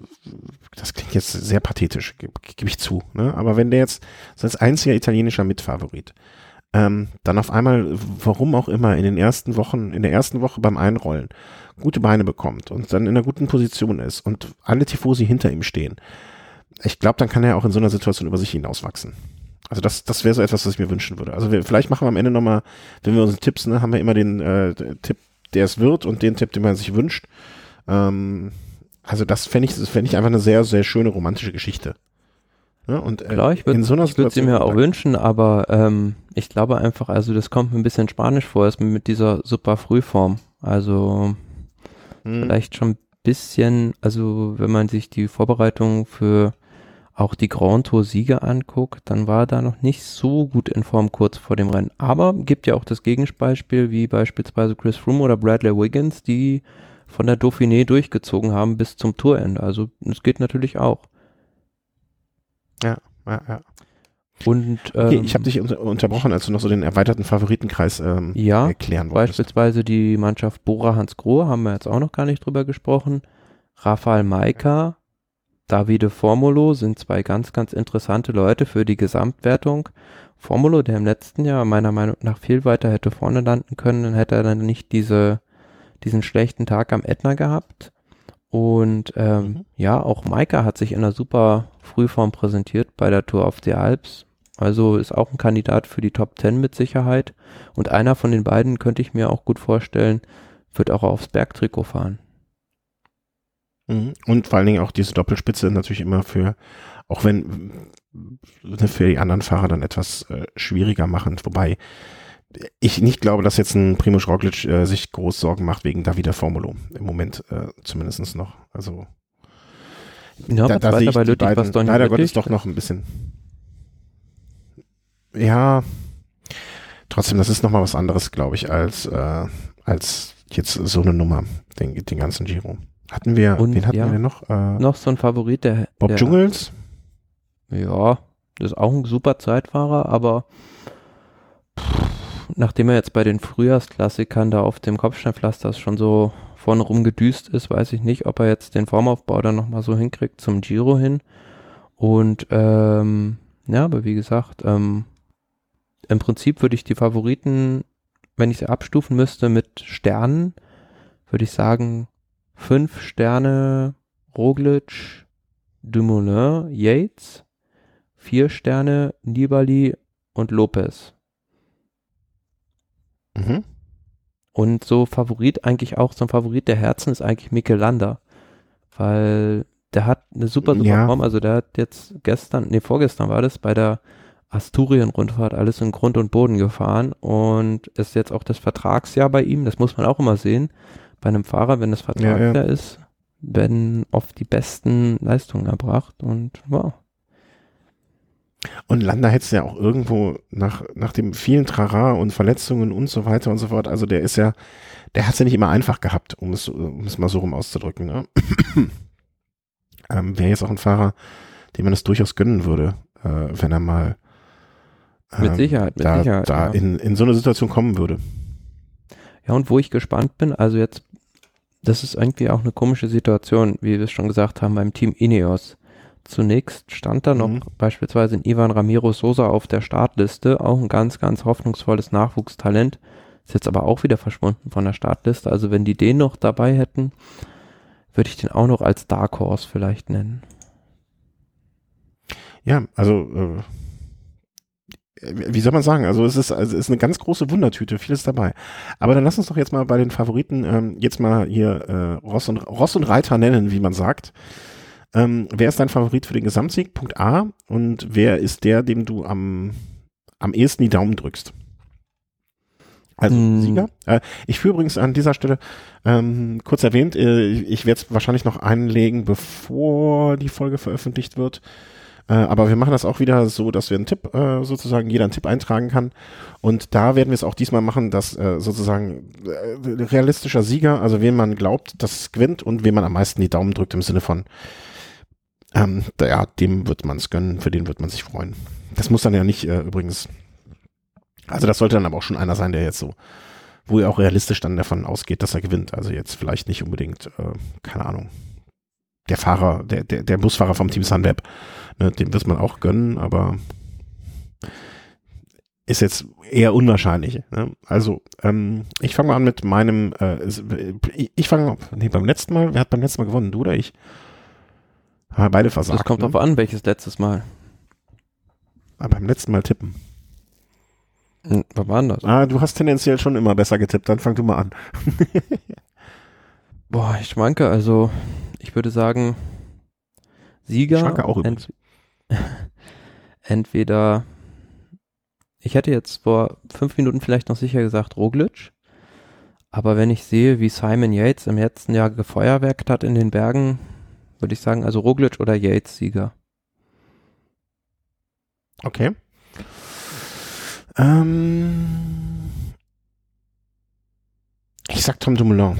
das klingt jetzt sehr pathetisch, gebe geb ich zu, ne? Aber wenn der jetzt so als einziger italienischer Mitfavorit ähm, dann auf einmal, warum auch immer, in den ersten Wochen, in der ersten Woche beim Einrollen gute Beine bekommt und dann in einer guten Position ist und alle Tifosi hinter ihm stehen, ich glaube, dann kann er auch in so einer Situation über sich hinauswachsen. Also das, das wäre so etwas, was ich mir wünschen würde. Also wir, vielleicht machen wir am Ende nochmal, wenn wir unsere Tipps, ne, haben wir immer den äh, Tipp, der es wird und den Tipp, den man sich wünscht. Ähm, also das fände ich, das fände ich einfach eine sehr, sehr schöne romantische Geschichte. Ja, und äh, Klar, ich würde so würd sie mir auch wünschen, aber ähm, ich glaube einfach, also das kommt mir ein bisschen spanisch vor, ist mit dieser super Frühform. Also hm. vielleicht schon ein bisschen, also wenn man sich die Vorbereitung für auch die Grand Tour Siege anguckt, dann war er da noch nicht so gut in Form kurz vor dem Rennen. Aber gibt ja auch das Gegenbeispiel, wie beispielsweise Chris Froome oder Bradley Wiggins, die von der Dauphiné durchgezogen haben bis zum Tourende. Also es geht natürlich auch. Ja, ja, ja. Und, ähm, okay, ich habe dich unter unterbrochen, als du noch so den erweiterten Favoritenkreis ähm, ja, erklären wolltest. Beispielsweise die Mannschaft Bora Hans Grohe, haben wir jetzt auch noch gar nicht drüber gesprochen. Rafael Maika, Davide Formulo sind zwei ganz, ganz interessante Leute für die Gesamtwertung. Formulo, der im letzten Jahr meiner Meinung nach viel weiter hätte vorne landen können, dann hätte er dann nicht diese, diesen schlechten Tag am Ätna gehabt. Und ähm, mhm. ja, auch Maika hat sich in einer super Frühform präsentiert bei der Tour auf die Alps. Also ist auch ein Kandidat für die Top 10 mit Sicherheit. Und einer von den beiden könnte ich mir auch gut vorstellen, wird auch aufs Bergtrikot fahren. Mhm. Und vor allen Dingen auch diese Doppelspitze natürlich immer für, auch wenn ne, für die anderen Fahrer dann etwas äh, schwieriger machen. Wobei ich nicht glaube, dass jetzt ein Primoz Roglic äh, sich groß Sorgen macht wegen Davida Formulo. Im Moment äh, zumindest noch. Also ja, da, da sehe ich bei Lüttich, beiden, was leider Gottes doch noch ein bisschen. Ja, trotzdem, das ist nochmal was anderes, glaube ich, als, äh, als jetzt so eine Nummer, den, den ganzen Giro. Hatten wir, Und, wen hatten ja, wir noch? Äh, noch so ein Favorit, der. Bob der, Dschungels? Ja, das ist auch ein super Zeitfahrer, aber pff, nachdem er jetzt bei den Frühjahrsklassikern da auf dem Kopfsteinpflaster schon so vorne rum gedüst ist, weiß ich nicht, ob er jetzt den Formaufbau dann nochmal so hinkriegt zum Giro hin. Und ähm, ja, aber wie gesagt, ähm, im Prinzip würde ich die Favoriten, wenn ich sie abstufen müsste mit Sternen, würde ich sagen, fünf Sterne Roglic, Dumoulin, Yates, vier Sterne Nibali und Lopez. Mhm. Und so Favorit eigentlich auch, so ein Favorit der Herzen ist eigentlich Mikel Landa. Weil der hat eine super, super ja. Form. Also der hat jetzt gestern, nee, vorgestern war das, bei der Asturien-Rundfahrt alles in Grund und Boden gefahren und ist jetzt auch das Vertragsjahr bei ihm. Das muss man auch immer sehen. Bei einem Fahrer, wenn das Vertragsjahr ja, ja. ist, werden oft die besten Leistungen erbracht und wow. Und Landa hätte es ja auch irgendwo nach, nach dem vielen Trara und Verletzungen und so weiter und so fort. Also der ist ja, der hat es ja nicht immer einfach gehabt, um es, um es mal so rum auszudrücken. Ne? ähm, Wäre jetzt auch ein Fahrer, dem man es durchaus gönnen würde, äh, wenn er mal ähm, mit Sicherheit, mit da, Sicherheit, da ja. in, in so eine Situation kommen würde. Ja, und wo ich gespannt bin, also jetzt, das ist irgendwie auch eine komische Situation, wie wir es schon gesagt haben, beim Team Ineos. Zunächst stand da noch mhm. beispielsweise in Ivan Ramiro Sosa auf der Startliste, auch ein ganz, ganz hoffnungsvolles Nachwuchstalent. Ist jetzt aber auch wieder verschwunden von der Startliste. Also wenn die den noch dabei hätten, würde ich den auch noch als Dark Horse vielleicht nennen. Ja, also äh, wie soll man sagen? Also es ist, also es ist eine ganz große Wundertüte, vieles dabei. Aber dann lass uns doch jetzt mal bei den Favoriten ähm, jetzt mal hier äh, Ross, und, Ross und Reiter nennen, wie man sagt. Ähm, wer ist dein Favorit für den Gesamtsieg? Punkt A. Und wer ist der, dem du am, am ehesten die Daumen drückst? Also mm. Sieger. Äh, ich führe übrigens an dieser Stelle ähm, kurz erwähnt, äh, ich werde es wahrscheinlich noch einlegen, bevor die Folge veröffentlicht wird. Äh, aber wir machen das auch wieder so, dass wir einen Tipp, äh, sozusagen jeder einen Tipp eintragen kann. Und da werden wir es auch diesmal machen, dass äh, sozusagen äh, realistischer Sieger, also wen man glaubt, dass es gewinnt und wem man am meisten die Daumen drückt im Sinne von, ähm, ja, dem wird man es gönnen, für den wird man sich freuen. Das muss dann ja nicht äh, übrigens, also das sollte dann aber auch schon einer sein, der jetzt so, wo er auch realistisch dann davon ausgeht, dass er gewinnt. Also jetzt vielleicht nicht unbedingt, äh, keine Ahnung, der Fahrer, der, der, der Busfahrer vom Team Sunweb, ne, dem wird man auch gönnen, aber ist jetzt eher unwahrscheinlich. Ne? Also, ähm, ich fange mal an mit meinem, äh, ich fange, nee, beim letzten Mal, wer hat beim letzten Mal gewonnen, du oder ich? Haben beide versagt. Das kommt ne? drauf an, welches letztes Mal. Aber beim letzten Mal tippen. Hm, was war das? Ah, du hast tendenziell schon immer besser getippt, dann fang du mal an. Boah, ich schwanke, also ich würde sagen, Sieger. Ich schwanke auch ent entweder, ich hätte jetzt vor fünf Minuten vielleicht noch sicher gesagt Roglic, aber wenn ich sehe, wie Simon Yates im letzten Jahr gefeuerwerkt hat in den Bergen, würde ich sagen, also Roglic oder Yates Sieger. Okay. Ähm, ich sag Tom Dumoulin.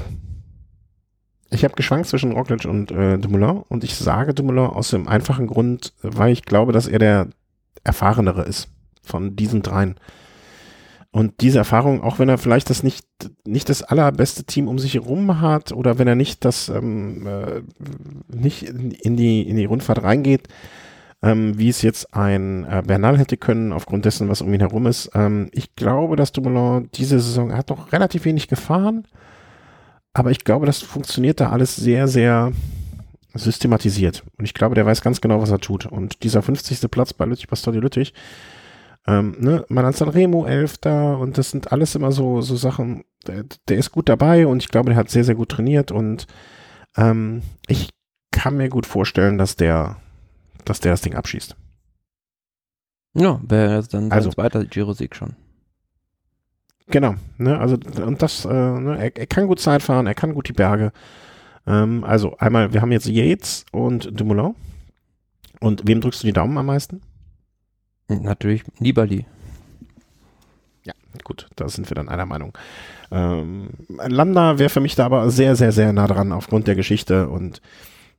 Ich habe geschwankt zwischen Roglic und äh, Dumoulin und ich sage Dumoulin aus dem einfachen Grund, weil ich glaube, dass er der erfahrenere ist von diesen dreien. Und diese Erfahrung, auch wenn er vielleicht das nicht, nicht das allerbeste Team um sich herum hat oder wenn er nicht das ähm, äh, nicht in die, in die Rundfahrt reingeht, ähm, wie es jetzt ein äh, Bernal hätte können, aufgrund dessen, was um ihn herum ist. Ähm, ich glaube, dass Dumoulin diese Saison hat noch relativ wenig gefahren, aber ich glaube, das funktioniert da alles sehr, sehr systematisiert. Und ich glaube, der weiß ganz genau, was er tut. Und dieser 50. Platz bei Lüttich Bastogne Lüttich, ähm, ne, Manan Sanremo, Elfter und das sind alles immer so, so Sachen, der, der, ist gut dabei und ich glaube, der hat sehr, sehr gut trainiert und ähm, ich kann mir gut vorstellen, dass der, dass der das Ding abschießt. Ja, wäre dann also, zweiter Giro-Sieg schon. Genau, ne, also und das, äh, ne, er, er, kann gut Zeit fahren, er kann gut die Berge. Ähm, also einmal, wir haben jetzt Yates und Dumoulin. Und wem drückst du die Daumen am meisten? Natürlich Nibali. Ja, gut, da sind wir dann einer Meinung. Ähm, Landa wäre für mich da aber sehr, sehr, sehr nah dran aufgrund der Geschichte und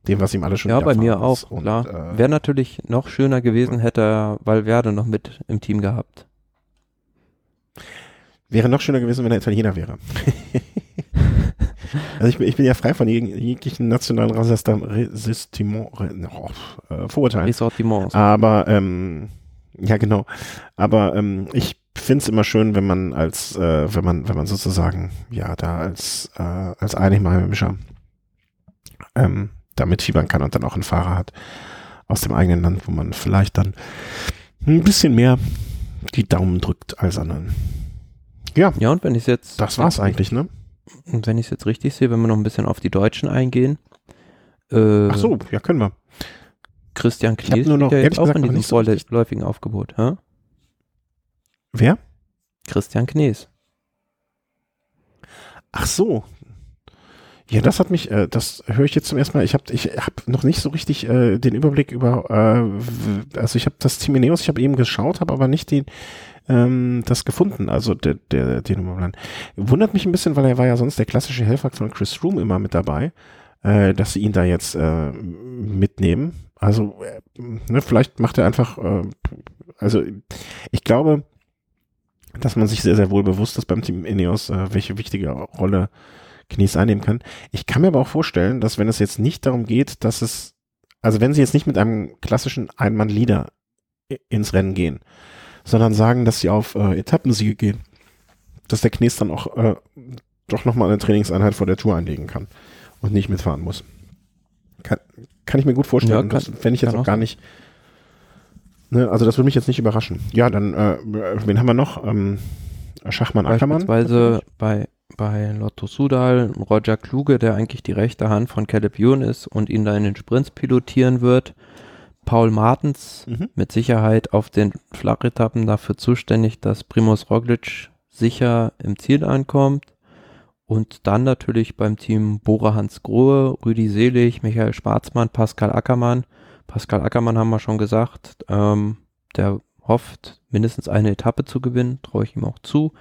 dem, was ihm alles schon Ja, bei mir auch, klar. Äh, wäre natürlich noch schöner gewesen, hätte er Valverde noch mit im Team gehabt. Wäre noch schöner gewesen, wenn er Italiener wäre. also ich bin, ich bin ja frei von jeglichen nationalen Resistiment, oh, äh, Vorurteilen. Ressortiments. Aber ähm, ja, genau. Aber ähm, ich finde es immer schön, wenn man als, äh, wenn man, wenn man sozusagen, ja, da als, äh, als Einheimischer ähm, da mitfiebern kann und dann auch einen Fahrer hat aus dem eigenen Land, wo man vielleicht dann ein bisschen mehr die Daumen drückt als anderen. Ja. Ja, und wenn ich jetzt. Das war's eigentlich, ne? Und wenn ich es jetzt richtig sehe, wenn wir noch ein bisschen auf die Deutschen eingehen. Äh, Ach so, ja, können wir. Christian Knies nur noch, jetzt auch in diesem vorläufigen so Aufgebot. Hä? Wer? Christian Knies. Ach so. Ja, das hat mich, äh, das höre ich jetzt zum ersten Mal. Ich habe ich hab noch nicht so richtig äh, den Überblick über, äh, also ich habe das Team Ineos, ich habe eben geschaut, habe aber nicht den, ähm, das gefunden, also der, der, den Nummerplan. Wundert mich ein bisschen, weil er war ja sonst der klassische Helfer von Chris Room immer mit dabei, äh, dass sie ihn da jetzt äh, mitnehmen. Also, äh, ne, vielleicht macht er einfach, äh, also ich glaube, dass man sich sehr, sehr wohl bewusst ist beim Team Ineos, äh, welche wichtige Rolle Knies einnehmen kann. Ich kann mir aber auch vorstellen, dass wenn es jetzt nicht darum geht, dass es, also wenn sie jetzt nicht mit einem klassischen Einmann-Leader ins Rennen gehen, sondern sagen, dass sie auf äh, Etappensiege gehen, dass der Knies dann auch äh, doch nochmal eine Trainingseinheit vor der Tour einlegen kann und nicht mitfahren muss. Kann, kann ich mir gut vorstellen. Ja, kann, das fände ich jetzt auch gar nicht. Ne, also das würde mich jetzt nicht überraschen. Ja, dann, äh, wen haben wir noch? Ähm, Schachmann Ackermann. Beispielsweise bei, bei Lotto Sudal, Roger Kluge, der eigentlich die rechte Hand von Caleb Ewan ist und ihn da in den Sprints pilotieren wird. Paul Martens mhm. mit Sicherheit auf den Flachetappen dafür zuständig, dass Primus Roglic sicher im Ziel ankommt. Und dann natürlich beim Team Bora Hans Grohe, Rüdi Selig, Michael Schwarzmann, Pascal Ackermann. Pascal Ackermann haben wir schon gesagt, ähm, der hofft, mindestens eine Etappe zu gewinnen, traue ich ihm auch zu.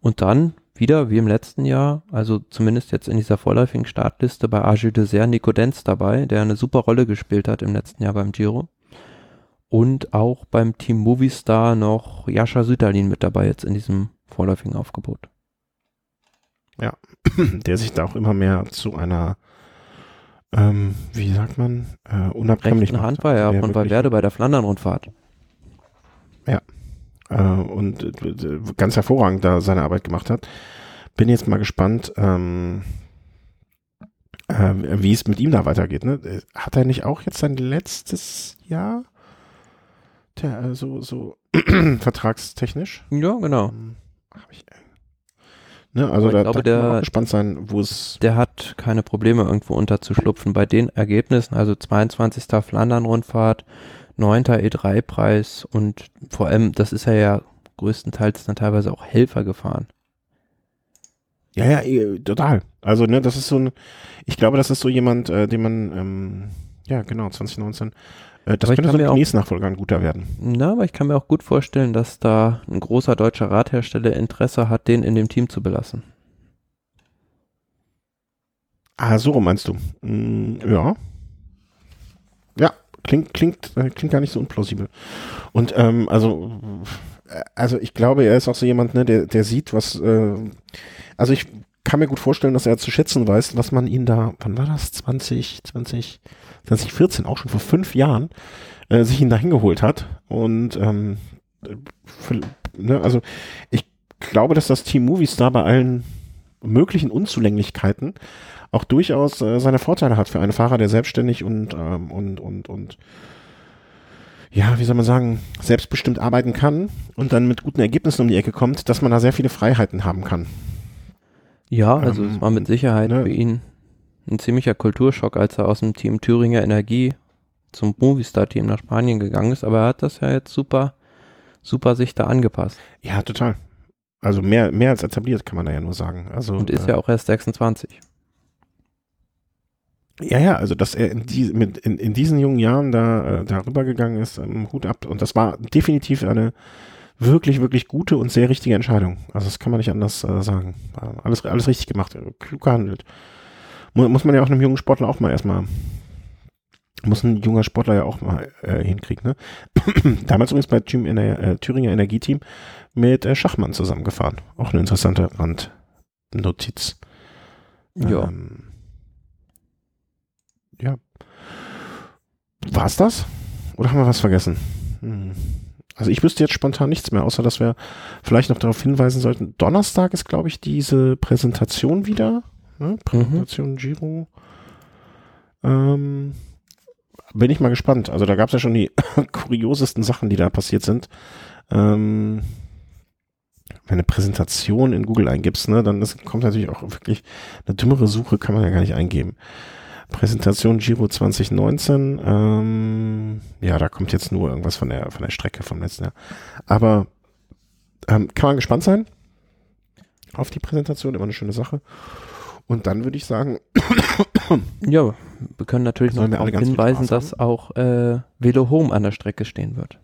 Und dann wieder, wie im letzten Jahr, also zumindest jetzt in dieser vorläufigen Startliste bei Agile Dessert Nico Denz dabei, der eine super Rolle gespielt hat im letzten Jahr beim Giro. Und auch beim Team Movistar noch Jascha Süterlin mit dabei jetzt in diesem vorläufigen Aufgebot. Ja, der sich da auch immer mehr zu einer, ähm, wie sagt man, äh, unabhängig macht. Hand war ja von Valverde bei der Flandern-Rundfahrt. Ja, äh, und äh, ganz hervorragend da seine Arbeit gemacht hat. Bin jetzt mal gespannt, ähm, äh, wie es mit ihm da weitergeht. Ne? Hat er nicht auch jetzt sein letztes Jahr? Der, äh, so, so vertragstechnisch? Ja, genau. Ähm, ich, ne, also da, glaube, da kann man gespannt sein, wo es. Der hat keine Probleme irgendwo unterzuschlupfen. Bei den Ergebnissen, also 22. Flandern-Rundfahrt, 9. E3-Preis und vor allem, das ist er ja größtenteils dann teilweise auch Helfer gefahren. Ja, ja, eh, total. Also, ne, das ist so ein, ich glaube, das ist so jemand, äh, den man, ähm, ja, genau, 2019 äh, das aber könnte so ein Knies-Nachfolger ein guter werden. Na, aber ich kann mir auch gut vorstellen, dass da ein großer deutscher Radhersteller Interesse hat, den in dem Team zu belassen. Ah, so meinst du? Mm, ja. Klingt, klingt, äh, klingt gar nicht so unplausibel. Und ähm, also, äh, also ich glaube, er ist auch so jemand, ne, der, der sieht, was, äh, also ich kann mir gut vorstellen, dass er zu schätzen weiß, was man ihn da, wann war das? 20, 20, 2014, auch schon vor fünf Jahren, äh, sich ihn da hingeholt hat. Und ähm, für, ne, also ich glaube, dass das Team Movistar bei allen möglichen Unzulänglichkeiten auch durchaus äh, seine Vorteile hat für einen Fahrer, der selbstständig und, ähm, und, und, und ja, wie soll man sagen, selbstbestimmt arbeiten kann und dann mit guten Ergebnissen um die Ecke kommt, dass man da sehr viele Freiheiten haben kann. Ja, also ähm, es war mit Sicherheit ne, für ihn ein ziemlicher Kulturschock, als er aus dem Team Thüringer Energie zum Movistar-Team nach Spanien gegangen ist, aber er hat das ja jetzt super, super sich da angepasst. Ja, total. Also mehr, mehr als etabliert, kann man da ja nur sagen. Also, Und ist äh, ja auch erst 26. Ja, ja, also dass er in, die, mit, in, in diesen jungen Jahren da, äh, da rübergegangen ist, ähm, Hut ab. Und das war definitiv eine wirklich, wirklich gute und sehr richtige Entscheidung. Also das kann man nicht anders äh, sagen. Alles, alles richtig gemacht, klug gehandelt muss man ja auch einem jungen Sportler auch mal erstmal, muss ein junger Sportler ja auch mal äh, hinkriegen. Ne? Damals übrigens bei äh, Thüringer Energieteam mit äh, Schachmann zusammengefahren. Auch eine interessante Randnotiz. Ja. Ähm, ja. War's das? Oder haben wir was vergessen? Hm. Also ich wüsste jetzt spontan nichts mehr, außer dass wir vielleicht noch darauf hinweisen sollten. Donnerstag ist, glaube ich, diese Präsentation wieder. Ne? Präsentation mhm. Giro. Ähm, bin ich mal gespannt. Also da gab es ja schon die kuriosesten Sachen, die da passiert sind. Ähm, eine Präsentation in Google eingibst, ne, dann ist, kommt natürlich auch wirklich eine dümmere Suche, kann man ja gar nicht eingeben. Präsentation Giro 2019, ähm, ja, da kommt jetzt nur irgendwas von der von der Strecke vom letzten Jahr. Aber ähm, kann man gespannt sein auf die Präsentation, immer eine schöne Sache. Und dann würde ich sagen. ja, wir können natürlich noch darauf hinweisen, dass auch äh, Velo Home an der Strecke stehen wird.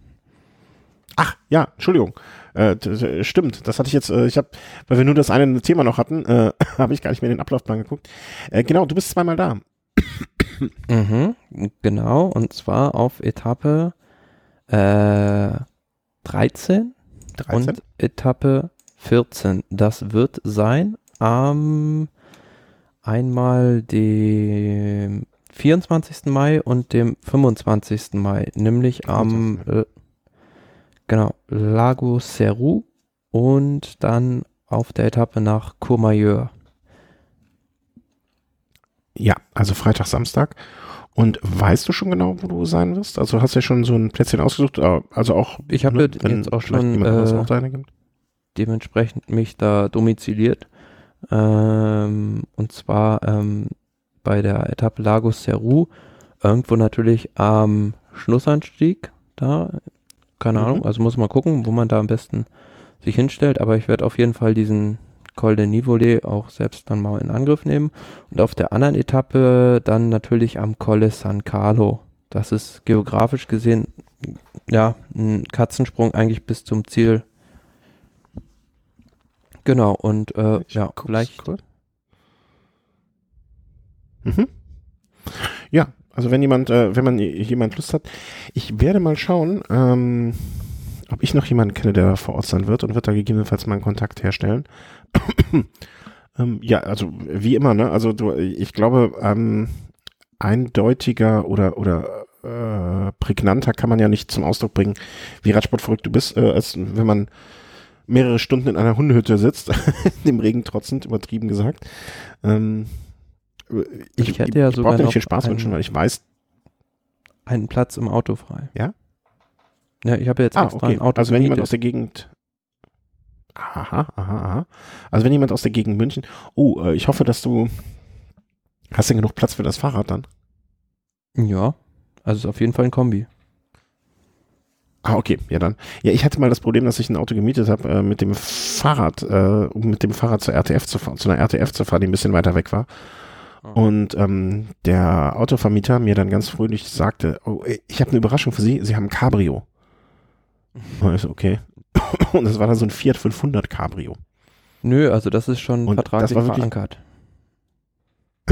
Ach, ja, Entschuldigung. Äh, stimmt, das hatte ich jetzt, äh, ich habe, weil wir nur das eine Thema noch hatten, äh, habe ich gar nicht mehr in den Ablaufplan geguckt. Äh, genau, du bist zweimal da. mhm, genau, und zwar auf Etappe äh, 13 13. Und Etappe 14. Das wird sein am einmal dem 24. Mai und dem 25. Mai, nämlich am äh, genau, Lago Seru und dann auf der Etappe nach Courmayeur. Ja, also Freitag, Samstag. Und weißt du schon genau, wo du sein wirst? Also hast du ja schon so ein Plätzchen ausgesucht, äh, also auch ich habe ne, jetzt auch schon äh, dementsprechend mich da domiziliert. Ähm, und zwar ähm, bei der Etappe Lagos Seru, irgendwo natürlich am Schlussanstieg da. Keine mhm. Ahnung, also muss man gucken, wo man da am besten sich hinstellt, aber ich werde auf jeden Fall diesen Col de Nivole auch selbst dann mal in Angriff nehmen. Und auf der anderen Etappe dann natürlich am Colle San Carlo. Das ist geografisch gesehen, ja, ein Katzensprung eigentlich bis zum Ziel. Genau, und äh, ja, vielleicht. Cool. Mhm. Ja, also wenn jemand, äh, wenn man jemand Lust hat, ich werde mal schauen, ähm, ob ich noch jemanden kenne, der vor Ort sein wird und wird da gegebenenfalls mal einen Kontakt herstellen. ähm, ja, also wie immer, ne? Also du, ich glaube, ähm, eindeutiger oder oder äh, prägnanter kann man ja nicht zum Ausdruck bringen, wie Radsportverrückt du bist, äh, als wenn man mehrere Stunden in einer Hundehütte sitzt, dem Regen trotzend, übertrieben gesagt. Ähm, ich, ich hätte ja ich sogar nicht viel Spaß wünschen, weil ich weiß. Einen Platz im Auto frei. Ja? Ja, ich habe jetzt ah, extra okay. ein Auto Also wenn jemand aus der Gegend Aha, aha, aha. Also wenn jemand aus der Gegend München, oh, äh, ich hoffe, dass du, hast du genug Platz für das Fahrrad dann? Ja, also ist auf jeden Fall ein Kombi. Ah, okay, ja dann. Ja, ich hatte mal das Problem, dass ich ein Auto gemietet habe äh, mit dem Fahrrad, äh, um mit dem Fahrrad zur RTF zu fahren, zu einer RTF zu fahren, die ein bisschen weiter weg war. Oh. Und ähm, der Autovermieter mir dann ganz fröhlich sagte, oh, ich habe eine Überraschung für Sie, Sie haben ein Cabrio. Und ich so, okay. Und das war dann so ein Fiat 500 Cabrio. Nö, also das ist schon und vertraglich das war verankert.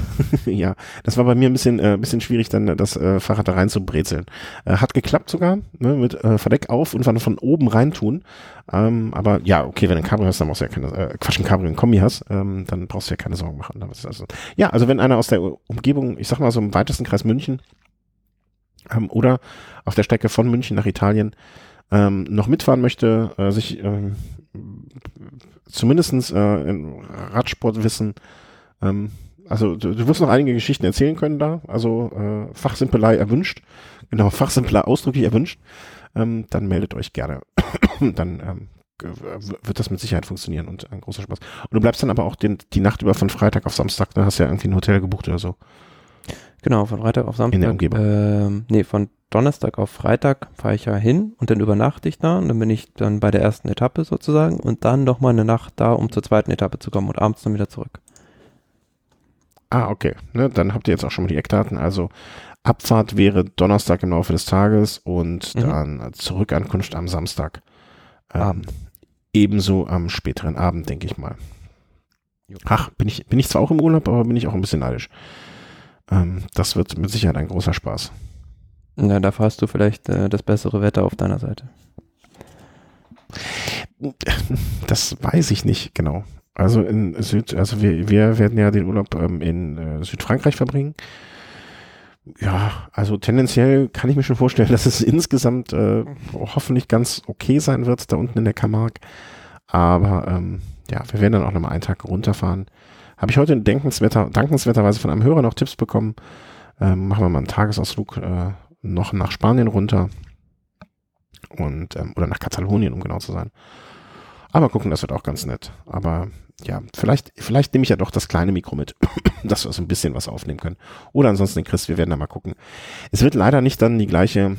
ja, das war bei mir ein bisschen, äh, bisschen schwierig, dann das äh, Fahrrad da rein zu brezeln. Äh, hat geklappt sogar, ne, mit äh, Verdeck auf und dann von oben rein tun. Ähm, aber ja, okay, wenn du ein Cabrio hast, dann brauchst du ja keine, äh, Quatsch, ein Cabrio, ein Kombi hast, ähm, dann brauchst du ja keine Sorgen machen. Also, ja, also wenn einer aus der Umgebung, ich sag mal so im weitesten Kreis München ähm, oder auf der Strecke von München nach Italien ähm, noch mitfahren möchte, äh, sich ähm, zumindestens äh, in Radsportwissen, ähm, also du, du wirst noch einige Geschichten erzählen können da, also äh, Fachsimpelei erwünscht, genau, Fachsimpler ausdrücklich erwünscht, ähm, dann meldet euch gerne. dann ähm, wird das mit Sicherheit funktionieren und ein großer Spaß. Und du bleibst dann aber auch den, die Nacht über von Freitag auf Samstag, da hast du ja irgendwie ein Hotel gebucht oder so. Genau, von Freitag auf Samstag. In der Umgebung. Ähm, nee, von Donnerstag auf Freitag fahre ich ja hin und dann übernachte ich da und dann bin ich dann bei der ersten Etappe sozusagen und dann nochmal eine Nacht da, um zur zweiten Etappe zu kommen und abends dann wieder zurück. Ah, okay. Ne, dann habt ihr jetzt auch schon mal die Eckdaten. Also Abfahrt wäre Donnerstag im Laufe des Tages und mhm. dann Zurückankunft am Samstag. Ähm. Ebenso am späteren Abend, denke ich mal. Ach, bin ich, bin ich zwar auch im Urlaub, aber bin ich auch ein bisschen neidisch. Ähm, das wird mit Sicherheit ein großer Spaß. Na, da hast du vielleicht äh, das bessere Wetter auf deiner Seite. Das weiß ich nicht genau. Also in Süd, also wir, wir werden ja den Urlaub ähm, in äh, Südfrankreich verbringen. Ja, also tendenziell kann ich mir schon vorstellen, dass es insgesamt äh, hoffentlich ganz okay sein wird, da unten in der Camargue. Aber ähm, ja, wir werden dann auch nochmal einen Tag runterfahren. Habe ich heute dankenswerter, dankenswerterweise von einem Hörer noch Tipps bekommen. Ähm, machen wir mal einen Tagesausflug äh, noch nach Spanien runter. Und, ähm, oder nach Katalonien, um genau zu sein. Aber gucken, das wird auch ganz nett. Aber ja, vielleicht, vielleicht nehme ich ja doch das kleine Mikro mit, dass wir so ein bisschen was aufnehmen können. Oder ansonsten den Chris, wir werden da mal gucken. Es wird leider nicht dann die gleiche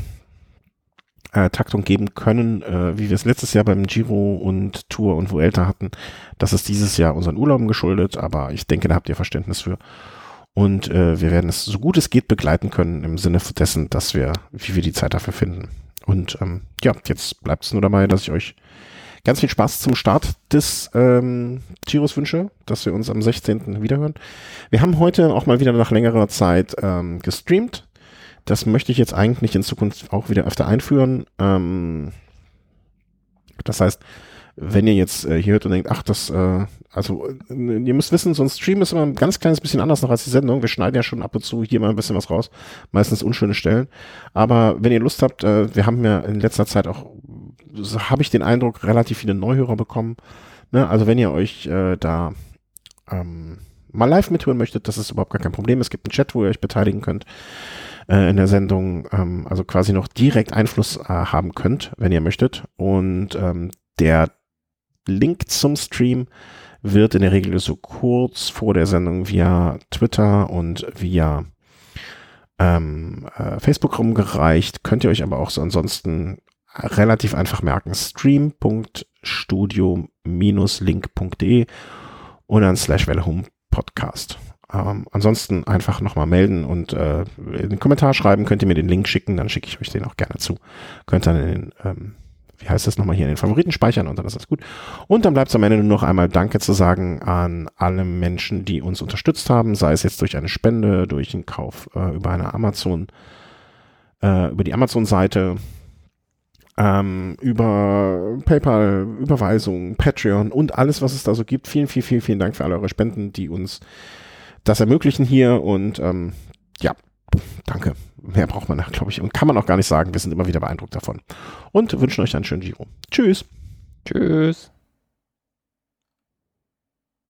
äh, Taktung geben können, äh, wie wir es letztes Jahr beim Giro und Tour und Vuelta hatten. Das ist dieses Jahr unseren Urlauben geschuldet, aber ich denke, da habt ihr Verständnis für. Und äh, wir werden es so gut es geht begleiten können im Sinne dessen, dass wir, wie wir die Zeit dafür finden. Und ähm, ja, jetzt bleibt es nur dabei, dass ich euch ganz viel Spaß zum Start des ähm, Giros wünsche, dass wir uns am 16. wiederhören. Wir haben heute auch mal wieder nach längerer Zeit ähm, gestreamt. Das möchte ich jetzt eigentlich in Zukunft auch wieder öfter einführen. Ähm, Das heißt, wenn ihr jetzt äh, hier hört und denkt, ach, das, äh, also äh, ihr müsst wissen, so ein Stream ist immer ein ganz kleines bisschen anders noch als die Sendung. Wir schneiden ja schon ab und zu hier mal ein bisschen was raus, meistens unschöne Stellen. Aber wenn ihr Lust habt, äh, wir haben ja in letzter Zeit auch, habe ich den Eindruck, relativ viele Neuhörer bekommen. Ne? Also wenn ihr euch äh, da ähm, mal live mithören möchtet, das ist überhaupt gar kein Problem. Es gibt einen Chat, wo ihr euch beteiligen könnt äh, in der Sendung, ähm, also quasi noch direkt Einfluss äh, haben könnt, wenn ihr möchtet. Und ähm, der Link zum Stream wird in der Regel so kurz vor der Sendung via Twitter und via ähm, äh, Facebook rumgereicht. Könnt ihr euch aber auch so ansonsten relativ einfach merken. stream.studio-link.de und dann slash Welle Home Podcast. Ähm, ansonsten einfach nochmal melden und äh, in den Kommentar schreiben, könnt ihr mir den Link schicken, dann schicke ich euch den auch gerne zu. Könnt dann in den ähm, wie heißt das nochmal hier, in den Favoriten speichern und dann ist das gut. Und dann bleibt es am Ende nur noch einmal Danke zu sagen an alle Menschen, die uns unterstützt haben, sei es jetzt durch eine Spende, durch den Kauf äh, über eine Amazon, äh, über die Amazon-Seite, ähm, über PayPal, Überweisung, Patreon und alles, was es da so gibt. Vielen, vielen, vielen, vielen Dank für alle eure Spenden, die uns das ermöglichen hier und ähm, ja, danke. Mehr braucht man, glaube ich, und kann man auch gar nicht sagen. Wir sind immer wieder beeindruckt davon. Und wünschen euch einen schönen Giro. Tschüss. Tschüss.